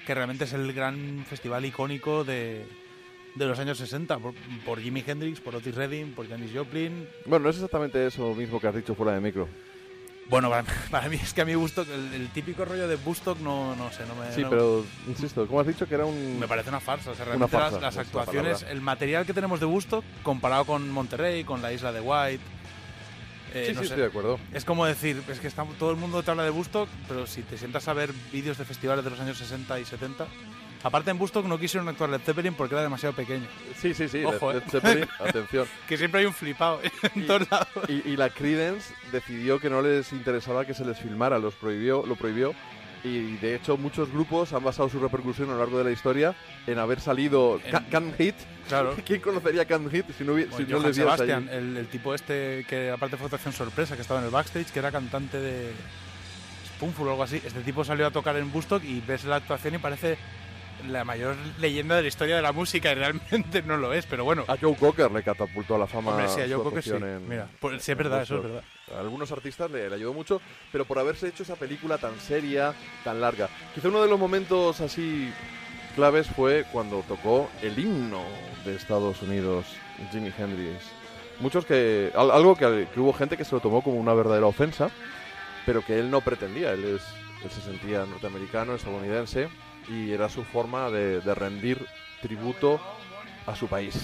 Speaker 4: que realmente es el gran festival icónico de, de los años 60, por, por Jimi Hendrix, por Otis Redding, por Janis Joplin.
Speaker 3: Bueno, no es exactamente eso mismo que has dicho fuera de micro.
Speaker 4: Bueno, para, para mí es que a mí Woodstock, el, el típico rollo de Woodstock no, no sé, no me...
Speaker 3: Sí,
Speaker 4: no-
Speaker 3: pero insisto, como has dicho que era un...
Speaker 4: Me parece una farsa. O sea, realmente
Speaker 3: farsa,
Speaker 4: las, actuaciones,
Speaker 3: palabra.
Speaker 4: el material que tenemos de Woodstock comparado con Monterrey, con la isla de White. Eh,
Speaker 3: sí,
Speaker 4: no
Speaker 3: sí,
Speaker 4: sé,
Speaker 3: estoy de acuerdo.
Speaker 4: Es como decir, es que está, todo el mundo te habla de Woodstock, pero si te sientas a ver vídeos de festivales de los años 60 y 70, aparte en Woodstock no quisieron actuar Led Zeppelin porque era demasiado pequeño.
Speaker 3: Sí, sí, sí,
Speaker 4: Ojo,
Speaker 3: Led-
Speaker 4: eh.
Speaker 3: Led Zeppelin, atención.
Speaker 4: Que siempre hay un flipado en
Speaker 3: Y-
Speaker 4: todos lados.
Speaker 3: Y, y la Creedence decidió que no les interesaba que se les filmara, los prohibió, lo prohibió. Y de hecho muchos grupos han basado su repercusión a lo largo de la historia en haber salido
Speaker 4: En-
Speaker 3: Ca- Can Hit.
Speaker 4: Claro.
Speaker 3: ¿Quién conocería Can Hit si no, hubi- si
Speaker 4: Bueno,
Speaker 3: no vieras ahí?
Speaker 4: Sebastian, el, el tipo este que aparte fue actuación sorpresa, que estaba en el backstage, que era cantante de Spoonful o algo así. Este tipo salió a tocar en Woodstock y ves la actuación y parece la mayor leyenda de la historia de la música y realmente no lo es, pero bueno.
Speaker 3: A Joe Cocker le catapultó a la fama.
Speaker 4: Hombre, sí, a Joe Cocker sí.
Speaker 3: en-
Speaker 4: Mira, pues sí, es verdad, eso es verdad.
Speaker 3: A algunos artistas le, le ayudó mucho, pero por haberse hecho esa película tan seria, tan larga. Quizá uno de los momentos así claves fue cuando tocó el himno de Estados Unidos, Jimi Hendrix. Muchos que. al- Algo que, que hubo gente que se lo tomó como una verdadera ofensa, pero que él no pretendía. Él, es, él se sentía norteamericano, estadounidense, y era su forma de, rendir tributo a su país.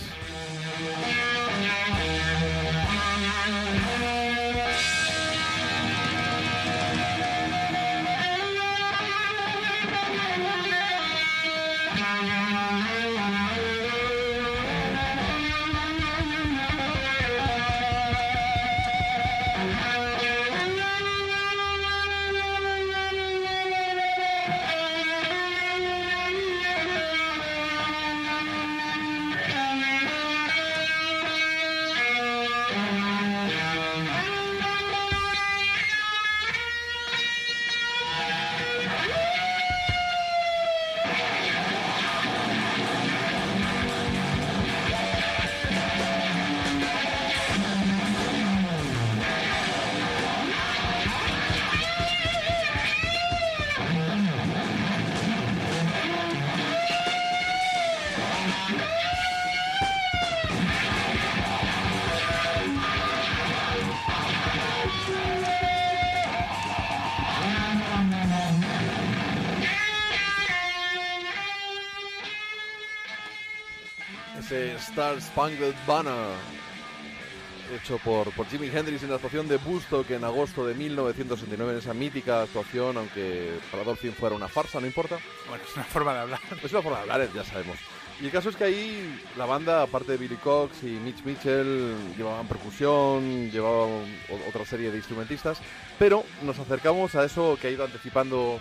Speaker 3: Spangled Banner hecho por, por Jimi Hendrix en la actuación de Woodstock en agosto de 1969 en esa mítica actuación, aunque para Dolphin fuera una farsa, no importa.
Speaker 4: Bueno, es una forma de hablar.
Speaker 3: Es una forma de hablar, ya sabemos. Y el caso es que ahí la banda, aparte de Billy Cox y Mitch Mitchell, llevaban percusión, llevaban otra serie de instrumentistas, pero nos acercamos a eso que ha ido anticipando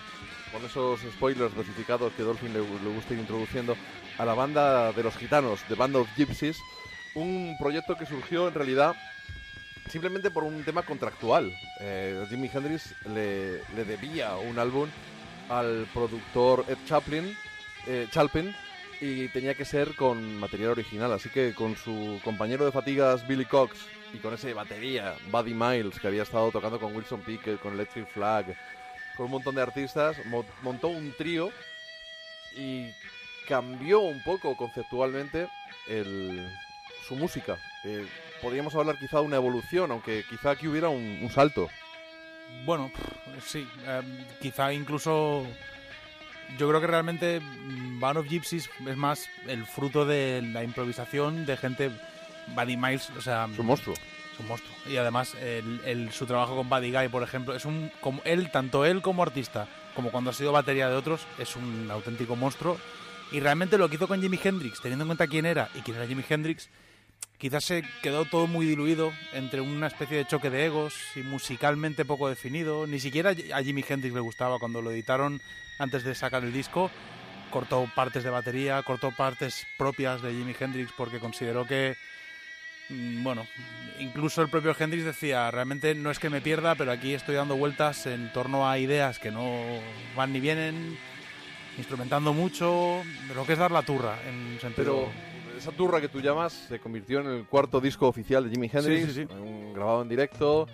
Speaker 3: con esos spoilers dosificados que Dolphin le, le gusta ir introduciendo, a la banda de los gitanos, The Band of Gypsies, un proyecto que surgió en realidad simplemente por un tema contractual. Eh, Jimi Hendrix le, le debía un álbum al productor Ed Chaplin, eh, Chalpin y tenía que ser con material original. Así que con su compañero de fatigas Billy Cox y con ese batería Buddy Miles que había estado tocando con Wilson Pickett, con Electric Flag, con un montón de artistas, mo- montó un trío y cambió un poco conceptualmente el- su música. Eh, podríamos hablar quizá de una evolución, aunque quizá aquí hubiera un, un salto.
Speaker 4: Bueno, sí, em, quizá incluso yo creo que realmente mm, Band of Gypsies es más el fruto de la improvisación de gente Buddy Miles, o sea,
Speaker 3: Es un monstruo.
Speaker 4: es un monstruo. Y además el, el- su trabajo con Buddy Guy, por ejemplo, es un como él tanto él como artista, como cuando ha sido batería de otros, es un auténtico monstruo. Y realmente lo que hizo con Jimi Hendrix, teniendo en cuenta quién era y quién era Jimi Hendrix, quizás se quedó todo muy diluido entre una especie de choque de egos y musicalmente poco definido. Ni siquiera a Jimi Hendrix le gustaba cuando lo editaron antes de sacar el disco. cortó partes de batería, cortó partes propias de Jimi Hendrix porque consideró que, mm, bueno, incluso el propio Hendrix decía, realmente no es que me pierda, pero aquí estoy dando vueltas en torno a ideas que no van ni vienen, instrumentando mucho, lo que es dar la turra, en sentido...
Speaker 3: Pero esa turra que tú llamas se convirtió en el cuarto disco oficial de Jimi Hendrix,
Speaker 4: sí, sí.
Speaker 3: un- grabado en directo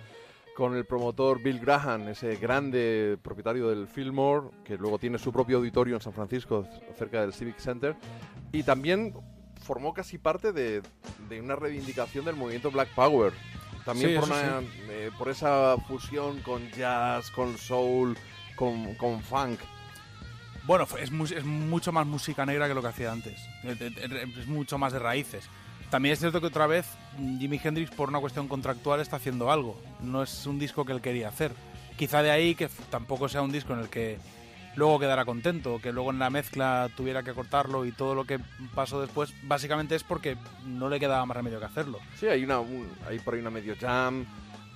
Speaker 3: con el promotor Bill Graham, ese grande propietario del Fillmore, que luego tiene su propio auditorio en San Francisco, cerca del Civic Center, y también formó casi parte de, de una reivindicación del movimiento Black Power. También por, una- eh, por esa fusión con jazz, con soul, con, con funk.
Speaker 4: Bueno, es, mu- es mucho más música negra que lo que hacía antes. Es, es- es mucho más de raíces. También es cierto que otra vez mm, Jimi Hendrix, por una cuestión contractual, está haciendo algo. No es un disco que él quería hacer. Quizá de ahí que tampoco sea un disco en el que luego quedara contento, que luego en la mezcla tuviera que cortarlo y todo lo que pasó después, básicamente es porque no le quedaba más remedio que hacerlo.
Speaker 3: Sí, hay, una, un- hay por ahí una medio jam,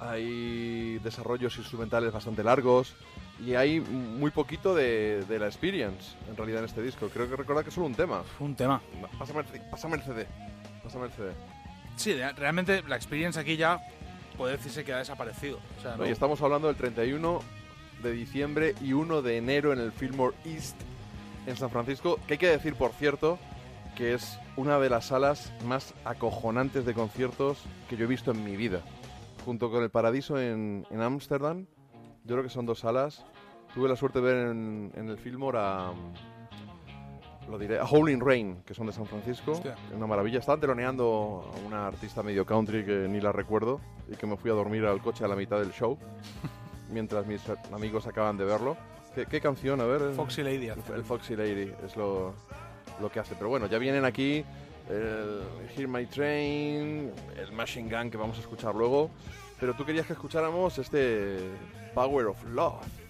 Speaker 3: hay desarrollos instrumentales bastante largos y hay muy poquito de, de la experience en realidad en este disco. Creo que recordar que es solo un tema.
Speaker 4: Un tema.
Speaker 3: Pásame el, pásame el CD. Pásame el CD.
Speaker 4: Sí, realmente la experiencia aquí ya puede decirse que ha desaparecido. O sea,
Speaker 3: ¿no?
Speaker 4: no-
Speaker 3: Y estamos hablando del 31 de diciembre y 1 de enero en el Fillmore East en San Francisco, que hay que decir, por cierto, que es una de las salas más acojonantes de conciertos que yo he visto en mi vida. Junto con el Paradiso en en Ámsterdam, yo creo que son dos salas. Tuve la suerte de ver en, en el Fillmore a, lo diré, a Howling Rain, que son de San Francisco.
Speaker 4: Hostia.
Speaker 3: Una maravilla. Estaban teloneando a una artista medio country que ni la recuerdo y que me fui a dormir al coche a la mitad del show mientras mis amigos acaban de verlo. ¿Qué, qué canción? A ver.
Speaker 4: Foxy Lady.
Speaker 3: El, el Foxy Lady es lo, lo que hace. Pero bueno, ya vienen aquí el Hear My Train, el Machine Gun que vamos a escuchar luego. Pero tú querías que escucháramos este Power of Love.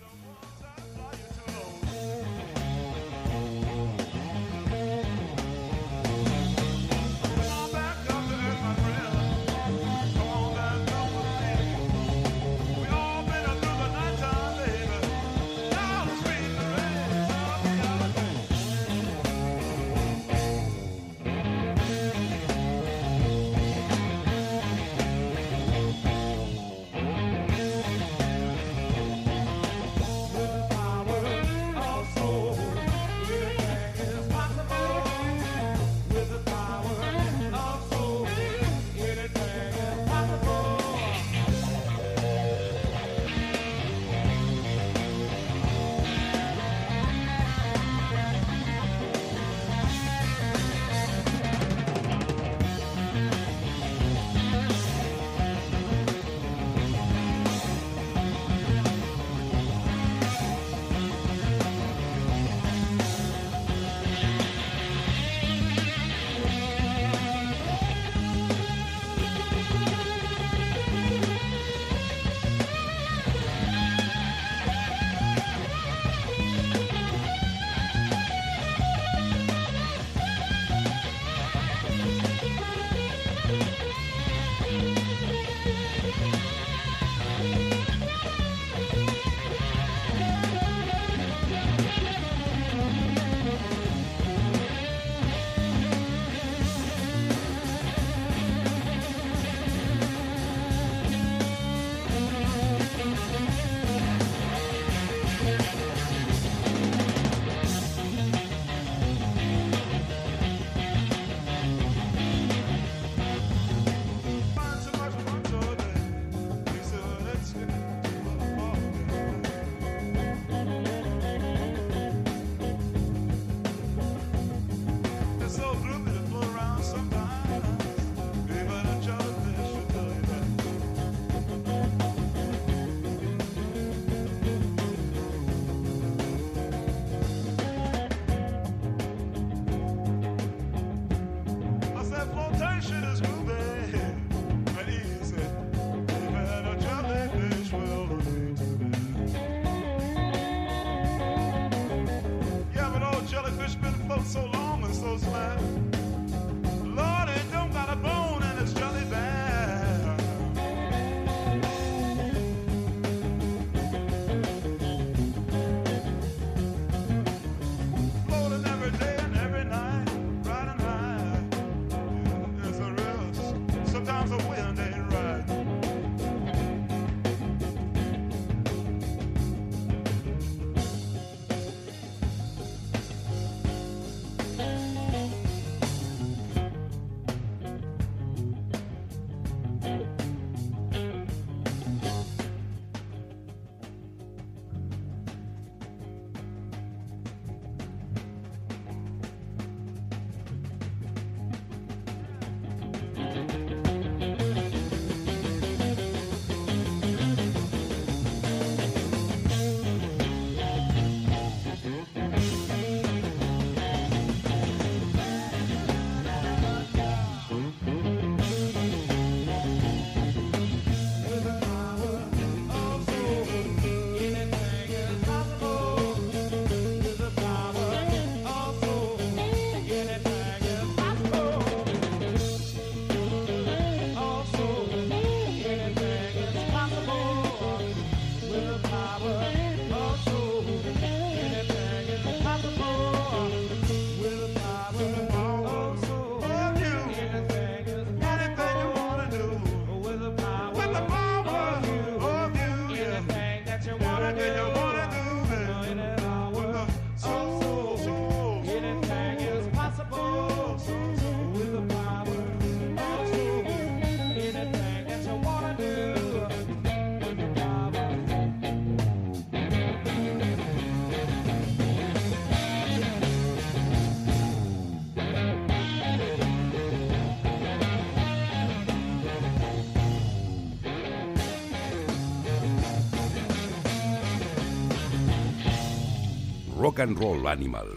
Speaker 1: Rock and Roll Animal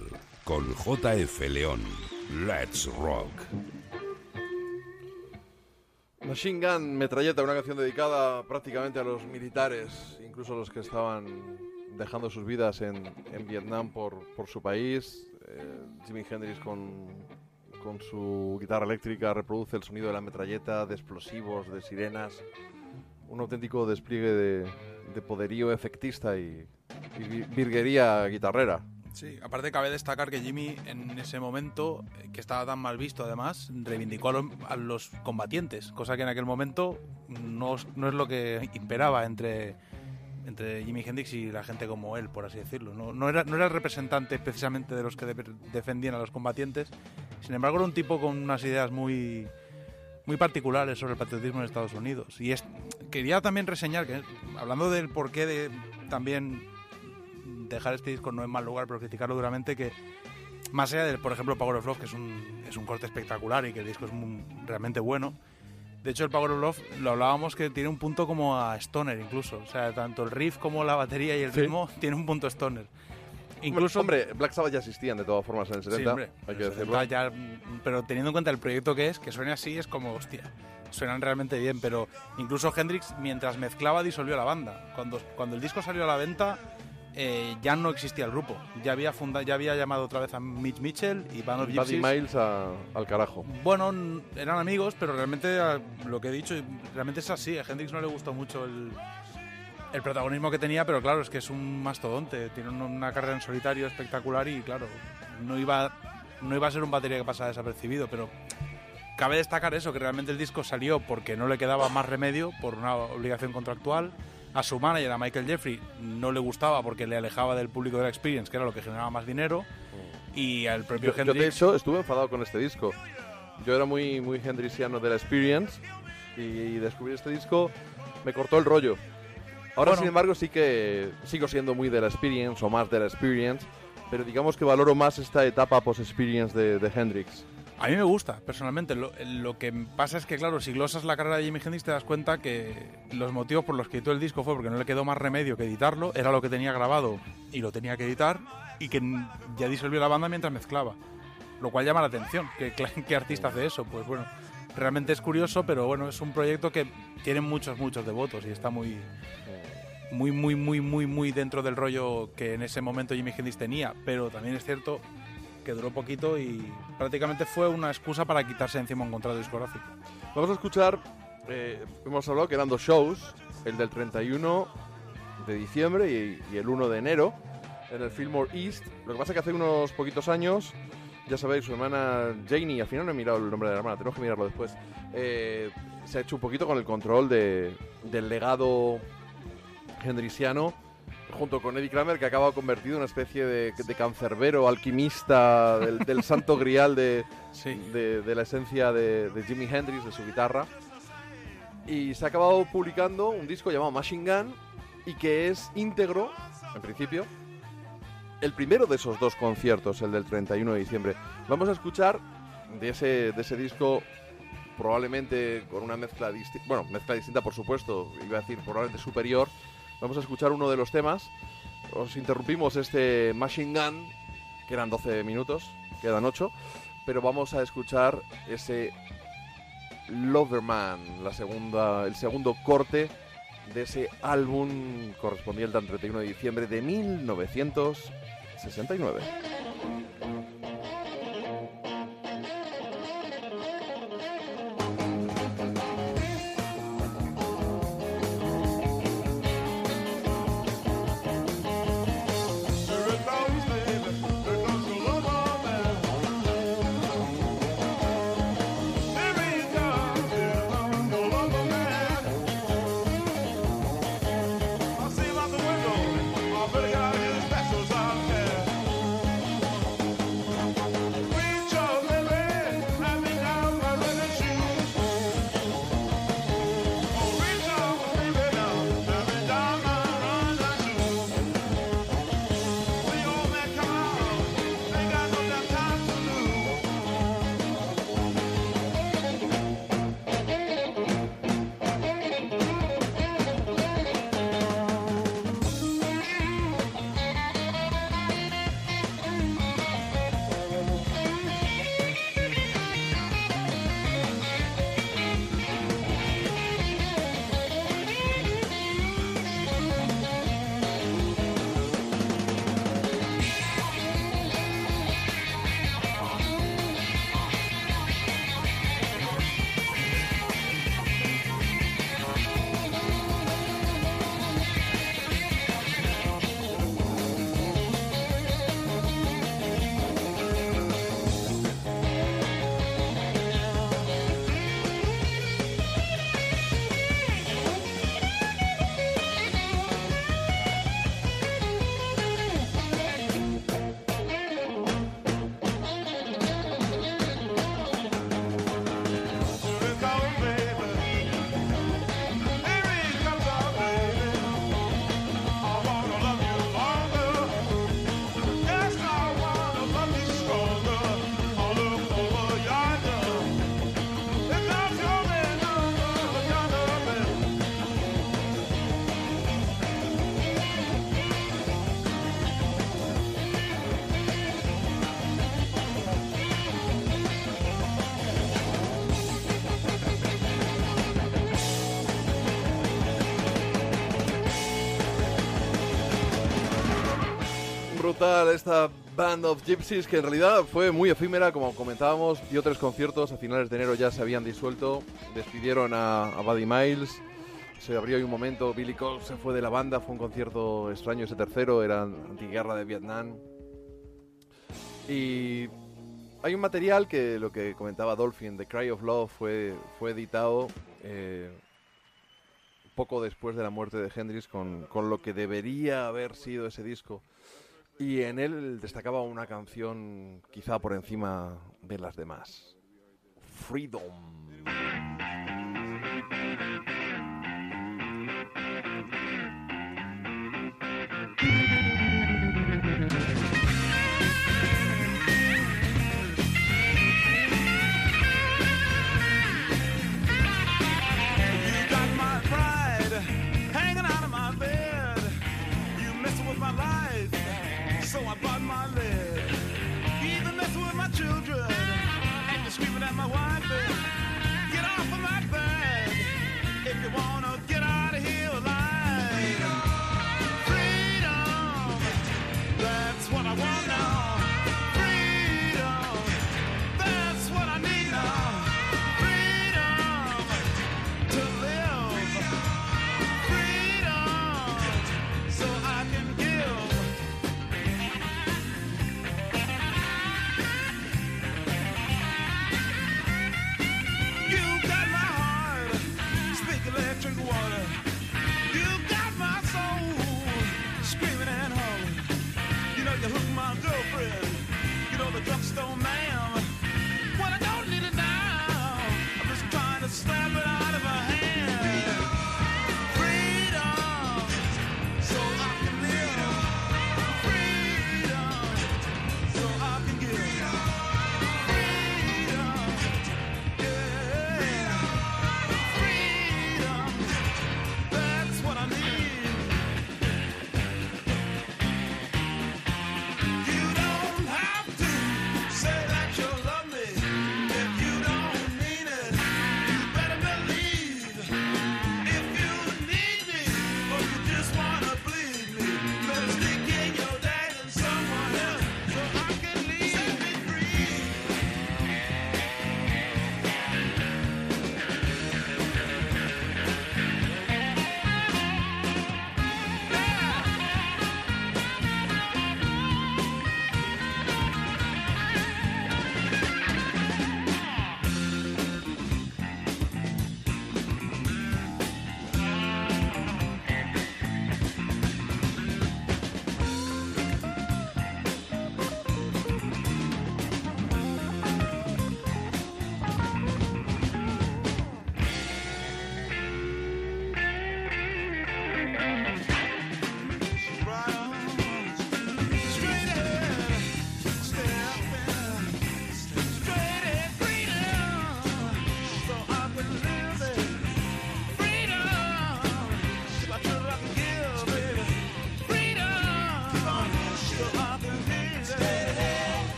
Speaker 1: con JF León. Let's Rock.
Speaker 3: Machine Gun, Metralleta, una canción dedicada prácticamente a los militares, incluso a los que estaban dejando sus vidas en, Vietnam por, por su país. Eh, Jimi Hendrix con, con su guitarra eléctrica reproduce el sonido de la metralleta, de explosivos, de sirenas. Un auténtico despliegue de, de poderío efectista y, y vi- virguería guitarrera.
Speaker 4: Sí, aparte cabe destacar que Jimmy en ese momento, eh, que estaba tan mal visto además, reivindicó a, lo- a los combatientes, cosa que en aquel momento no, no es lo que imperaba entre, entre Jimi Hendrix y la gente como él, por así decirlo. No, no era, no era el representante precisamente de los que de- defendían a los combatientes, sin embargo era un tipo con unas ideas muy, muy particulares sobre el patriotismo en Estados Unidos. Y es, quería también reseñar que, hablando del porqué de también dejar este disco no en mal lugar, pero criticarlo duramente, que más allá del, por ejemplo, Power of Love, que es un, es un corte espectacular y que el disco es muy- realmente bueno, de hecho el Power of Love lo hablábamos que tiene un punto como a Stoner incluso, o sea, tanto el riff como la batería y el
Speaker 3: Sí.
Speaker 4: ritmo tiene un punto Stoner. Incluso,
Speaker 3: Hombre, Black Sabbath ya existían de todas formas en el 70,
Speaker 4: Sí, hombre,
Speaker 3: hay que
Speaker 4: el
Speaker 3: decirlo.
Speaker 4: 70 ya, pero teniendo en cuenta el proyecto que es, que suene así es como, hostia, suenan realmente bien, pero incluso Hendrix mientras mezclaba disolvió la banda. Cuando, cuando el disco salió a la venta eh, ya no existía el grupo, ya había, funda, ya había llamado otra vez a Mitch Mitchell y Band of Gypsies.
Speaker 3: Miles a- al carajo.
Speaker 4: Bueno, eran amigos, pero realmente a- lo que he dicho, realmente es así. A Hendrix no le gustó mucho el, el protagonismo que tenía, pero claro, es que es un mastodonte. Tiene un- una carrera en solitario espectacular y claro, no iba, no iba a ser un batería que pasara desapercibido, pero cabe destacar eso, que realmente el disco salió porque no le quedaba más remedio por una obligación contractual. A su manager, a Michael Jeffrey, no le gustaba porque le alejaba del público de la Experience, que era lo que generaba más dinero. Y al propio
Speaker 3: Yo, yo,
Speaker 4: Hendrix...
Speaker 3: de hecho, estuve enfadado con este disco. Yo era muy, muy hendriciano de la Experience y descubrir este disco me cortó el rollo. Ahora,
Speaker 4: Bueno.
Speaker 3: sin embargo, sí que sigo siendo muy de la Experience o más de la Experience, pero digamos que valoro más esta etapa post-Experience de, de Hendrix.
Speaker 4: A mí me gusta, personalmente. Lo, lo que pasa es que, claro, si glosas la carrera de Jimi Hendrix te das cuenta que los motivos por los que editó el disco fue porque no le quedó más remedio que editarlo, era lo que tenía grabado y lo tenía que editar, y que ya disolvió la banda mientras mezclaba. Lo cual llama la atención. ¿Qué, qué artista hace eso? Pues bueno, realmente es curioso, pero bueno, es un proyecto que tiene muchos, muchos devotos y está muy, muy, muy, muy, muy, muy dentro del rollo que en ese momento Jimi Hendrix tenía. Pero también es cierto que duró poquito y prácticamente fue una excusa para quitarse encima un contrato discográfico.
Speaker 3: Vamos a escuchar, eh, hemos hablado que eran dos shows, el del 31 de diciembre y, y el 1 de enero, en el Fillmore East. Lo que pasa es que hace unos poquitos años, ya sabéis, su hermana Janie, al final no he mirado el nombre de la hermana, tenemos que mirarlo después, eh, se ha hecho un poquito con el control de, del legado hendriciano junto con Eddie Kramer, que acaba convertido en una especie de, de cancerbero, alquimista del, del santo grial de,
Speaker 4: Sí.
Speaker 3: de, de la esencia de, de Jimi Hendrix, de su guitarra. Y se ha acabado publicando un disco llamado Machine Gun y que es íntegro, en principio, el primero de esos dos conciertos, el del 31 de diciembre. Vamos a escuchar de ese, de ese disco probablemente con una mezcla distinta, bueno, mezcla distinta por supuesto, iba a decir probablemente superior. Vamos a escuchar uno de los temas. Os interrumpimos este Machine Gun, que eran 12 minutos, quedan 8, pero vamos a escuchar ese Loverman, la segunda, el segundo corte de ese álbum correspondiente al 31 de diciembre de 1969.
Speaker 2: Esta Band of Gypsies que en realidad fue muy efímera, como comentábamos, dio tres conciertos, a finales de enero ya se habían disuelto, despidieron a, a Buddy Miles, se abrió ahí un momento, Billy Cole se fue de la banda, fue un concierto extraño ese tercero, era antiguerra de Vietnam. Y hay un material que lo que comentaba Dolphin, The Cry of Love, fue, fue editado eh, poco después de la muerte de Hendrix con, con lo que debería haber sido ese disco. Y en él destacaba una canción quizá por encima de las demás. Freedom.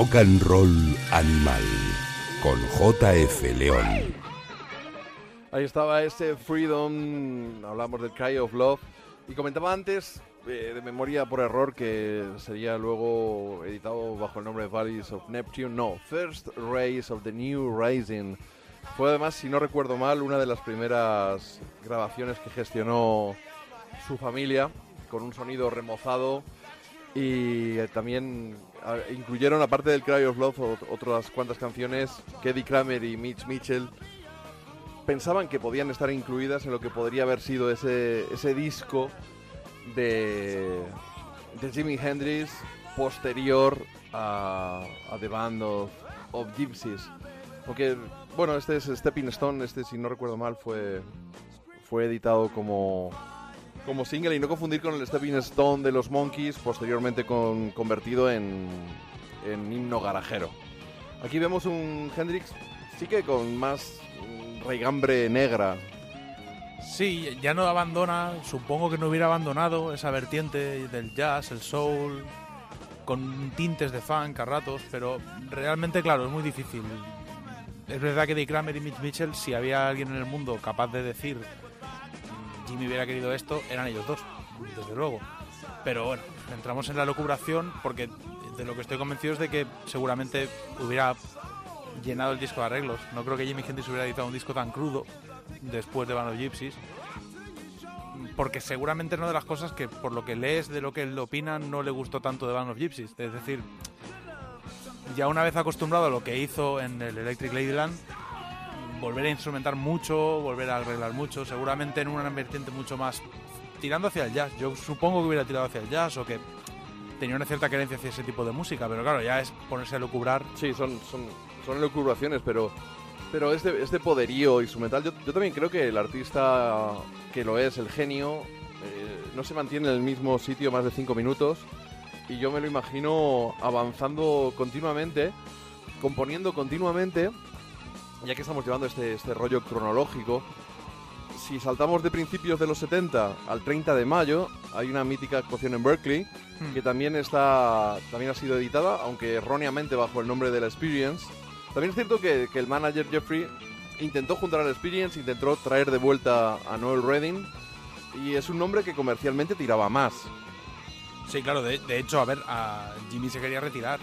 Speaker 1: Rock and Roll Animal con JF León.
Speaker 2: Ahí estaba ese Freedom, hablamos del Cry of Love. Y comentaba antes, eh, de memoria por error, que sería luego editado bajo el nombre de Valleys of Neptune. No, First Rays of the New Rising. Fue además, si no recuerdo mal, una de las primeras grabaciones que gestionó su familia, con un sonido remozado. Y eh, también incluyeron, aparte del Cry of Love, ot- otras cuantas canciones que Kramer y Mitch Mitchell pensaban que podían estar incluidas en lo que podría haber sido ese, ese disco de, de Jimi Hendrix posterior a, The Band of, of Gypsies. Porque, bueno, este es Stepping Stone, este si no recuerdo mal fue, fue editado como, como single y no confundir con el Stepping Stone de los Monkeys, posteriormente con, convertido en, en himno garajero.
Speaker 3: Aquí vemos un Hendrix, sí que con más raigambre negra.
Speaker 4: Sí, ya no abandona, supongo que no hubiera abandonado esa vertiente del jazz, el soul, con tintes de funk a ratos, pero realmente, claro, es muy difícil. Es verdad que Dick Kramer y Mitch Mitchell, si había alguien en el mundo capaz de decir "Mm, Jimmy hubiera querido esto, eran ellos dos, desde luego. Pero bueno, entramos en la locubración porque de lo que estoy convencido es de que seguramente hubiera llenado el disco de arreglos. No creo que Jimi Hendrix hubiera editado un disco tan crudo después de of Gypsies. Porque seguramente una de las cosas que, por lo que lees de lo que él opina, no le gustó tanto de Band of Gypsies. Es decir, ya una vez acostumbrado a lo que hizo en el Electric Ladyland, volver a instrumentar mucho, volver a arreglar mucho, seguramente en una vertiente mucho más tirando hacia el jazz. Yo supongo que hubiera tirado hacia el jazz o que tenía una cierta creencia hacia ese tipo de música, pero claro, ya es ponerse a lucubrar.
Speaker 3: Sí, son, son, son elucubraciones, pero, pero este, este poderío instrumental, yo, yo también creo que el artista que lo es, el genio, eh, no se mantiene en el mismo sitio más de cinco minutos y yo me lo imagino avanzando continuamente, componiendo continuamente, ya que estamos llevando este, este rollo cronológico. Si saltamos de principios de los 70 al 30 de mayo, hay una mítica actuación en Berkeley
Speaker 4: Hmm.
Speaker 3: que también está también ha sido editada, aunque erróneamente bajo el nombre de la Experience. También es cierto que, que el manager Jeffrey intentó juntar a la Experience, intentó traer de vuelta a Noel Redding y es un nombre que comercialmente tiraba más.
Speaker 4: Sí, claro, de, de hecho, a ver, a Jimmy se quería retirar.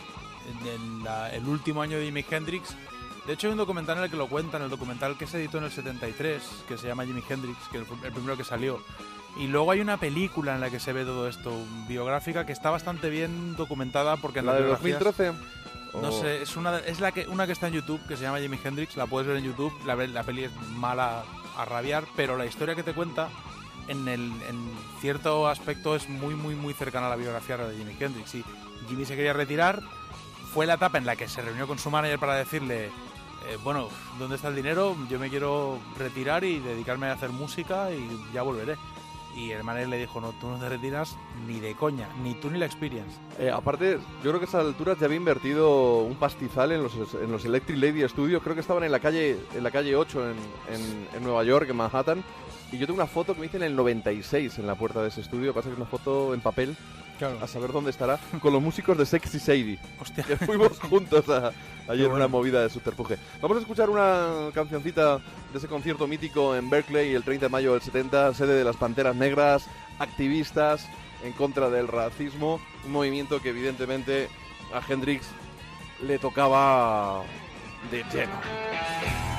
Speaker 4: En, en la- el último año de Jimi Hendrix. De hecho, hay un documental en el que lo cuentan, el documental que se editó en el 73, que se llama Jimi Hendrix, que es el primero que salió. Y luego hay una película en la que se ve todo esto, biográfica, que está bastante bien documentada porque en
Speaker 3: ¿La de
Speaker 4: biografías-
Speaker 3: 2013?
Speaker 4: No
Speaker 3: ¿O-
Speaker 4: sé, es una es la que una que está en YouTube que se llama Jimi Hendrix, la puedes ver en YouTube, la, la peli es mala a rabiar, pero la historia que te cuenta en el en cierto aspecto es muy muy muy cercana a la biografía de Jimi Hendrix. Y Jimmy se quería retirar, fue la etapa en la que se reunió con su manager para decirle eh, bueno, ¿dónde está el dinero? Yo me quiero retirar y dedicarme a hacer música y ya volveré. Y el manager le dijo, no, tú no te retiras ni de coña, ni tú ni la experience.
Speaker 3: Eh, aparte, yo creo que a esas alturas ya había invertido un pastizal en los, en los Electric Lady Studios. Creo que estaban en la calle, en la calle 8 en, en- en Nueva York, en Manhattan. Y yo tengo una foto que me hice en el 96 en la puerta de ese estudio. Pasa que es una foto en papel,
Speaker 4: Claro.
Speaker 3: a saber dónde estará, con los músicos de Sexy Sadie.
Speaker 4: Hostia.
Speaker 3: Que fuimos juntos a- ayer en
Speaker 4: bueno.
Speaker 3: una movida de subterfuge. Vamos a escuchar una cancioncita de ese concierto mítico en Berkeley el 30 de mayo del 70, sede de las Panteras Negras, activistas en contra del racismo, un movimiento que evidentemente a Hendrix le tocaba de lleno.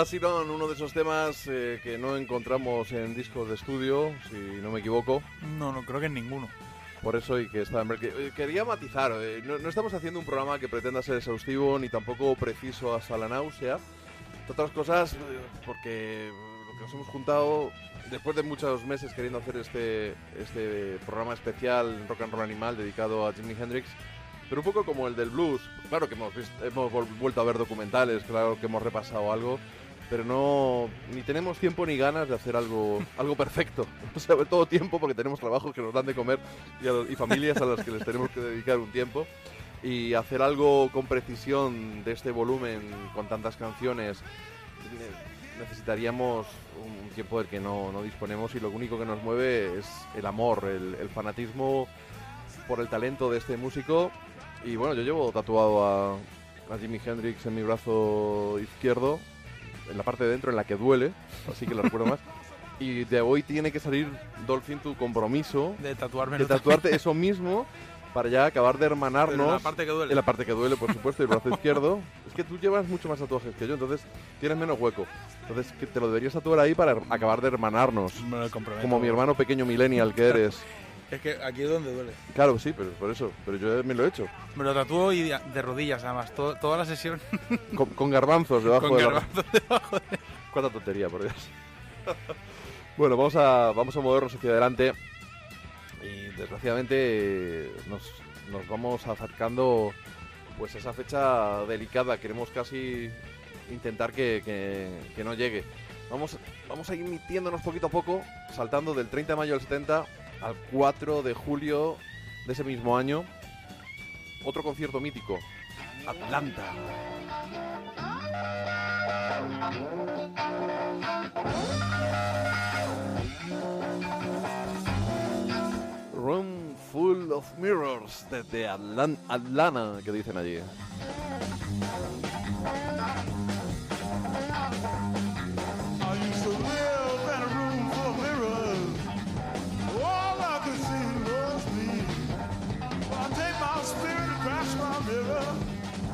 Speaker 2: Pass It On,
Speaker 3: uno de esos temas eh, que no encontramos en discos de estudio, si no me equivoco.
Speaker 4: No, no creo que en ninguno.
Speaker 3: Por eso y que está que- eh, Quería matizar, eh, no, no estamos haciendo un programa que pretenda ser exhaustivo ni tampoco preciso hasta la náusea. Entre otras cosas, eh, porque lo que nos hemos juntado después de muchos meses queriendo hacer este, este programa especial Rock and Roll Animal dedicado a Jimi Hendrix, pero un poco como el del blues. Claro que hemos, vis- hemos vuelto a ver documentales, claro que hemos repasado algo, pero no ni tenemos tiempo ni ganas de hacer algo algo perfecto. Sobre todo tiempo porque tenemos trabajos que nos dan de comer y, familias a las que les tenemos que dedicar un tiempo. Y hacer algo con precisión de este volumen, con tantas canciones, ne- necesitaríamos un tiempo del que no, no disponemos y lo único que nos mueve es el amor, el, fanatismo por el talento de este músico. Y bueno, yo llevo tatuado a Jimi Hendrix en mi brazo izquierdo, en la parte de dentro en la que duele, así que lo recuerdo más. Y de hoy tiene que salir, Dolphin, tu compromiso
Speaker 4: De tatuarme
Speaker 3: de tatuarte eso mismo para ya acabar de hermanarnos.
Speaker 4: En la parte que duele.
Speaker 3: En la parte que duele, por supuesto, y el brazo izquierdo. Es que tú llevas mucho más tatuajes que yo, entonces tienes menos hueco. Entonces que te lo deberías tatuar ahí para acabar de hermanarnos.
Speaker 4: Me lo comprometo.
Speaker 3: Como mi hermano pequeño millennial que eres.
Speaker 4: Es que aquí es donde duele.
Speaker 3: Claro, sí, pero por eso. Pero yo me lo he hecho.
Speaker 4: Me lo tatúo y de, rodillas, además. to- toda la sesión
Speaker 3: Con, con garbanzos debajo
Speaker 4: con
Speaker 3: de la-
Speaker 4: garbanzos debajo de...
Speaker 3: Cuánta tontería, por Dios. bueno, vamos a, vamos a movernos hacia adelante. Y desgraciadamente nos, nos vamos acercando pues a esa fecha delicada. Queremos casi intentar que, que- que no llegue. Vamos, vamos a ir metiéndonos poquito a poco, saltando del 30 de mayo del 70 al 4 de julio de ese mismo año. Otro concierto mítico, Atlanta. Room full of mirrors desde Atlan- Atlanta, que dicen allí.
Speaker 2: Mirror.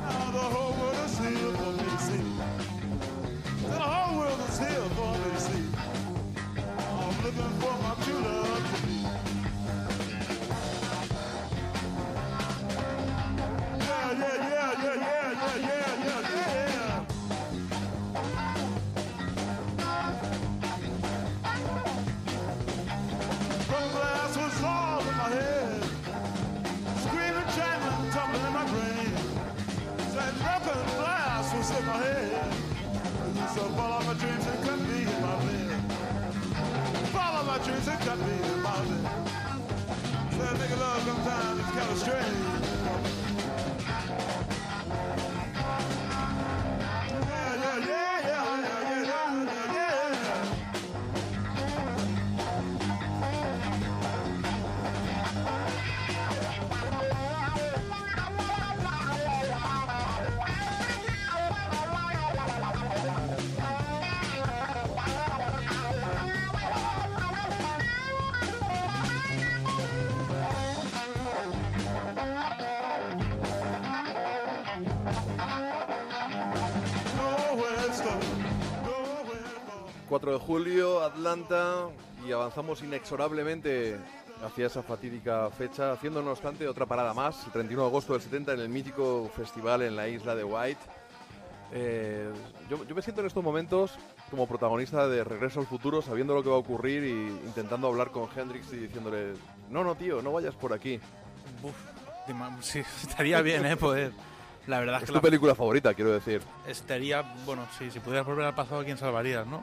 Speaker 2: Now the whole world is here for me to see. Then the whole world is here for me to see. I'm looking for my true love to be. Yeah, yeah, yeah, yeah, yeah, yeah, yeah, follow my dreams and cut me in my bed. Follow my dreams and cut me in my bed. Said nigga love sometimes it's kind of strange.
Speaker 3: 4 de julio, Atlanta, y avanzamos inexorablemente hacia esa fatídica fecha, haciendo no obstante otra parada más, el 31 de agosto del 70 en el mítico festival en la isla de White. Eh, yo, yo me siento en estos momentos como protagonista de Regreso al Futuro, sabiendo lo que va a ocurrir y intentando hablar con Hendrix y diciéndole, no, no, tío, no vayas por aquí.
Speaker 4: Uf, sí, estaría bien, ¿eh? Poder. La verdad es
Speaker 3: Es
Speaker 4: que
Speaker 3: tu
Speaker 4: la-
Speaker 3: película favorita, quiero decir.
Speaker 4: estaría... Bueno, sí, si pudieras volver al pasado, ¿a quién salvarías, no?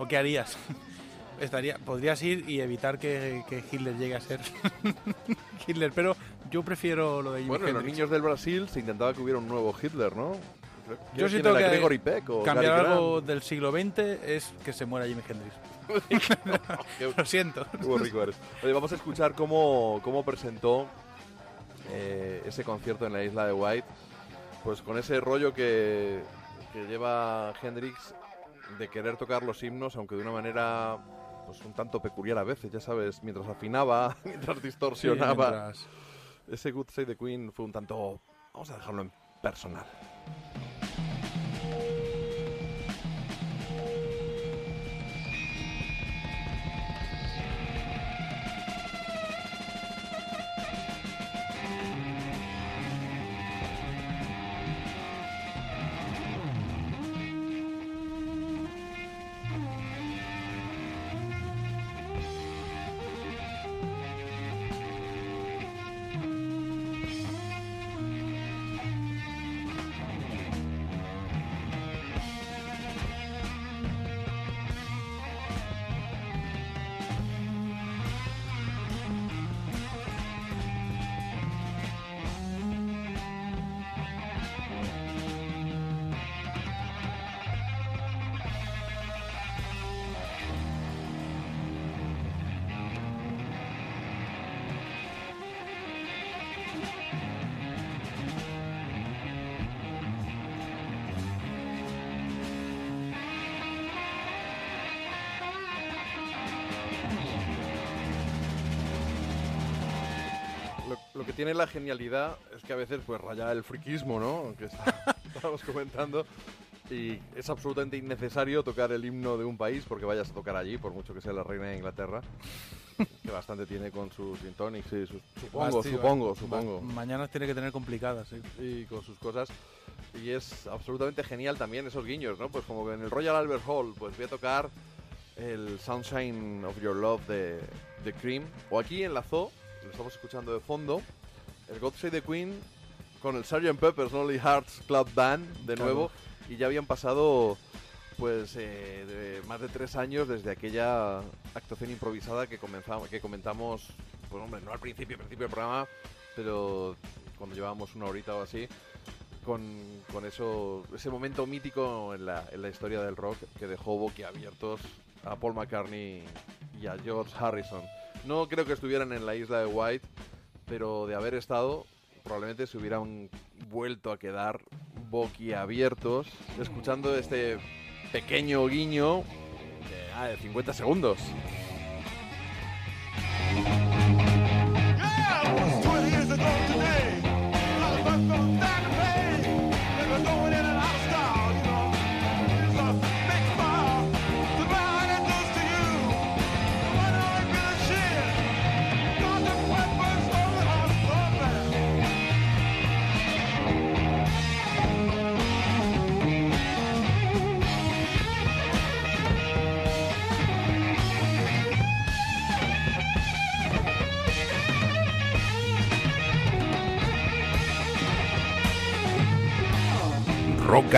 Speaker 4: ¿O qué harías? Estaría, podrías ir y evitar que, que Hitler llegue a ser Hitler, pero yo prefiero lo de Jimi
Speaker 3: Bueno, en los
Speaker 4: Hendrix.
Speaker 3: niños del Brasil se intentaba que hubiera un nuevo Hitler, ¿no?
Speaker 4: Yo
Speaker 3: ¿Quién
Speaker 4: siento
Speaker 3: era,
Speaker 4: que
Speaker 3: Gregory Peck o
Speaker 4: cambiar
Speaker 3: Gary
Speaker 4: algo del siglo XX es que se muera Jimi Hendrix. Lo siento.
Speaker 3: Rico eres. Oye, vamos a escuchar cómo, cómo presentó eh, ese concierto en la isla de White. Pues con ese rollo que, que lleva Hendrix de querer tocar los himnos, aunque de una manera pues un tanto peculiar a veces, ya sabes, mientras afinaba, mientras distorsionaba.
Speaker 4: Sí, mientras-
Speaker 3: Ese Good Save the Queen fue un tanto, vamos a dejarlo en personal. Tiene la genialidad es que a veces pues raya el friquismo, ¿no? Que está- estábamos comentando. Y es absolutamente innecesario tocar el himno de un país porque vayas a tocar allí, por mucho que sea la reina de Inglaterra. que bastante tiene con sus gin tonics y sus... Supongo, supongo, supongo.
Speaker 4: Mañana tiene que tener complicadas, sí.
Speaker 3: y con sus cosas. Y es absolutamente genial también esos guiños, ¿no? Pues como que en el Royal Albert Hall, pues voy a tocar el Sunshine of Your Love de, de Cream. O aquí en la Zoo, lo estamos escuchando de fondo, el God Save the Queen con el Sgt. Pepper's Lonely Hearts Club Band de
Speaker 4: Claro.
Speaker 3: nuevo. Y ya habían pasado pues eh, de más de tres años desde aquella actuación improvisada que comenzamos que comentamos pues hombre no al principio principio del programa pero cuando llevábamos una horita o así con, con eso ese momento mítico en la, en la historia del rock que dejó boquiabiertos a Paul McCartney y a George Harrison no creo que estuvieran en la isla de White pero de haber estado probablemente se hubieran vuelto a quedar boquiabiertos escuchando este pequeño guiño de, ah, de 50 segundos.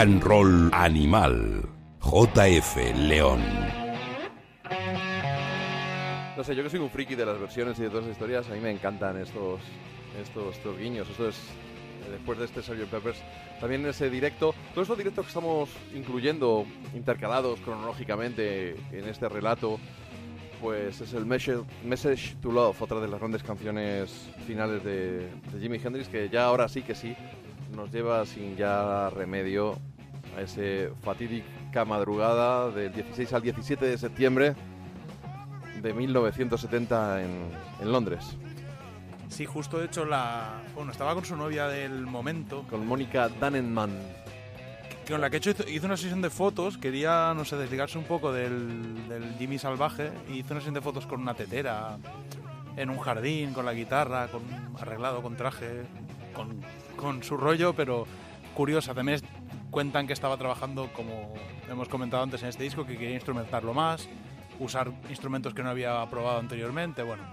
Speaker 2: And
Speaker 1: Roll Animal. JF León.
Speaker 3: No sé, yo que soy un friki de las versiones y de todas las historias, a mí me encantan estos, estos, estos guiños. Esto es, eh, después de este Sgt. Peppers, también ese directo, todos estos directos que estamos incluyendo, intercalados cronológicamente en este relato, pues es el Message, Message to Love, otra de las grandes canciones finales de, de Jimi Hendrix, que ya ahora sí que sí nos lleva sin ya remedio a ese fatídica madrugada del 16 al 17 de septiembre de 1970 en, en Londres,
Speaker 4: Sí, justo de hecho la... Bueno, estaba con su novia del momento,
Speaker 3: con Mónica Dannenman.
Speaker 4: con la que hecho hizo, hizo una sesión de fotos, quería, no sé, desligarse un poco del, del Jimmy salvaje, y hizo una sesión de fotos con una tetera, en un jardín, con la guitarra, con arreglado, con traje, con, con su rollo, pero curiosa. También es- cuentan que estaba trabajando, como hemos comentado antes en este disco, que quería instrumentarlo más, usar instrumentos que no había probado anteriormente, bueno.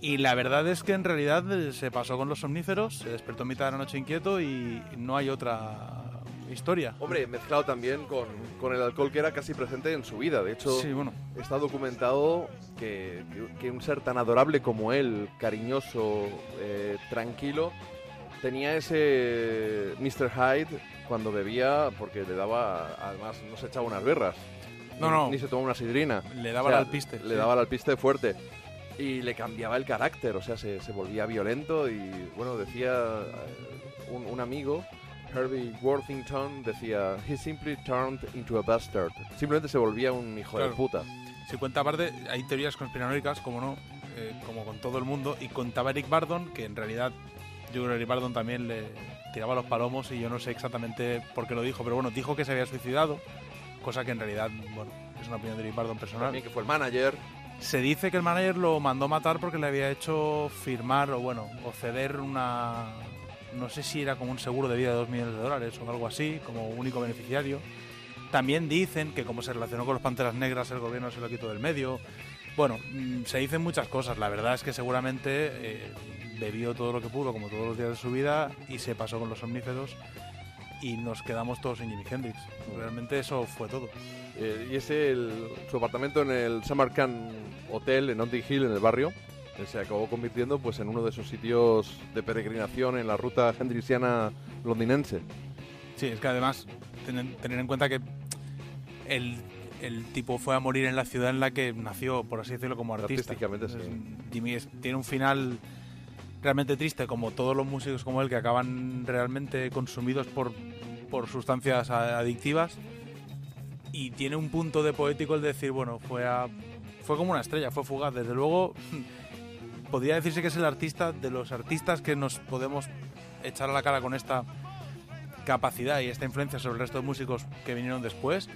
Speaker 4: Y la verdad es que en realidad eh, se pasó con los somníferos, se despertó en mitad de la noche inquieto y no hay otra historia.
Speaker 3: Hombre, mezclado también con, con el alcohol que era casi presente en su vida. De hecho,
Speaker 4: Sí, bueno.
Speaker 3: está documentado que, que- que un ser tan adorable como él, cariñoso, eh, tranquilo, tenía ese Mr. Hyde cuando bebía porque le daba, además no se echaba unas berras.
Speaker 4: No,
Speaker 3: ni,
Speaker 4: no.
Speaker 3: Ni se tomaba una sidrina.
Speaker 4: Le daba el alpiste,
Speaker 3: Le
Speaker 4: sí.
Speaker 3: daba el alpiste fuerte. Y le cambiaba el carácter, o sea, se, se volvía violento y, bueno, decía eh, un, un amigo, Herbie Worthington, decía, he simply turned into a bastard. Simplemente se volvía un hijo de
Speaker 4: Claro.
Speaker 3: puta.
Speaker 4: Si cuenta aparte, hay teorías conspiranoicas, como no, eh, como con todo el mundo, y contaba Eric Bardon, que en realidad yo creo que Eric Bardon también le tiraba los palomos y yo no sé exactamente por qué lo dijo, pero bueno, dijo que se había suicidado, cosa que en realidad, bueno, es una opinión de Eric Bardon personal.
Speaker 3: También que fue el manager.
Speaker 4: Se dice que el manager lo mandó matar porque le había hecho firmar o bueno, o ceder una no sé si era como un seguro de vida de 2 millones de dólares o algo así, como único beneficiario. También dicen que como se relacionó con los Panteras Negras, el gobierno se lo quitó del medio. Bueno, mm, se dicen muchas cosas. La verdad es que seguramente eh, bebió todo lo que pudo, como todos los días de su vida, y se pasó con los somníferos y nos quedamos todos en Jimi Hendrix. Realmente eso fue todo.
Speaker 3: Eh, y ese, el- su apartamento en el Samarkand Hotel en Notting Hill, en el barrio, eh, se acabó convirtiendo pues en uno de esos sitios de peregrinación en la ruta hendrixiana londinense.
Speaker 4: Sí, es que además, ten- tener en cuenta que el, el tipo fue a morir en la ciudad en la que nació, por así decirlo, como artista.
Speaker 3: Artísticamente, sí.
Speaker 4: Jimmy tiene un final realmente triste, como todos los músicos como él, que acaban realmente consumidos por, por sustancias adictivas. Y tiene un punto de poético el decir, bueno, fue a, fue como una estrella, fue fugaz. Desde luego, podría decirse que es el artista de los artistas que nos podemos echar a la cara con esta capacidad y esta influencia sobre el resto de músicos que vinieron después,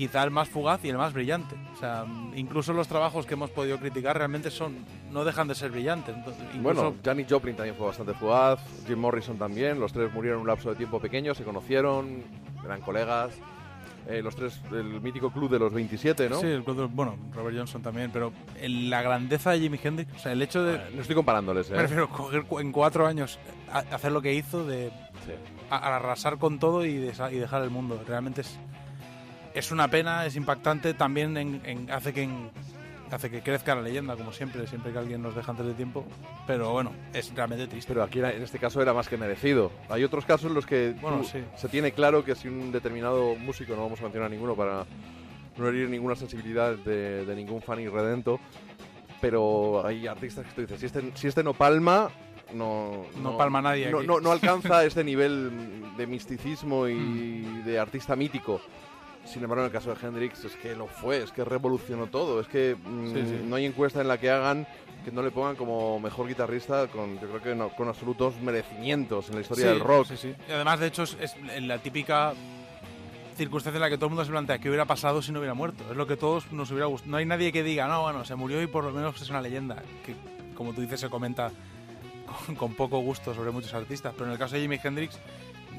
Speaker 4: quizá el más fugaz y el más brillante. O sea, incluso los trabajos que hemos podido criticar realmente son no dejan de ser brillantes. Entonces, incluso-
Speaker 3: Bueno, Janis Joplin también fue bastante fugaz, Jim Morrison también, los tres murieron en un lapso de tiempo pequeño, se conocieron, eran colegas. Eh, los tres, el mítico club de los 27, ¿no?
Speaker 4: Sí, el cuadro- bueno, Robert Johnson también, pero la grandeza de Jimi Hendrix, o sea, el hecho de,
Speaker 3: No estoy comparándoles, ¿eh?
Speaker 4: me refiero, coger en cuatro años, a- hacer lo que hizo, de
Speaker 3: Sí.
Speaker 4: a- arrasar con todo y, desa- y dejar el mundo. Realmente es, es una pena, es impactante, también en- en- hace que en- hace que crezca la leyenda, como siempre, siempre que alguien nos deja antes de tiempo. Pero bueno, es realmente triste.
Speaker 3: Pero aquí en este caso era más que merecido. Hay otros casos en los que
Speaker 4: Bueno, sí.
Speaker 3: se tiene claro que si un determinado músico, no vamos a mencionar ninguno para no herir ninguna sensibilidad de, de ningún fan irredento, pero hay artistas que tú dices, si este, si este no palma, no,
Speaker 4: No palma nadie
Speaker 3: No,
Speaker 4: aquí.
Speaker 3: no, no alcanza este nivel de misticismo y
Speaker 4: Mm.
Speaker 3: de artista mítico. Sin embargo, en el caso de Hendrix es que lo fue, es que revolucionó todo. Es que mm,
Speaker 4: Sí, sí.
Speaker 3: no hay encuesta en la que hagan que no le pongan como mejor guitarrista con, yo creo que no- con absolutos merecimientos en la historia
Speaker 4: Sí,
Speaker 3: del rock.
Speaker 4: sí, sí. Y además, de hecho, es, es la típica circunstancia en la que todo el mundo se plantea qué hubiera pasado si no hubiera muerto. Es lo que todos nos hubiera gustado. No hay nadie que diga, no, bueno, se murió y por lo menos es una leyenda. Que, como tú dices, se comenta con, con poco gusto sobre muchos artistas. Pero en el caso de Jimi Hendrix,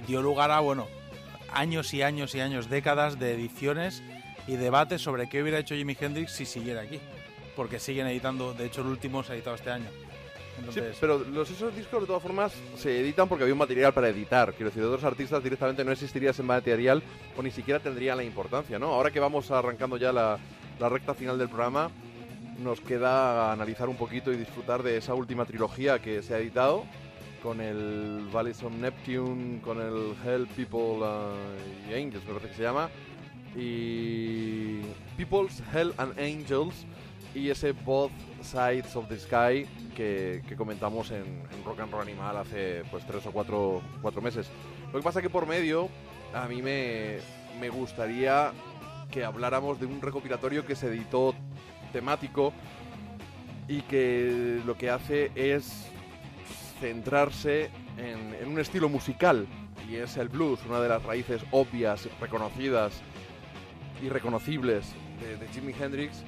Speaker 4: dio lugar a, bueno, años y años y años, décadas de ediciones y debates sobre qué hubiera hecho Jimi Hendrix si siguiera aquí. Porque siguen editando, de hecho, el último se ha editado este año.
Speaker 3: Sí,
Speaker 4: Entonces,
Speaker 3: pero los, esos discos de todas formas se editan porque había un material para editar. Quiero decir, de otros artistas directamente no existiría ese material o ni siquiera tendría la importancia, ¿no? Ahora que vamos arrancando ya la, la recta final del programa, nos queda analizar un poquito y disfrutar de esa última trilogía que se ha editado con el Valleys of Neptune, con el Hell, People uh, Angels, me parece que se llama, y People's Hell and Angels y ese Both Sides of the Sky que, que comentamos en, Rock and Roll Animal hace pues tres o cuatro, cuatro meses. Lo que pasa que por medio a mí me, me gustaría que habláramos de un recopilatorio que se editó temático y que lo que hace es centrarse en, en un estilo musical y es el blues, una de las raíces obvias, reconocidas y reconocibles de, de Jimi Hendrix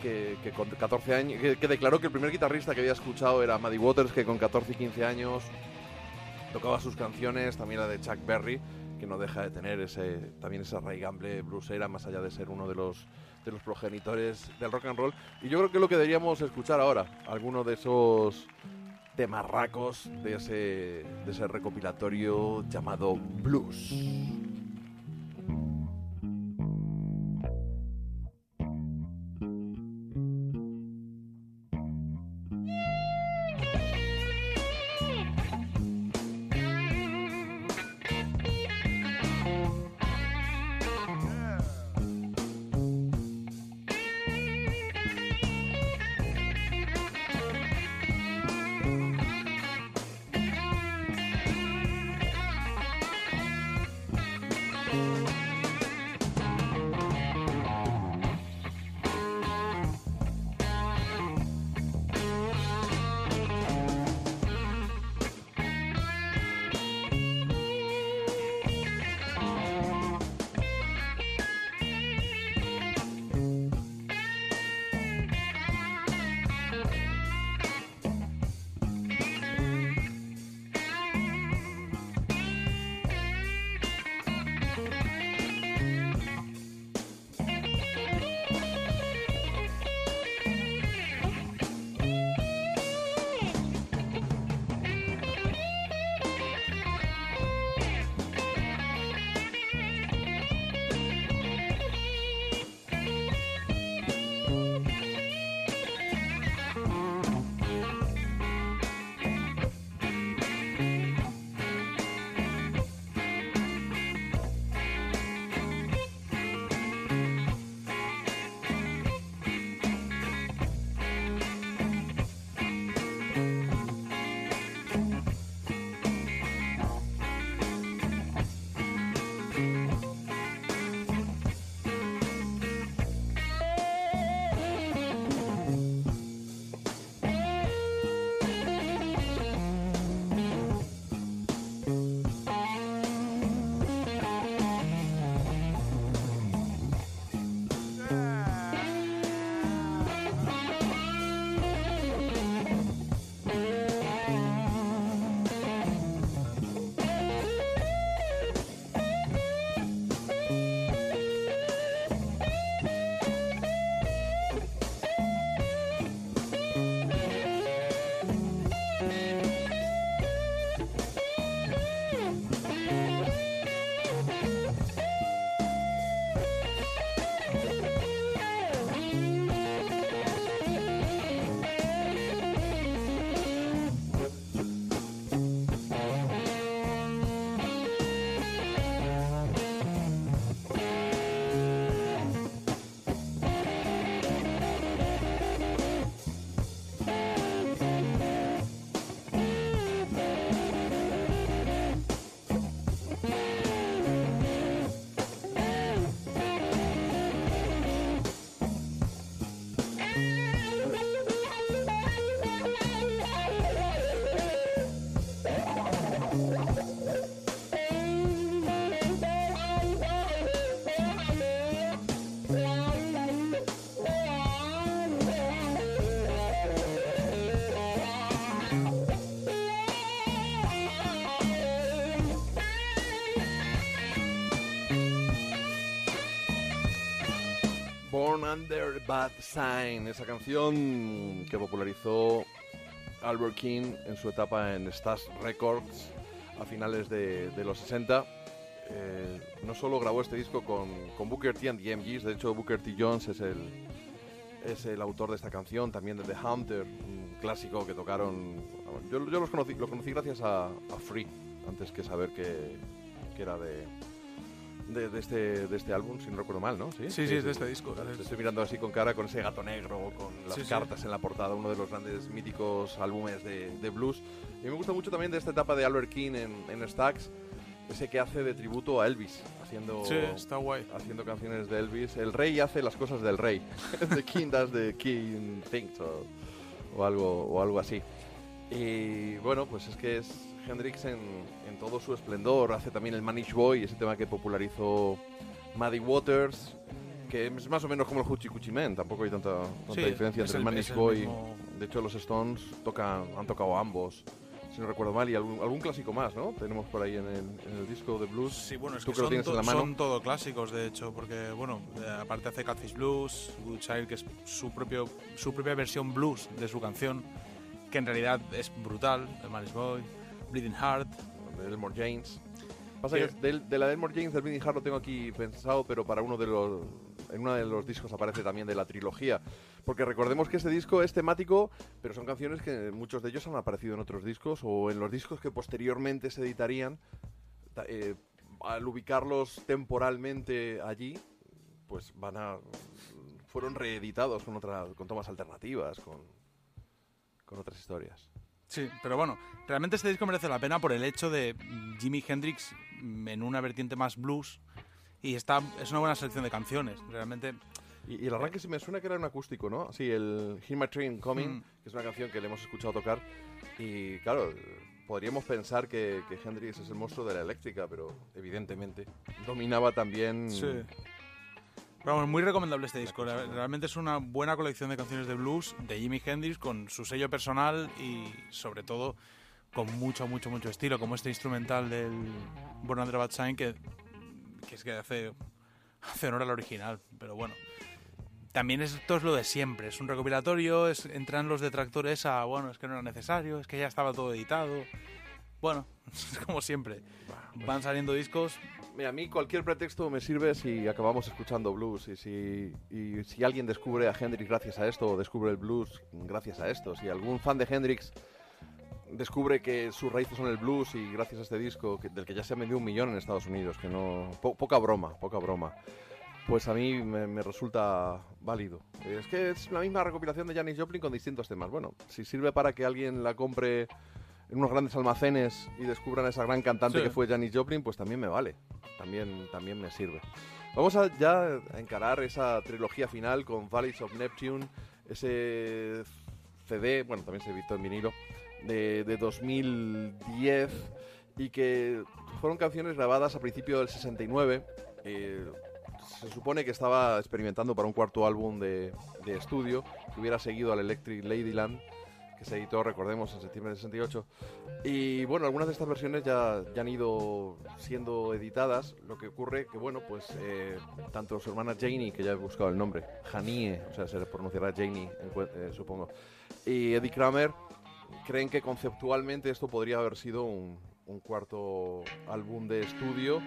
Speaker 3: que, que con 14 años que, que declaró que el primer guitarrista que había escuchado era Muddy Waters que con 14 y 15 años tocaba sus canciones, también la de Chuck Berry que no deja de tener ese también esa raigambre bluesera más allá de ser uno de los de los progenitores del rock and roll. Y yo creo que es lo que deberíamos escuchar ahora alguno de esos temarracos de ese de ese recopilatorio llamado Blues. Born Under Bad Sign, esa canción que popularizó Albert King en su etapa en Stash Records a finales de, los 60. Eh, no solo grabó este disco con, Booker T and the de hecho Booker T. Jones es el, es el autor de esta canción, también de The Hunter, un clásico que tocaron. Yo, yo los conocí, gracias a, Free, antes que saber que era de, de, de este, de este álbum, si no recuerdo mal, ¿no?
Speaker 4: Sí, sí, es de este disco.
Speaker 3: Te
Speaker 4: Es-
Speaker 3: estoy mirando así con cara con ese gato negro, con las
Speaker 4: Sí, sí.
Speaker 3: cartas en la portada, uno de los grandes míticos álbumes de, de blues. Y me gusta mucho también de esta etapa de Albert King en, en Stax, ese que hace de tributo a Elvis, haciendo,
Speaker 4: Sí, está guay.
Speaker 3: haciendo canciones de Elvis. El rey hace las cosas del rey. the King does the King things, o, o algo, o algo así. Y bueno, pues es que es Hendrix en, en todo su esplendor. Hace también el Manish Boy, ese tema que popularizó Muddy Waters, que es más o menos como el Hoochie Coochie Man. Tampoco hay tanta, tanta
Speaker 4: Sí,
Speaker 3: diferencia entre el,
Speaker 4: el-
Speaker 3: Manish
Speaker 4: el
Speaker 3: Boy.
Speaker 4: mismo-
Speaker 3: De hecho, los Stones tocan, han tocado ambos. Si no recuerdo mal, y algún, algún clásico más, ¿no? Tenemos por ahí en el, en el disco de blues.
Speaker 4: Sí, bueno, es que,
Speaker 3: que
Speaker 4: son,
Speaker 3: en
Speaker 4: to-
Speaker 3: la mano.
Speaker 4: son todo clásicos, de hecho, porque, bueno, eh, aparte hace Catfish Blues, Good Child, que es su, propio, su propia versión blues de su canción, que en realidad es brutal, el Manish Boy, Bleeding Heart.
Speaker 3: de Elmore James. Pasa que del- de, la de Elmore James del Bleeding Heart lo tengo aquí pensado, pero para uno de los en uno de los discos aparece también de la trilogía, porque recordemos que este disco es temático, pero son canciones que muchos de ellos han aparecido en otros discos o en los discos que posteriormente se editarían. Ta- eh, al ubicarlos temporalmente allí, pues van a fueron reeditados con otra con tomas alternativas, con con otras historias.
Speaker 4: Sí, pero bueno, realmente este disco merece la pena por el hecho de Jimi Hendrix en una vertiente más blues y está, es una buena selección de canciones. Realmente,
Speaker 3: Y, y el arranque sí me suena que era un acústico, ¿no? Sí, el Hear My Train Coming,
Speaker 4: Mm.
Speaker 3: que es una canción que le hemos escuchado tocar. Y claro, podríamos pensar que, que Hendrix es el monstruo de la eléctrica, pero evidentemente dominaba también.
Speaker 4: sí. Pero vamos, muy recomendable este disco. Realmente es una buena colección de canciones de blues de Jimi Hendrix con su sello personal y sobre todo con mucho, mucho, mucho estilo, como este instrumental del Born Under Bad Sign que, que es que hace, hace honor al original. Pero bueno, también esto es lo de siempre. Es un recopilatorio, es, entran los detractores a, bueno, es que no era necesario, es que ya estaba todo editado. Bueno, es como siempre. Van saliendo discos,
Speaker 3: Mira, a mí cualquier pretexto me sirve si acabamos escuchando blues y si, si alguien descubre a Hendrix gracias a esto o descubre el blues gracias a esto. Si algún fan de Hendrix descubre que sus raíces son el blues y gracias a este disco del que ya se ha vendido un millón en Estados Unidos, que no po- poca broma, poca broma. Pues a mí me, me resulta válido. Es que es la misma recopilación de Janis Joplin con distintos temas. Bueno, si sirve para que alguien la compre en unos grandes almacenes y descubran a esa gran cantante
Speaker 4: Sí.
Speaker 3: que fue Janis Joplin, pues también me vale. También, también me sirve. Vamos a ya a encarar esa trilogía final con Valleys of Neptune, ese CD, bueno, también se editó en vinilo, de, de 2010 y que fueron canciones grabadas a principio del 69. eh, se supone que estaba experimentando para un cuarto álbum de, de estudio que hubiera seguido al Electric Ladyland que se editó, recordemos, en septiembre del 68. Y bueno, algunas de estas versiones ya, ya han ido siendo editadas. Lo que ocurre que, bueno, pues eh, tanto su hermana Janie, que ya he buscado el nombre, Janie, o sea, se pronunciará Janie, eh, supongo, y Eddie Kramer, creen que conceptualmente esto podría haber sido un cuarto álbum de estudio.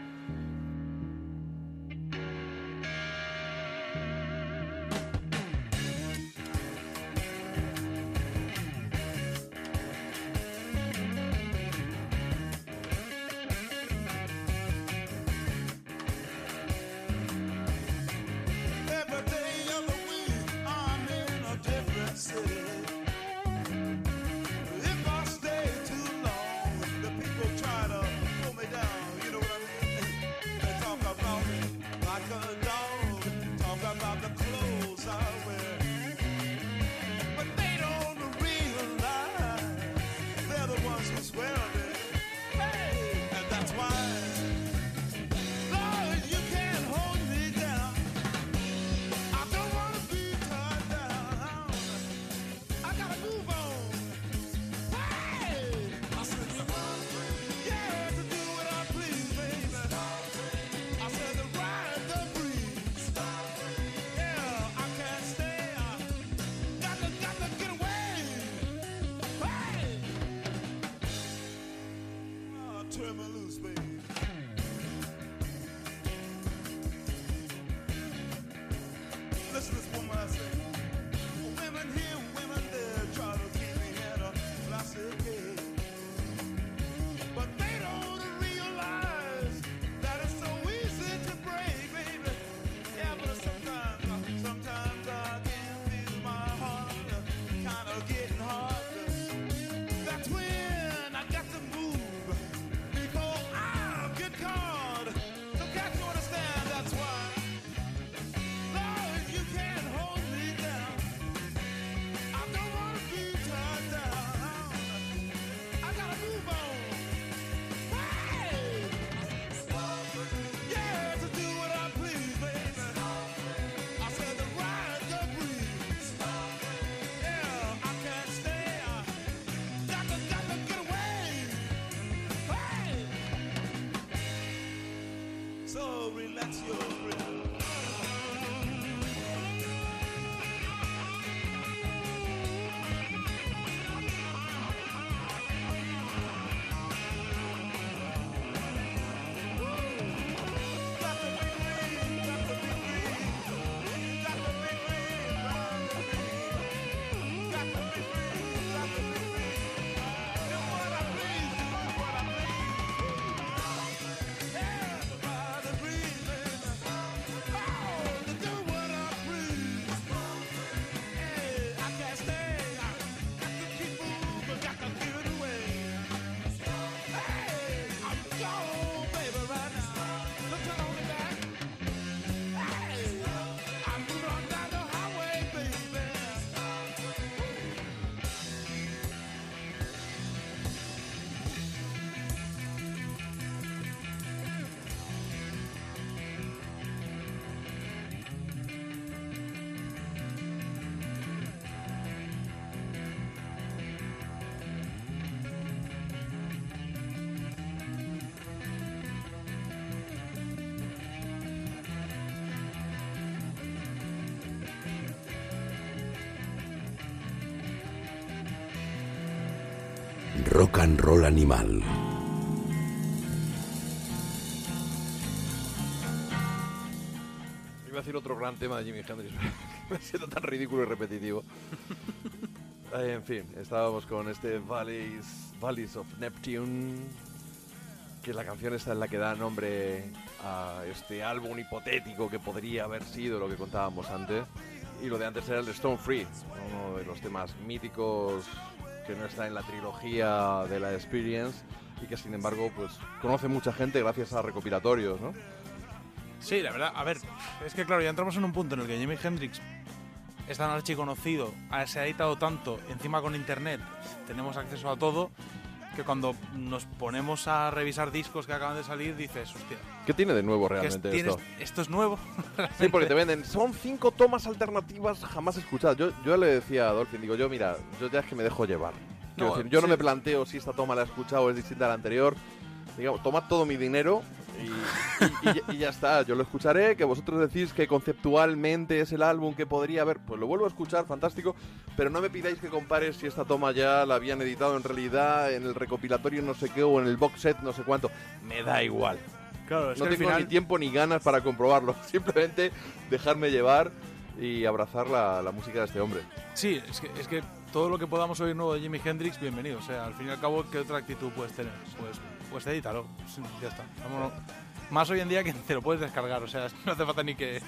Speaker 1: And Roll Animal.
Speaker 3: Iba a decir otro gran tema de Jimi Hendrix, me sido tan ridículo y repetitivo. En fin, estábamos con este Valleys, Valleys of Neptune, que es la canción esta en la que da nombre a este álbum hipotético que podría haber sido lo que contábamos antes. Y lo de antes era el Stone Free, uno de los temas míticos que no está en la trilogía de la Experience y que sin embargo pues conoce mucha gente gracias a recopilatorios, ¿no?
Speaker 4: Sí, la verdad, a ver, es que claro, ya entramos en un punto en el que Jimi Hendrix es tan archiconocido, se ha editado tanto, encima con internet tenemos acceso a todo, que cuando nos ponemos a revisar discos que acaban de salir dices, hostia,
Speaker 3: ¿Qué tiene de nuevo
Speaker 4: ¿qué es-
Speaker 3: realmente esto?
Speaker 4: esto es nuevo.
Speaker 3: Sí, porque te venden. Son cinco tomas alternativas jamás escuchadas. Yo, yo le decía a Dolphin, digo, yo mira, yo ya es que me dejo llevar. Quiero
Speaker 4: No,
Speaker 3: decir, yo no me planteo si esta toma la he escuchado o es distinta a la anterior. Digamos, tomad todo mi dinero y, y- y ya- y ya está. Yo lo escucharé, que vosotros decís que conceptualmente es el álbum que podría haber. Pues lo vuelvo a escuchar, fantástico. Pero no me pidáis que compare si esta toma ya la habían editado en realidad en el recopilatorio no sé qué o en el box set no sé cuánto. Me da igual
Speaker 4: Claro, es
Speaker 3: no
Speaker 4: que
Speaker 3: tengo
Speaker 4: final,
Speaker 3: ni tiempo ni ganas para comprobarlo. Simplemente dejarme llevar y abrazar la, la música de este hombre.
Speaker 4: sí, es que, es que todo lo que podamos oír nuevo de Jimi Hendrix, bienvenido. O sea, al fin y al cabo, ¿qué otra actitud puedes tener? Pues, pues edítalo, ya está. Vámonos. Más hoy en día que te lo puedes descargar, o sea, no hace falta ni que...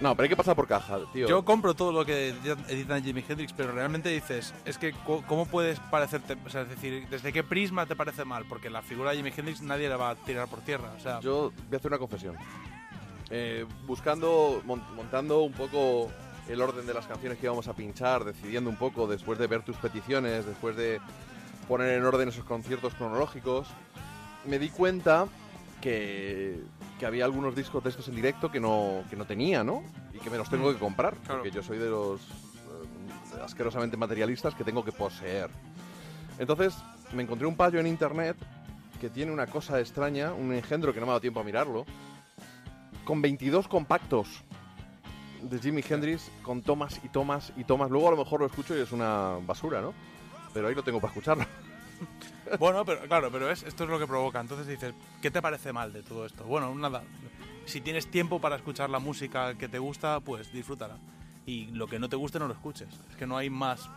Speaker 3: No, pero hay que pasar por caja, tío.
Speaker 4: Yo compro todo lo que editan Jimi Hendrix, pero realmente dices, es que ¿cómo puedes parecerte? O sea, es decir, ¿desde qué prisma te parece mal? Porque la figura de Jimi Hendrix nadie la va a tirar por tierra, o sea...
Speaker 3: Yo voy a hacer una confesión. Eh, buscando, mon- montando un poco el orden de las canciones que íbamos a pinchar, decidiendo un poco después de ver tus peticiones, después de poner en orden esos conciertos cronológicos, me di cuenta que, que había algunos discos de estos en directo que no, que no tenía, ¿no? Y que me los tengo
Speaker 4: Mm,
Speaker 3: que comprar,
Speaker 4: claro.
Speaker 3: porque yo soy de los eh, asquerosamente materialistas que tengo que poseer. Entonces me encontré un payo en internet que tiene una cosa extraña, un engendro que no me ha dado tiempo a mirarlo, con 22 compactos de Jimi Hendrix, con tomas y tomas y tomas. Luego a lo mejor lo escucho y es una basura, ¿no? Pero ahí lo tengo para escucharlo.
Speaker 4: Bueno, pero claro, pero es, esto es lo que provoca. Entonces dices, ¿qué te parece mal de todo esto? Bueno, nada. Si tienes tiempo para escuchar la música que te gusta, pues disfrútala. Y lo que no te guste, no lo escuches. Es que no hay más.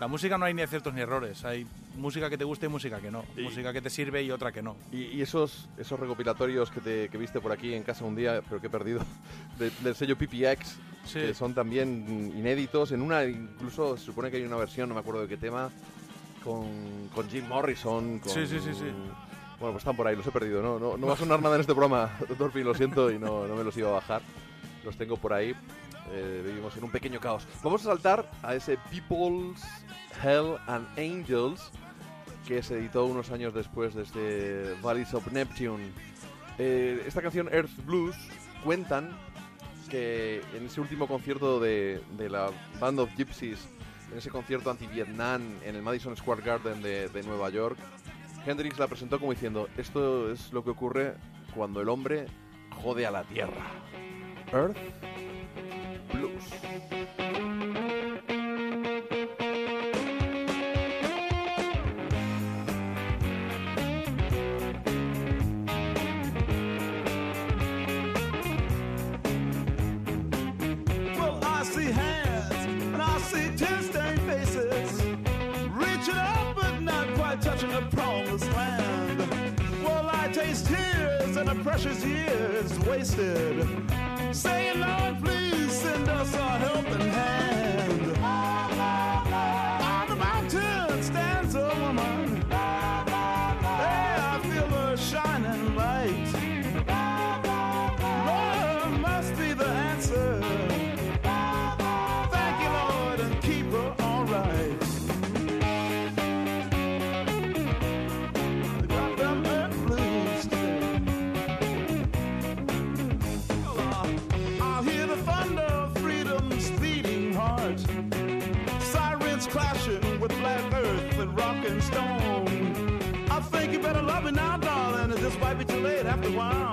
Speaker 4: La música no hay ni aciertos ni errores. Hay música que te guste y música que no.
Speaker 3: Y-
Speaker 4: Música que te sirve y otra que no.
Speaker 3: Y, y esos, esos recopilatorios que, te, que viste por aquí en casa un día, pero que he perdido, de- del sello PPX,
Speaker 4: Sí.
Speaker 3: que son también inéditos. En una incluso se supone que hay una versión, no me acuerdo de qué tema, con, con Jim Morrison. Con,
Speaker 4: Sí, sí, sí, sí.
Speaker 3: Bueno, pues están por ahí, los he perdido. No, no, no va a sonar nada en este programa, Dolphin, lo siento, y no, no me los iba a bajar. Los tengo por ahí. Eh, vivimos en un pequeño caos. Vamos a saltar a ese People's Hell and Angels que se editó unos años después de este Valleys of Neptune. Eh, esta canción Earth Blues cuentan que en ese último concierto de, de la Band of Gypsies, en ese concierto anti-Vietnam en el Madison Square Garden de, Nueva York, Hendrix la presentó como diciendo, esto es lo que ocurre cuando el hombre jode a la tierra. Earth Blues.
Speaker 2: Precious years wasted, saying, Lord, please send us a helping hand. While.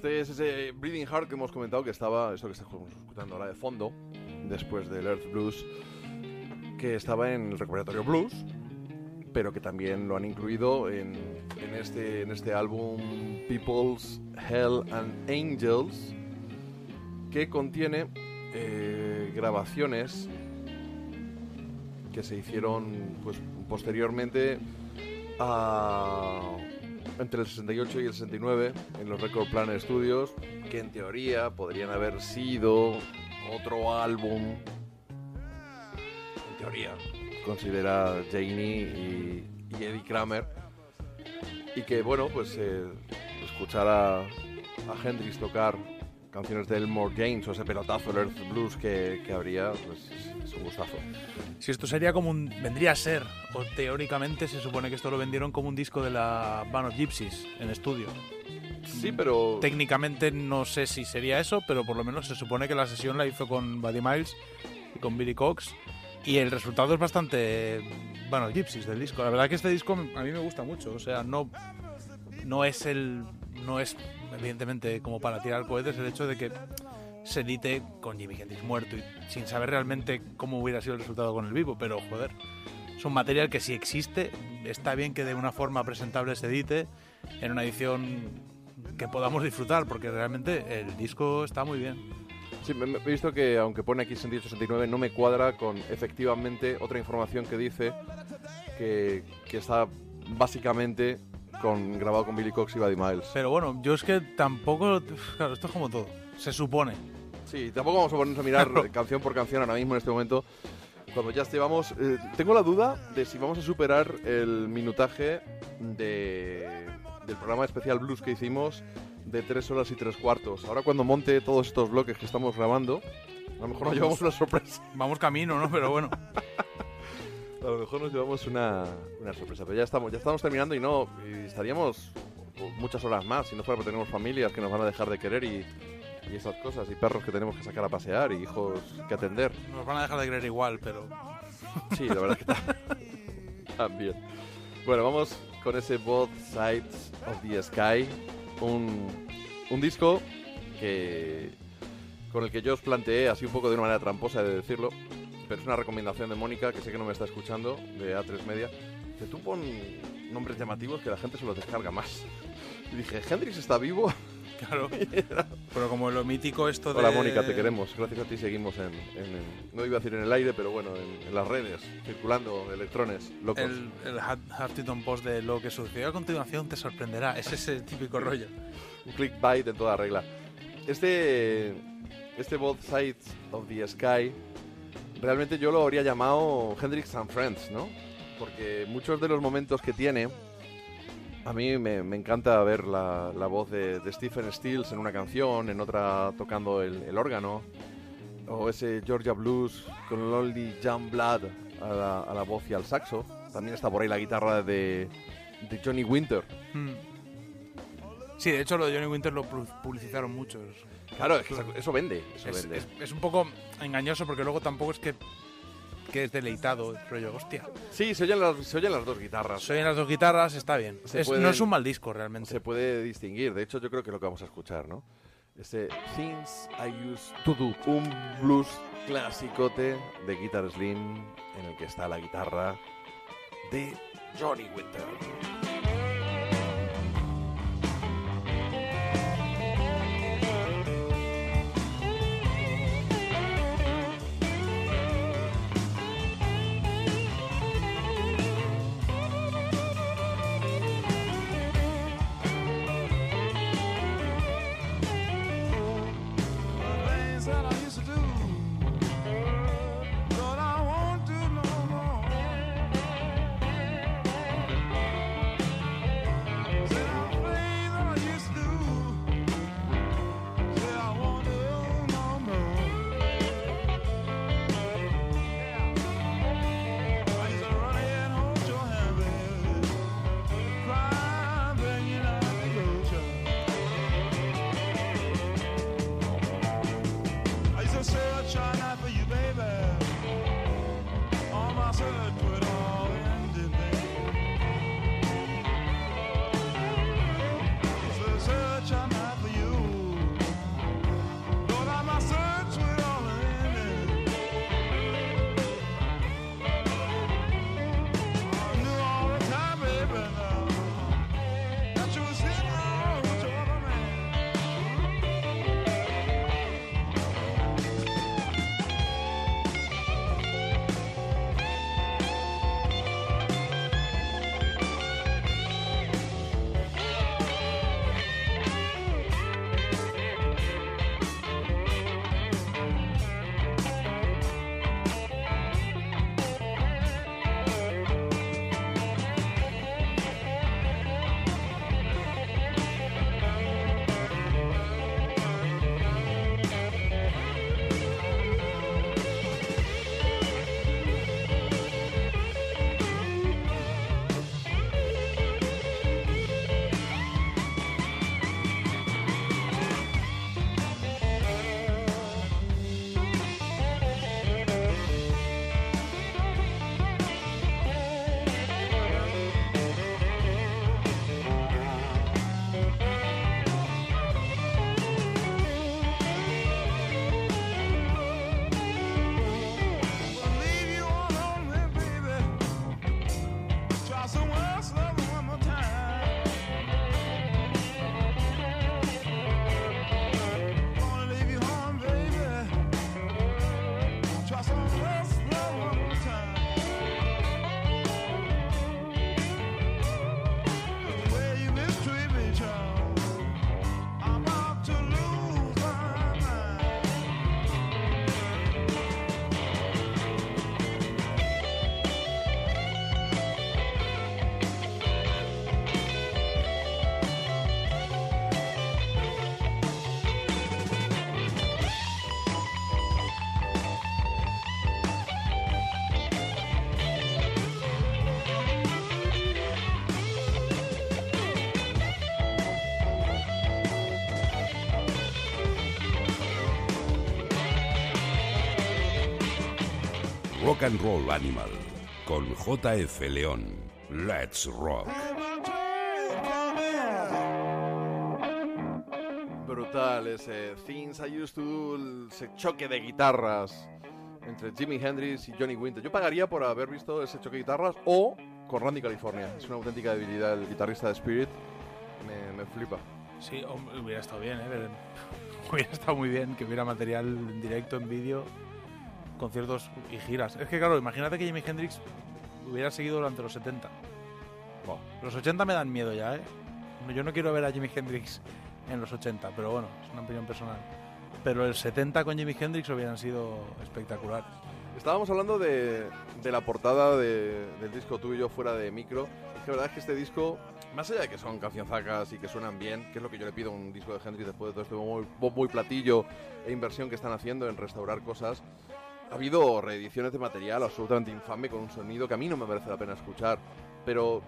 Speaker 3: Este es ese Breathing Heart que hemos comentado que estaba, esto que estamos escuchando ahora de fondo, después del Earth Blues, que estaba en el recuperatorio Blues, pero que también lo han incluido en, en este, en este álbum People's Hell and Angels, que contiene eh, grabaciones que se hicieron pues, posteriormente a, entre el 68 y el 69 en los Record Planet Studios, que en teoría podrían haber sido otro álbum, en teoría, considera Janie y, Eddie Kramer, y que bueno, pues eh, escuchar a, a Hendrix tocar canciones de Elmore James o ese pelotazo, el Earth Blues que, que habría, pues es, un gustazo.
Speaker 4: Si esto sería como un. vendría a ser, o teóricamente se supone que esto lo vendieron como un disco de la Band of Gypsies en estudio.
Speaker 3: Sí, pero...
Speaker 4: Técnicamente no sé si sería eso, pero por lo menos se supone que la sesión la hizo con Buddy Miles y con Billy Cox. Y el resultado es bastante. Bueno, Gypsies del disco. La verdad que este disco a mí me gusta mucho. O sea, no, no es el. No es, evidentemente, como para tirar cohetes el hecho de que se edite con Jimi Hendrix muerto y sin saber realmente cómo hubiera sido el resultado con el vivo. Pero, joder, es un material que si existe, está bien que de una forma presentable se edite en una edición que podamos disfrutar, porque realmente el disco está muy bien.
Speaker 3: Sí, me- me- he visto que aunque pone aquí 68-69 no me cuadra con efectivamente otra información que dice que, que está básicamente con, grabado con Billy Cox y Buddy Miles.
Speaker 4: Pero bueno, yo es que tampoco. Claro, esto es como todo. Se supone.
Speaker 3: Sí, tampoco vamos a ponernos a mirar canción por canción ahora mismo en este momento. Cuando ya llevamos... eh, tengo la duda de si vamos a superar el minutaje de, del programa especial Blues que hicimos de tres horas y tres cuartos. Ahora cuando monte todos estos bloques que estamos grabando, a lo mejor nos llevamos una sorpresa.
Speaker 4: Vamos camino, ¿no? Pero bueno.
Speaker 3: A lo mejor nos llevamos una, una sorpresa, pero ya estamos, ya estamos terminando y no, y estaríamos muchas horas más si no fuera porque tenemos familias que nos van a dejar de querer y, y esas cosas, y perros que tenemos que sacar a pasear y hijos que atender.
Speaker 4: Nos van a dejar de creer igual, pero.
Speaker 3: Sí, la verdad es que ta- también. Bueno, vamos con ese Both Sides of the Sky, un, un disco que con el que yo os planteé, así un poco de una manera tramposa de decirlo, pero es una recomendación de Mónica, que sé que no me está escuchando, de A3 Media, que tú pon nombres llamativos que la gente se los descarga más. Y dije, ¿Hendrix está vivo?
Speaker 4: Claro. Pero como lo mítico esto de.
Speaker 3: Hola Mónica, te queremos. Gracias a ti seguimos en, en- en- no iba a decir en el aire, pero bueno, en, en las redes, circulando electrones locos.
Speaker 4: El, el Huffington Post de lo que sucedió a continuación te sorprenderá. Es ese típico rollo.
Speaker 3: un clickbait en toda regla. Este, este Both Sides of the Sky, realmente yo lo habría llamado Hendrix and Friends, ¿no? Porque muchos de los momentos que tiene, a mí me, encanta ver la, la voz de, Stephen Stills en una canción, en otra tocando el, órgano, o ese Georgia Blues con Lonely John Blood a la, a la voz y al saxo. También está por ahí la guitarra de, Johnny Winter.
Speaker 4: Hmm. Sí, de hecho lo de Johnny Winter lo pu- publicitaron mucho.
Speaker 3: Claro, es que eso- vende. Eso
Speaker 4: Es,
Speaker 3: vende.
Speaker 4: es- es un poco engañoso porque luego tampoco es que, que es deleitado el rollo. Hostia.
Speaker 3: Sí, se oyen las, se oyen las dos guitarras.
Speaker 4: Se oyen las dos guitarras, está bien. Es-
Speaker 3: pueden-
Speaker 4: No es un mal disco realmente.
Speaker 3: Se puede distinguir. De hecho, yo creo que es lo que vamos a escuchar, ¿no? Ese Things I Used to Do. Un blues clasicote de Guitar Slim en el que está la guitarra de Johnny Winter.
Speaker 1: Rock and Roll Animal con JF León. Let's Rock.
Speaker 3: Brutal ese Things I Used to Do, ese choque de guitarras entre Jimi Hendrix y Johnny Winter. Yo pagaría por haber visto ese choque de guitarras o con Randy California. Es una auténtica debilidad el guitarrista de Spirit. Me, me flipa.
Speaker 4: Sí, hubiera estado bien, ¿eh? Hubiera estado muy bien que hubiera material en directo, en vídeo, conciertos y giras. Es que, claro, imagínate que Jimi Hendrix hubiera seguido durante los 70.
Speaker 3: Buah.
Speaker 4: Los 80 me dan miedo ya, ¿eh? Yo no quiero ver a Jimi Hendrix en los 80, pero bueno, es una opinión personal. Pero el 70 con Jimi Hendrix hubieran sido espectaculares.
Speaker 3: Estábamos hablando de, de la portada de- del disco tú y yo fuera de micro. Es que la verdad es que este disco, más allá de que son cancionzacas y que suenan bien, que es lo que yo le pido a un disco de Hendrix después de todo este bombo y platillo e inversión que están haciendo en restaurar cosas, ha habido reediciones de material absolutamente infame con un sonido que a mí no me merece la pena escuchar. Pero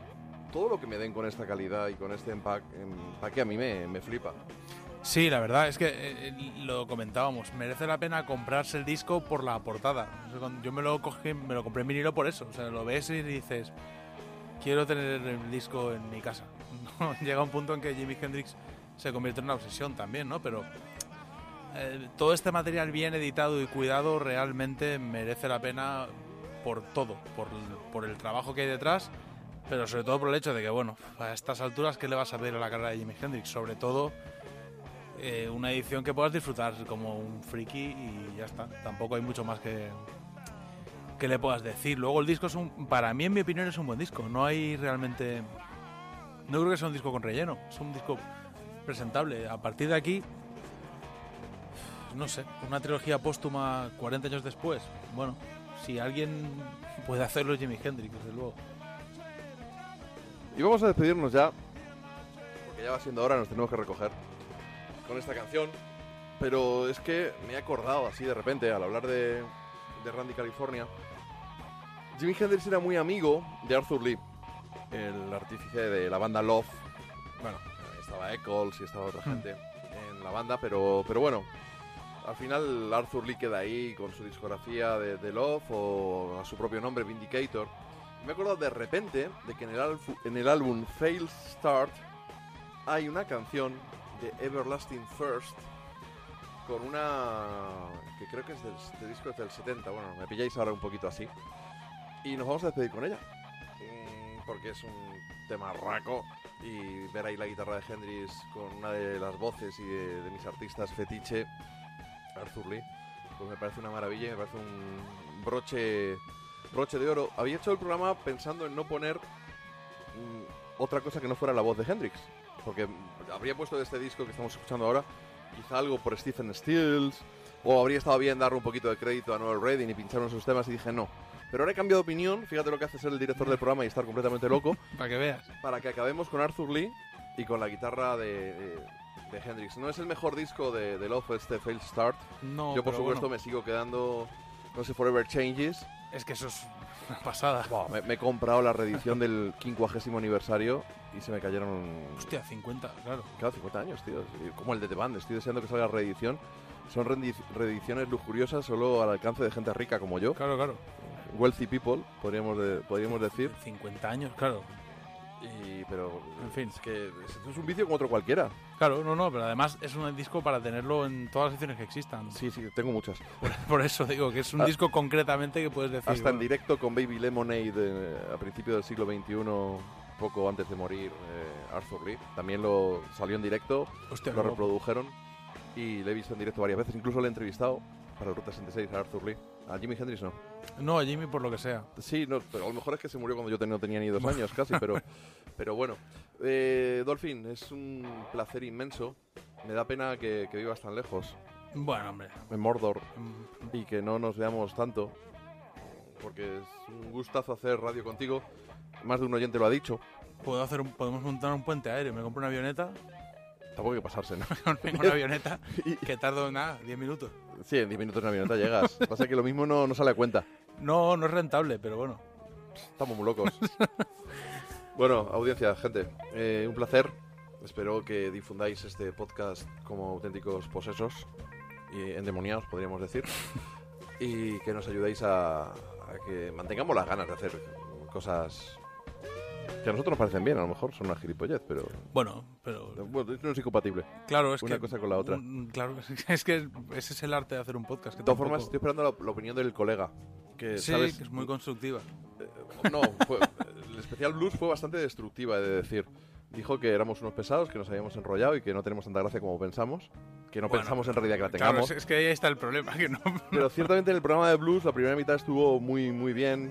Speaker 3: todo lo que me den con esta calidad y con este empaque, empaque a mí me, me flipa.
Speaker 4: Sí, la verdad es que eh, lo comentábamos. Merece la pena comprarse el disco por la portada. Yo me lo cogí, me lo compré en vinilo por eso. O sea, lo ves y dices, quiero tener el disco en mi casa. Llega un punto en que Jimi Hendrix se convierte en una obsesión también, ¿no? Pero eh, todo este material bien editado y cuidado realmente merece la pena por todo, por, por el trabajo que hay detrás, pero sobre todo por el hecho de que, bueno, a estas alturas, ¿qué le vas a pedir a la carrera de Jimi Hendrix? Sobre todo eh, una edición que puedas disfrutar como un friki y ya está. Tampoco hay mucho más que, que le puedas decir. Luego el disco es un, para mí en mi opinión es un buen disco. No hay realmente, no creo que sea un disco con relleno. Es un disco presentable. A partir de aquí, no sé, una trilogía póstuma 40 años después. Bueno, si alguien puede hacerlo es Jimi Hendrix, desde luego.
Speaker 3: Y vamos a despedirnos ya, porque ya va siendo hora, nos tenemos que recoger con esta canción. Pero es que me he acordado así de repente, al hablar de, de Randy California, Jimi Hendrix era muy amigo de Arthur Lee, el artífice de la banda Love. Bueno, estaba Eccles y estaba otra gente en la banda, pero, pero bueno, al final Arthur Lee queda ahí con su discografía de, de Love o a su propio nombre, Vindicator. Me he acordado de repente de que en el, en el álbum Fail Start hay una canción de Everlasting First con una que creo que es del este disco es del 70. Bueno, me pilláis ahora un poquito así. Y nos vamos a despedir con ella. Mm, Porque es un tema raco y ver ahí la guitarra de Hendrix con una de las voces y de, de mis artistas fetiche, Arthur Lee, pues me parece una maravilla me parece un broche broche de oro. Había hecho el programa pensando en no poner mm, otra cosa que no fuera la voz de Hendrix. Porque habría puesto de este disco que estamos escuchando ahora, quizá algo por Stephen Stills, o habría estado bien darle un poquito de crédito a Noel Redding y pinchar esos temas y dije no. Pero ahora he cambiado de opinión, fíjate lo que hace ser el director del programa y estar completamente loco,
Speaker 4: Para que veas.
Speaker 3: para que acabemos con Arthur Lee y con la guitarra de, de, de Hendrix. No es el mejor disco de, de Love, este Fail Start.
Speaker 4: No,
Speaker 3: Yo por supuesto
Speaker 4: bueno,
Speaker 3: me sigo quedando, no sé, Forever Changes.
Speaker 4: es que eso es una pasada.
Speaker 3: Me, me he comprado la reedición del 50 aniversario y se me cayeron.
Speaker 4: Hostia, 50, claro.
Speaker 3: Claro, 50 años, tío. Como el de The Band. Estoy deseando que salga reedición. Son reedi- reediciones lujuriosas solo al alcance de gente rica como yo.
Speaker 4: Claro, claro.
Speaker 3: Wealthy people, podríamos, de- podríamos decir.
Speaker 4: 50 años, claro.
Speaker 3: Pero.
Speaker 4: En fin.
Speaker 3: Es que es, un vicio como otro cualquiera.
Speaker 4: Claro, no, no, pero además es un disco para tenerlo en todas las ediciones que existan.
Speaker 3: Sí, sí, tengo muchas.
Speaker 4: Por, por eso digo que es un
Speaker 3: Ah.
Speaker 4: disco concretamente que puedes decir.
Speaker 3: Hasta en
Speaker 4: bueno,
Speaker 3: directo con Baby Lemonade eh, a principios del siglo XXI, poco antes de morir eh, Arthur Lee. También lo salió en directo,
Speaker 4: Hostia,
Speaker 3: lo
Speaker 4: guapo.
Speaker 3: reprodujeron y le he visto en directo varias veces. Incluso le he entrevistado para el Ruta 66 a Arthur Lee. A Jimi Hendrix no.
Speaker 4: No, a Jimmy por lo que sea.
Speaker 3: Sí, no, pero a lo mejor es que se murió cuando yo ten- no tenía ni dos años casi, pero, pero bueno. Eh, Dolphin, es un placer inmenso. Me da pena que, que vivas tan lejos,
Speaker 4: Bueno, hombre.
Speaker 3: en Mordor,
Speaker 4: mm,
Speaker 3: y que no nos veamos tanto, porque es un gustazo hacer radio contigo. Más de un oyente lo ha dicho.
Speaker 4: Puedo hacer un- podemos montar un puente aéreo. Me compro una avioneta.
Speaker 3: Tampoco hay que pasarse, ¿no?
Speaker 4: Tengo una avioneta que tardo nada, 10 minutos.
Speaker 3: Sí, en 10 minutos en avioneta llegas. Pasa que lo mismo no, no sale a cuenta.
Speaker 4: No, no es rentable, pero bueno.
Speaker 3: Estamos muy locos. bueno, audiencia, gente, eh, un placer. Espero que difundáis este podcast como auténticos posesos y endemoniados, podríamos decir. y que nos ayudéis a, a que mantengamos las ganas de hacer cosas que a nosotros nos parecen bien. A lo mejor son una gilipollez, pero
Speaker 4: Bueno, pero.
Speaker 3: bueno, no es incompatible.
Speaker 4: Claro, es
Speaker 3: Una
Speaker 4: que.
Speaker 3: cosa con la otra.
Speaker 4: Mm, Claro, es que ese es el arte de hacer un podcast. Que
Speaker 3: De todas formas, estoy esperando la, la opinión del colega. Que,
Speaker 4: Sí,
Speaker 3: ¿sabes?
Speaker 4: que es muy constructiva.
Speaker 3: No, fue- especial blues fue bastante destructiva, he de decir. Dijo que éramos unos pesados, que nos habíamos enrollado y que no tenemos tanta gracia como pensamos. Que no
Speaker 4: Bueno,
Speaker 3: pensamos en realidad que la
Speaker 4: Claro,
Speaker 3: tengamos.
Speaker 4: es, es que ahí está el problema, que no.
Speaker 3: Pero ciertamente en el programa de blues la primera mitad estuvo muy, muy bien.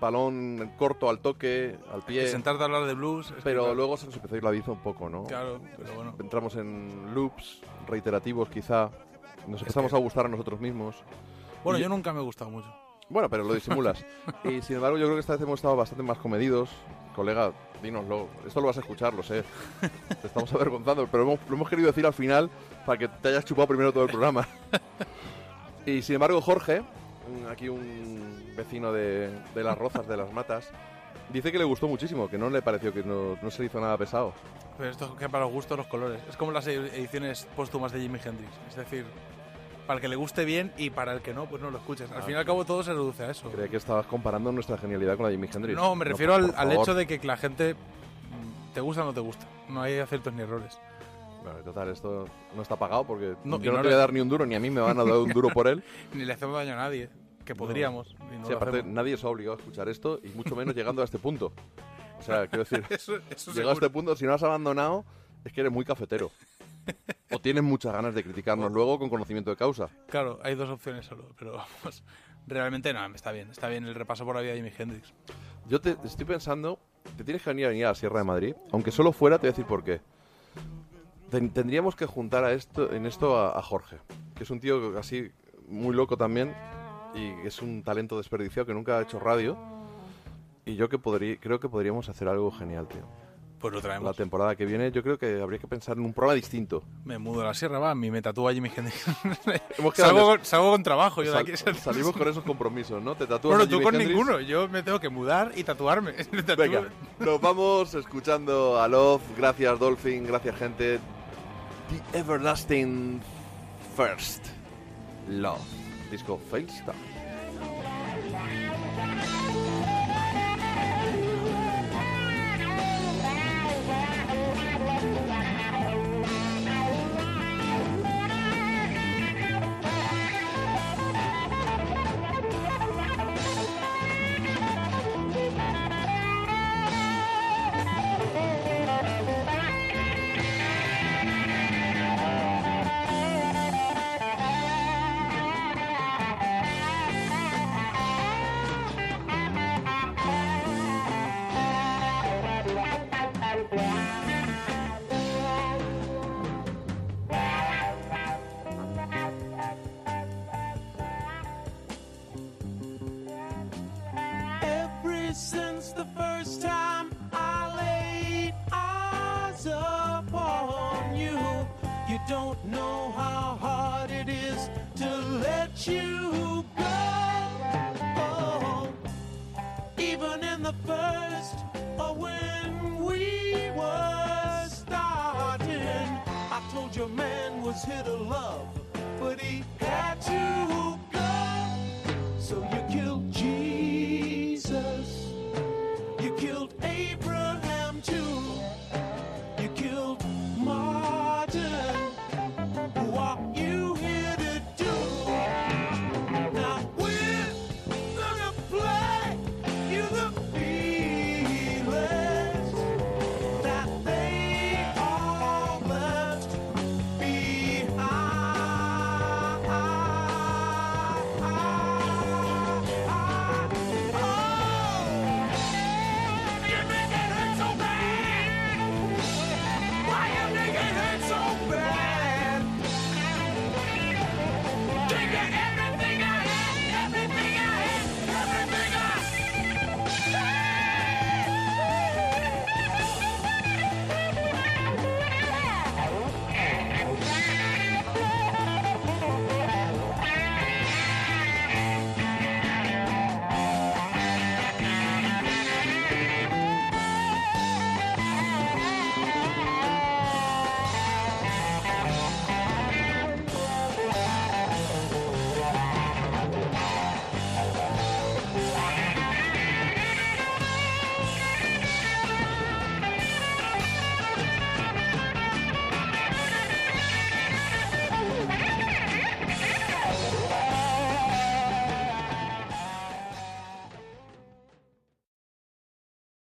Speaker 3: Palón corto al toque, al pie.
Speaker 4: sentarte a hablar de blues. es que,
Speaker 3: Pero
Speaker 4: claro,
Speaker 3: luego se nos empezó a ir la biza un poco, ¿no?
Speaker 4: Claro, pero bueno.
Speaker 3: Entramos en loops reiterativos quizá. Nos empezamos
Speaker 4: que-
Speaker 3: a gustar a nosotros mismos.
Speaker 4: Bueno,
Speaker 3: Y-
Speaker 4: yo nunca me he gustado mucho.
Speaker 3: Bueno, pero lo disimulas. y sin embargo, yo creo que esta vez hemos estado bastante más comedidos. Colega, dínoslo. Esto lo vas a escuchar, lo sé. Te estamos avergonzando, pero hemos- lo hemos querido decir al final para que te hayas chupado primero todo el programa. y sin embargo, Jorge, un- aquí un vecino de, de las Rozas, de las Matas, dice que le gustó muchísimo, que no le pareció que no, no se le hizo nada pesado.
Speaker 4: Pero esto es que para los gustos los colores. Es como las ediciones póstumas de Jimi Hendrix. Es decir, para el que le guste bien y para el que no, pues no lo escuches. Al
Speaker 3: Ah,
Speaker 4: fin y al cabo todo se reduce a eso.
Speaker 3: Creía que estabas comparando nuestra genialidad con la de Jimi Hendrix.
Speaker 4: No, me refiero al, hecho de que la gente mm, te gusta o no te gusta. No hay aciertos ni errores.
Speaker 3: Bueno, total, esto no está pagado porque
Speaker 4: No,
Speaker 3: yo no,
Speaker 4: no
Speaker 3: te voy a dar ni un duro, ni a mí me van a dar un duro por él.
Speaker 4: Ni le hacemos daño a nadie, que podríamos. y no
Speaker 3: Sí, aparte,
Speaker 4: hacemos.
Speaker 3: nadie se ha obligado a escuchar esto y mucho menos llegando a este punto. O sea, quiero decir,
Speaker 4: Eso, eso
Speaker 3: llegado a este punto, si no has abandonado, es que eres muy cafetero. O tienes muchas ganas de criticarnos luego con conocimiento de causa.
Speaker 4: Claro, hay dos opciones solo, pero vamos, realmente no, está bien, está bien el repaso por la vida de Jimi Hendrix.
Speaker 3: Yo te estoy pensando, te tienes que venir a venir a la Sierra de Madrid, aunque solo fuera, te voy a decir por qué. Ten- tendríamos que juntar a esto, en esto a, a Jorge, que es un tío así muy loco también y es un talento desperdiciado que nunca ha hecho radio. Y yo que podría, creo que podríamos hacer algo genial, tío.
Speaker 4: Pues lo
Speaker 3: La
Speaker 4: traemos.
Speaker 3: temporada que viene, yo creo que habría que pensar en un programa distinto.
Speaker 4: Me mudo a la sierra, va, a mí me tatúa Hendrix.
Speaker 3: Hemos quedado
Speaker 4: salgo, con, salgo con trabajo yo de aquí.
Speaker 3: salimos con esos compromisos, ¿no? Te tatúas
Speaker 4: Bueno, tú con
Speaker 3: Hendrix.
Speaker 4: ninguno. Yo me tengo que mudar y tatuarme.
Speaker 3: Venga, nos vamos escuchando a Love. Gracias, Dolphin. Gracias, gente. The Everlasting First Love. Disco Failstar.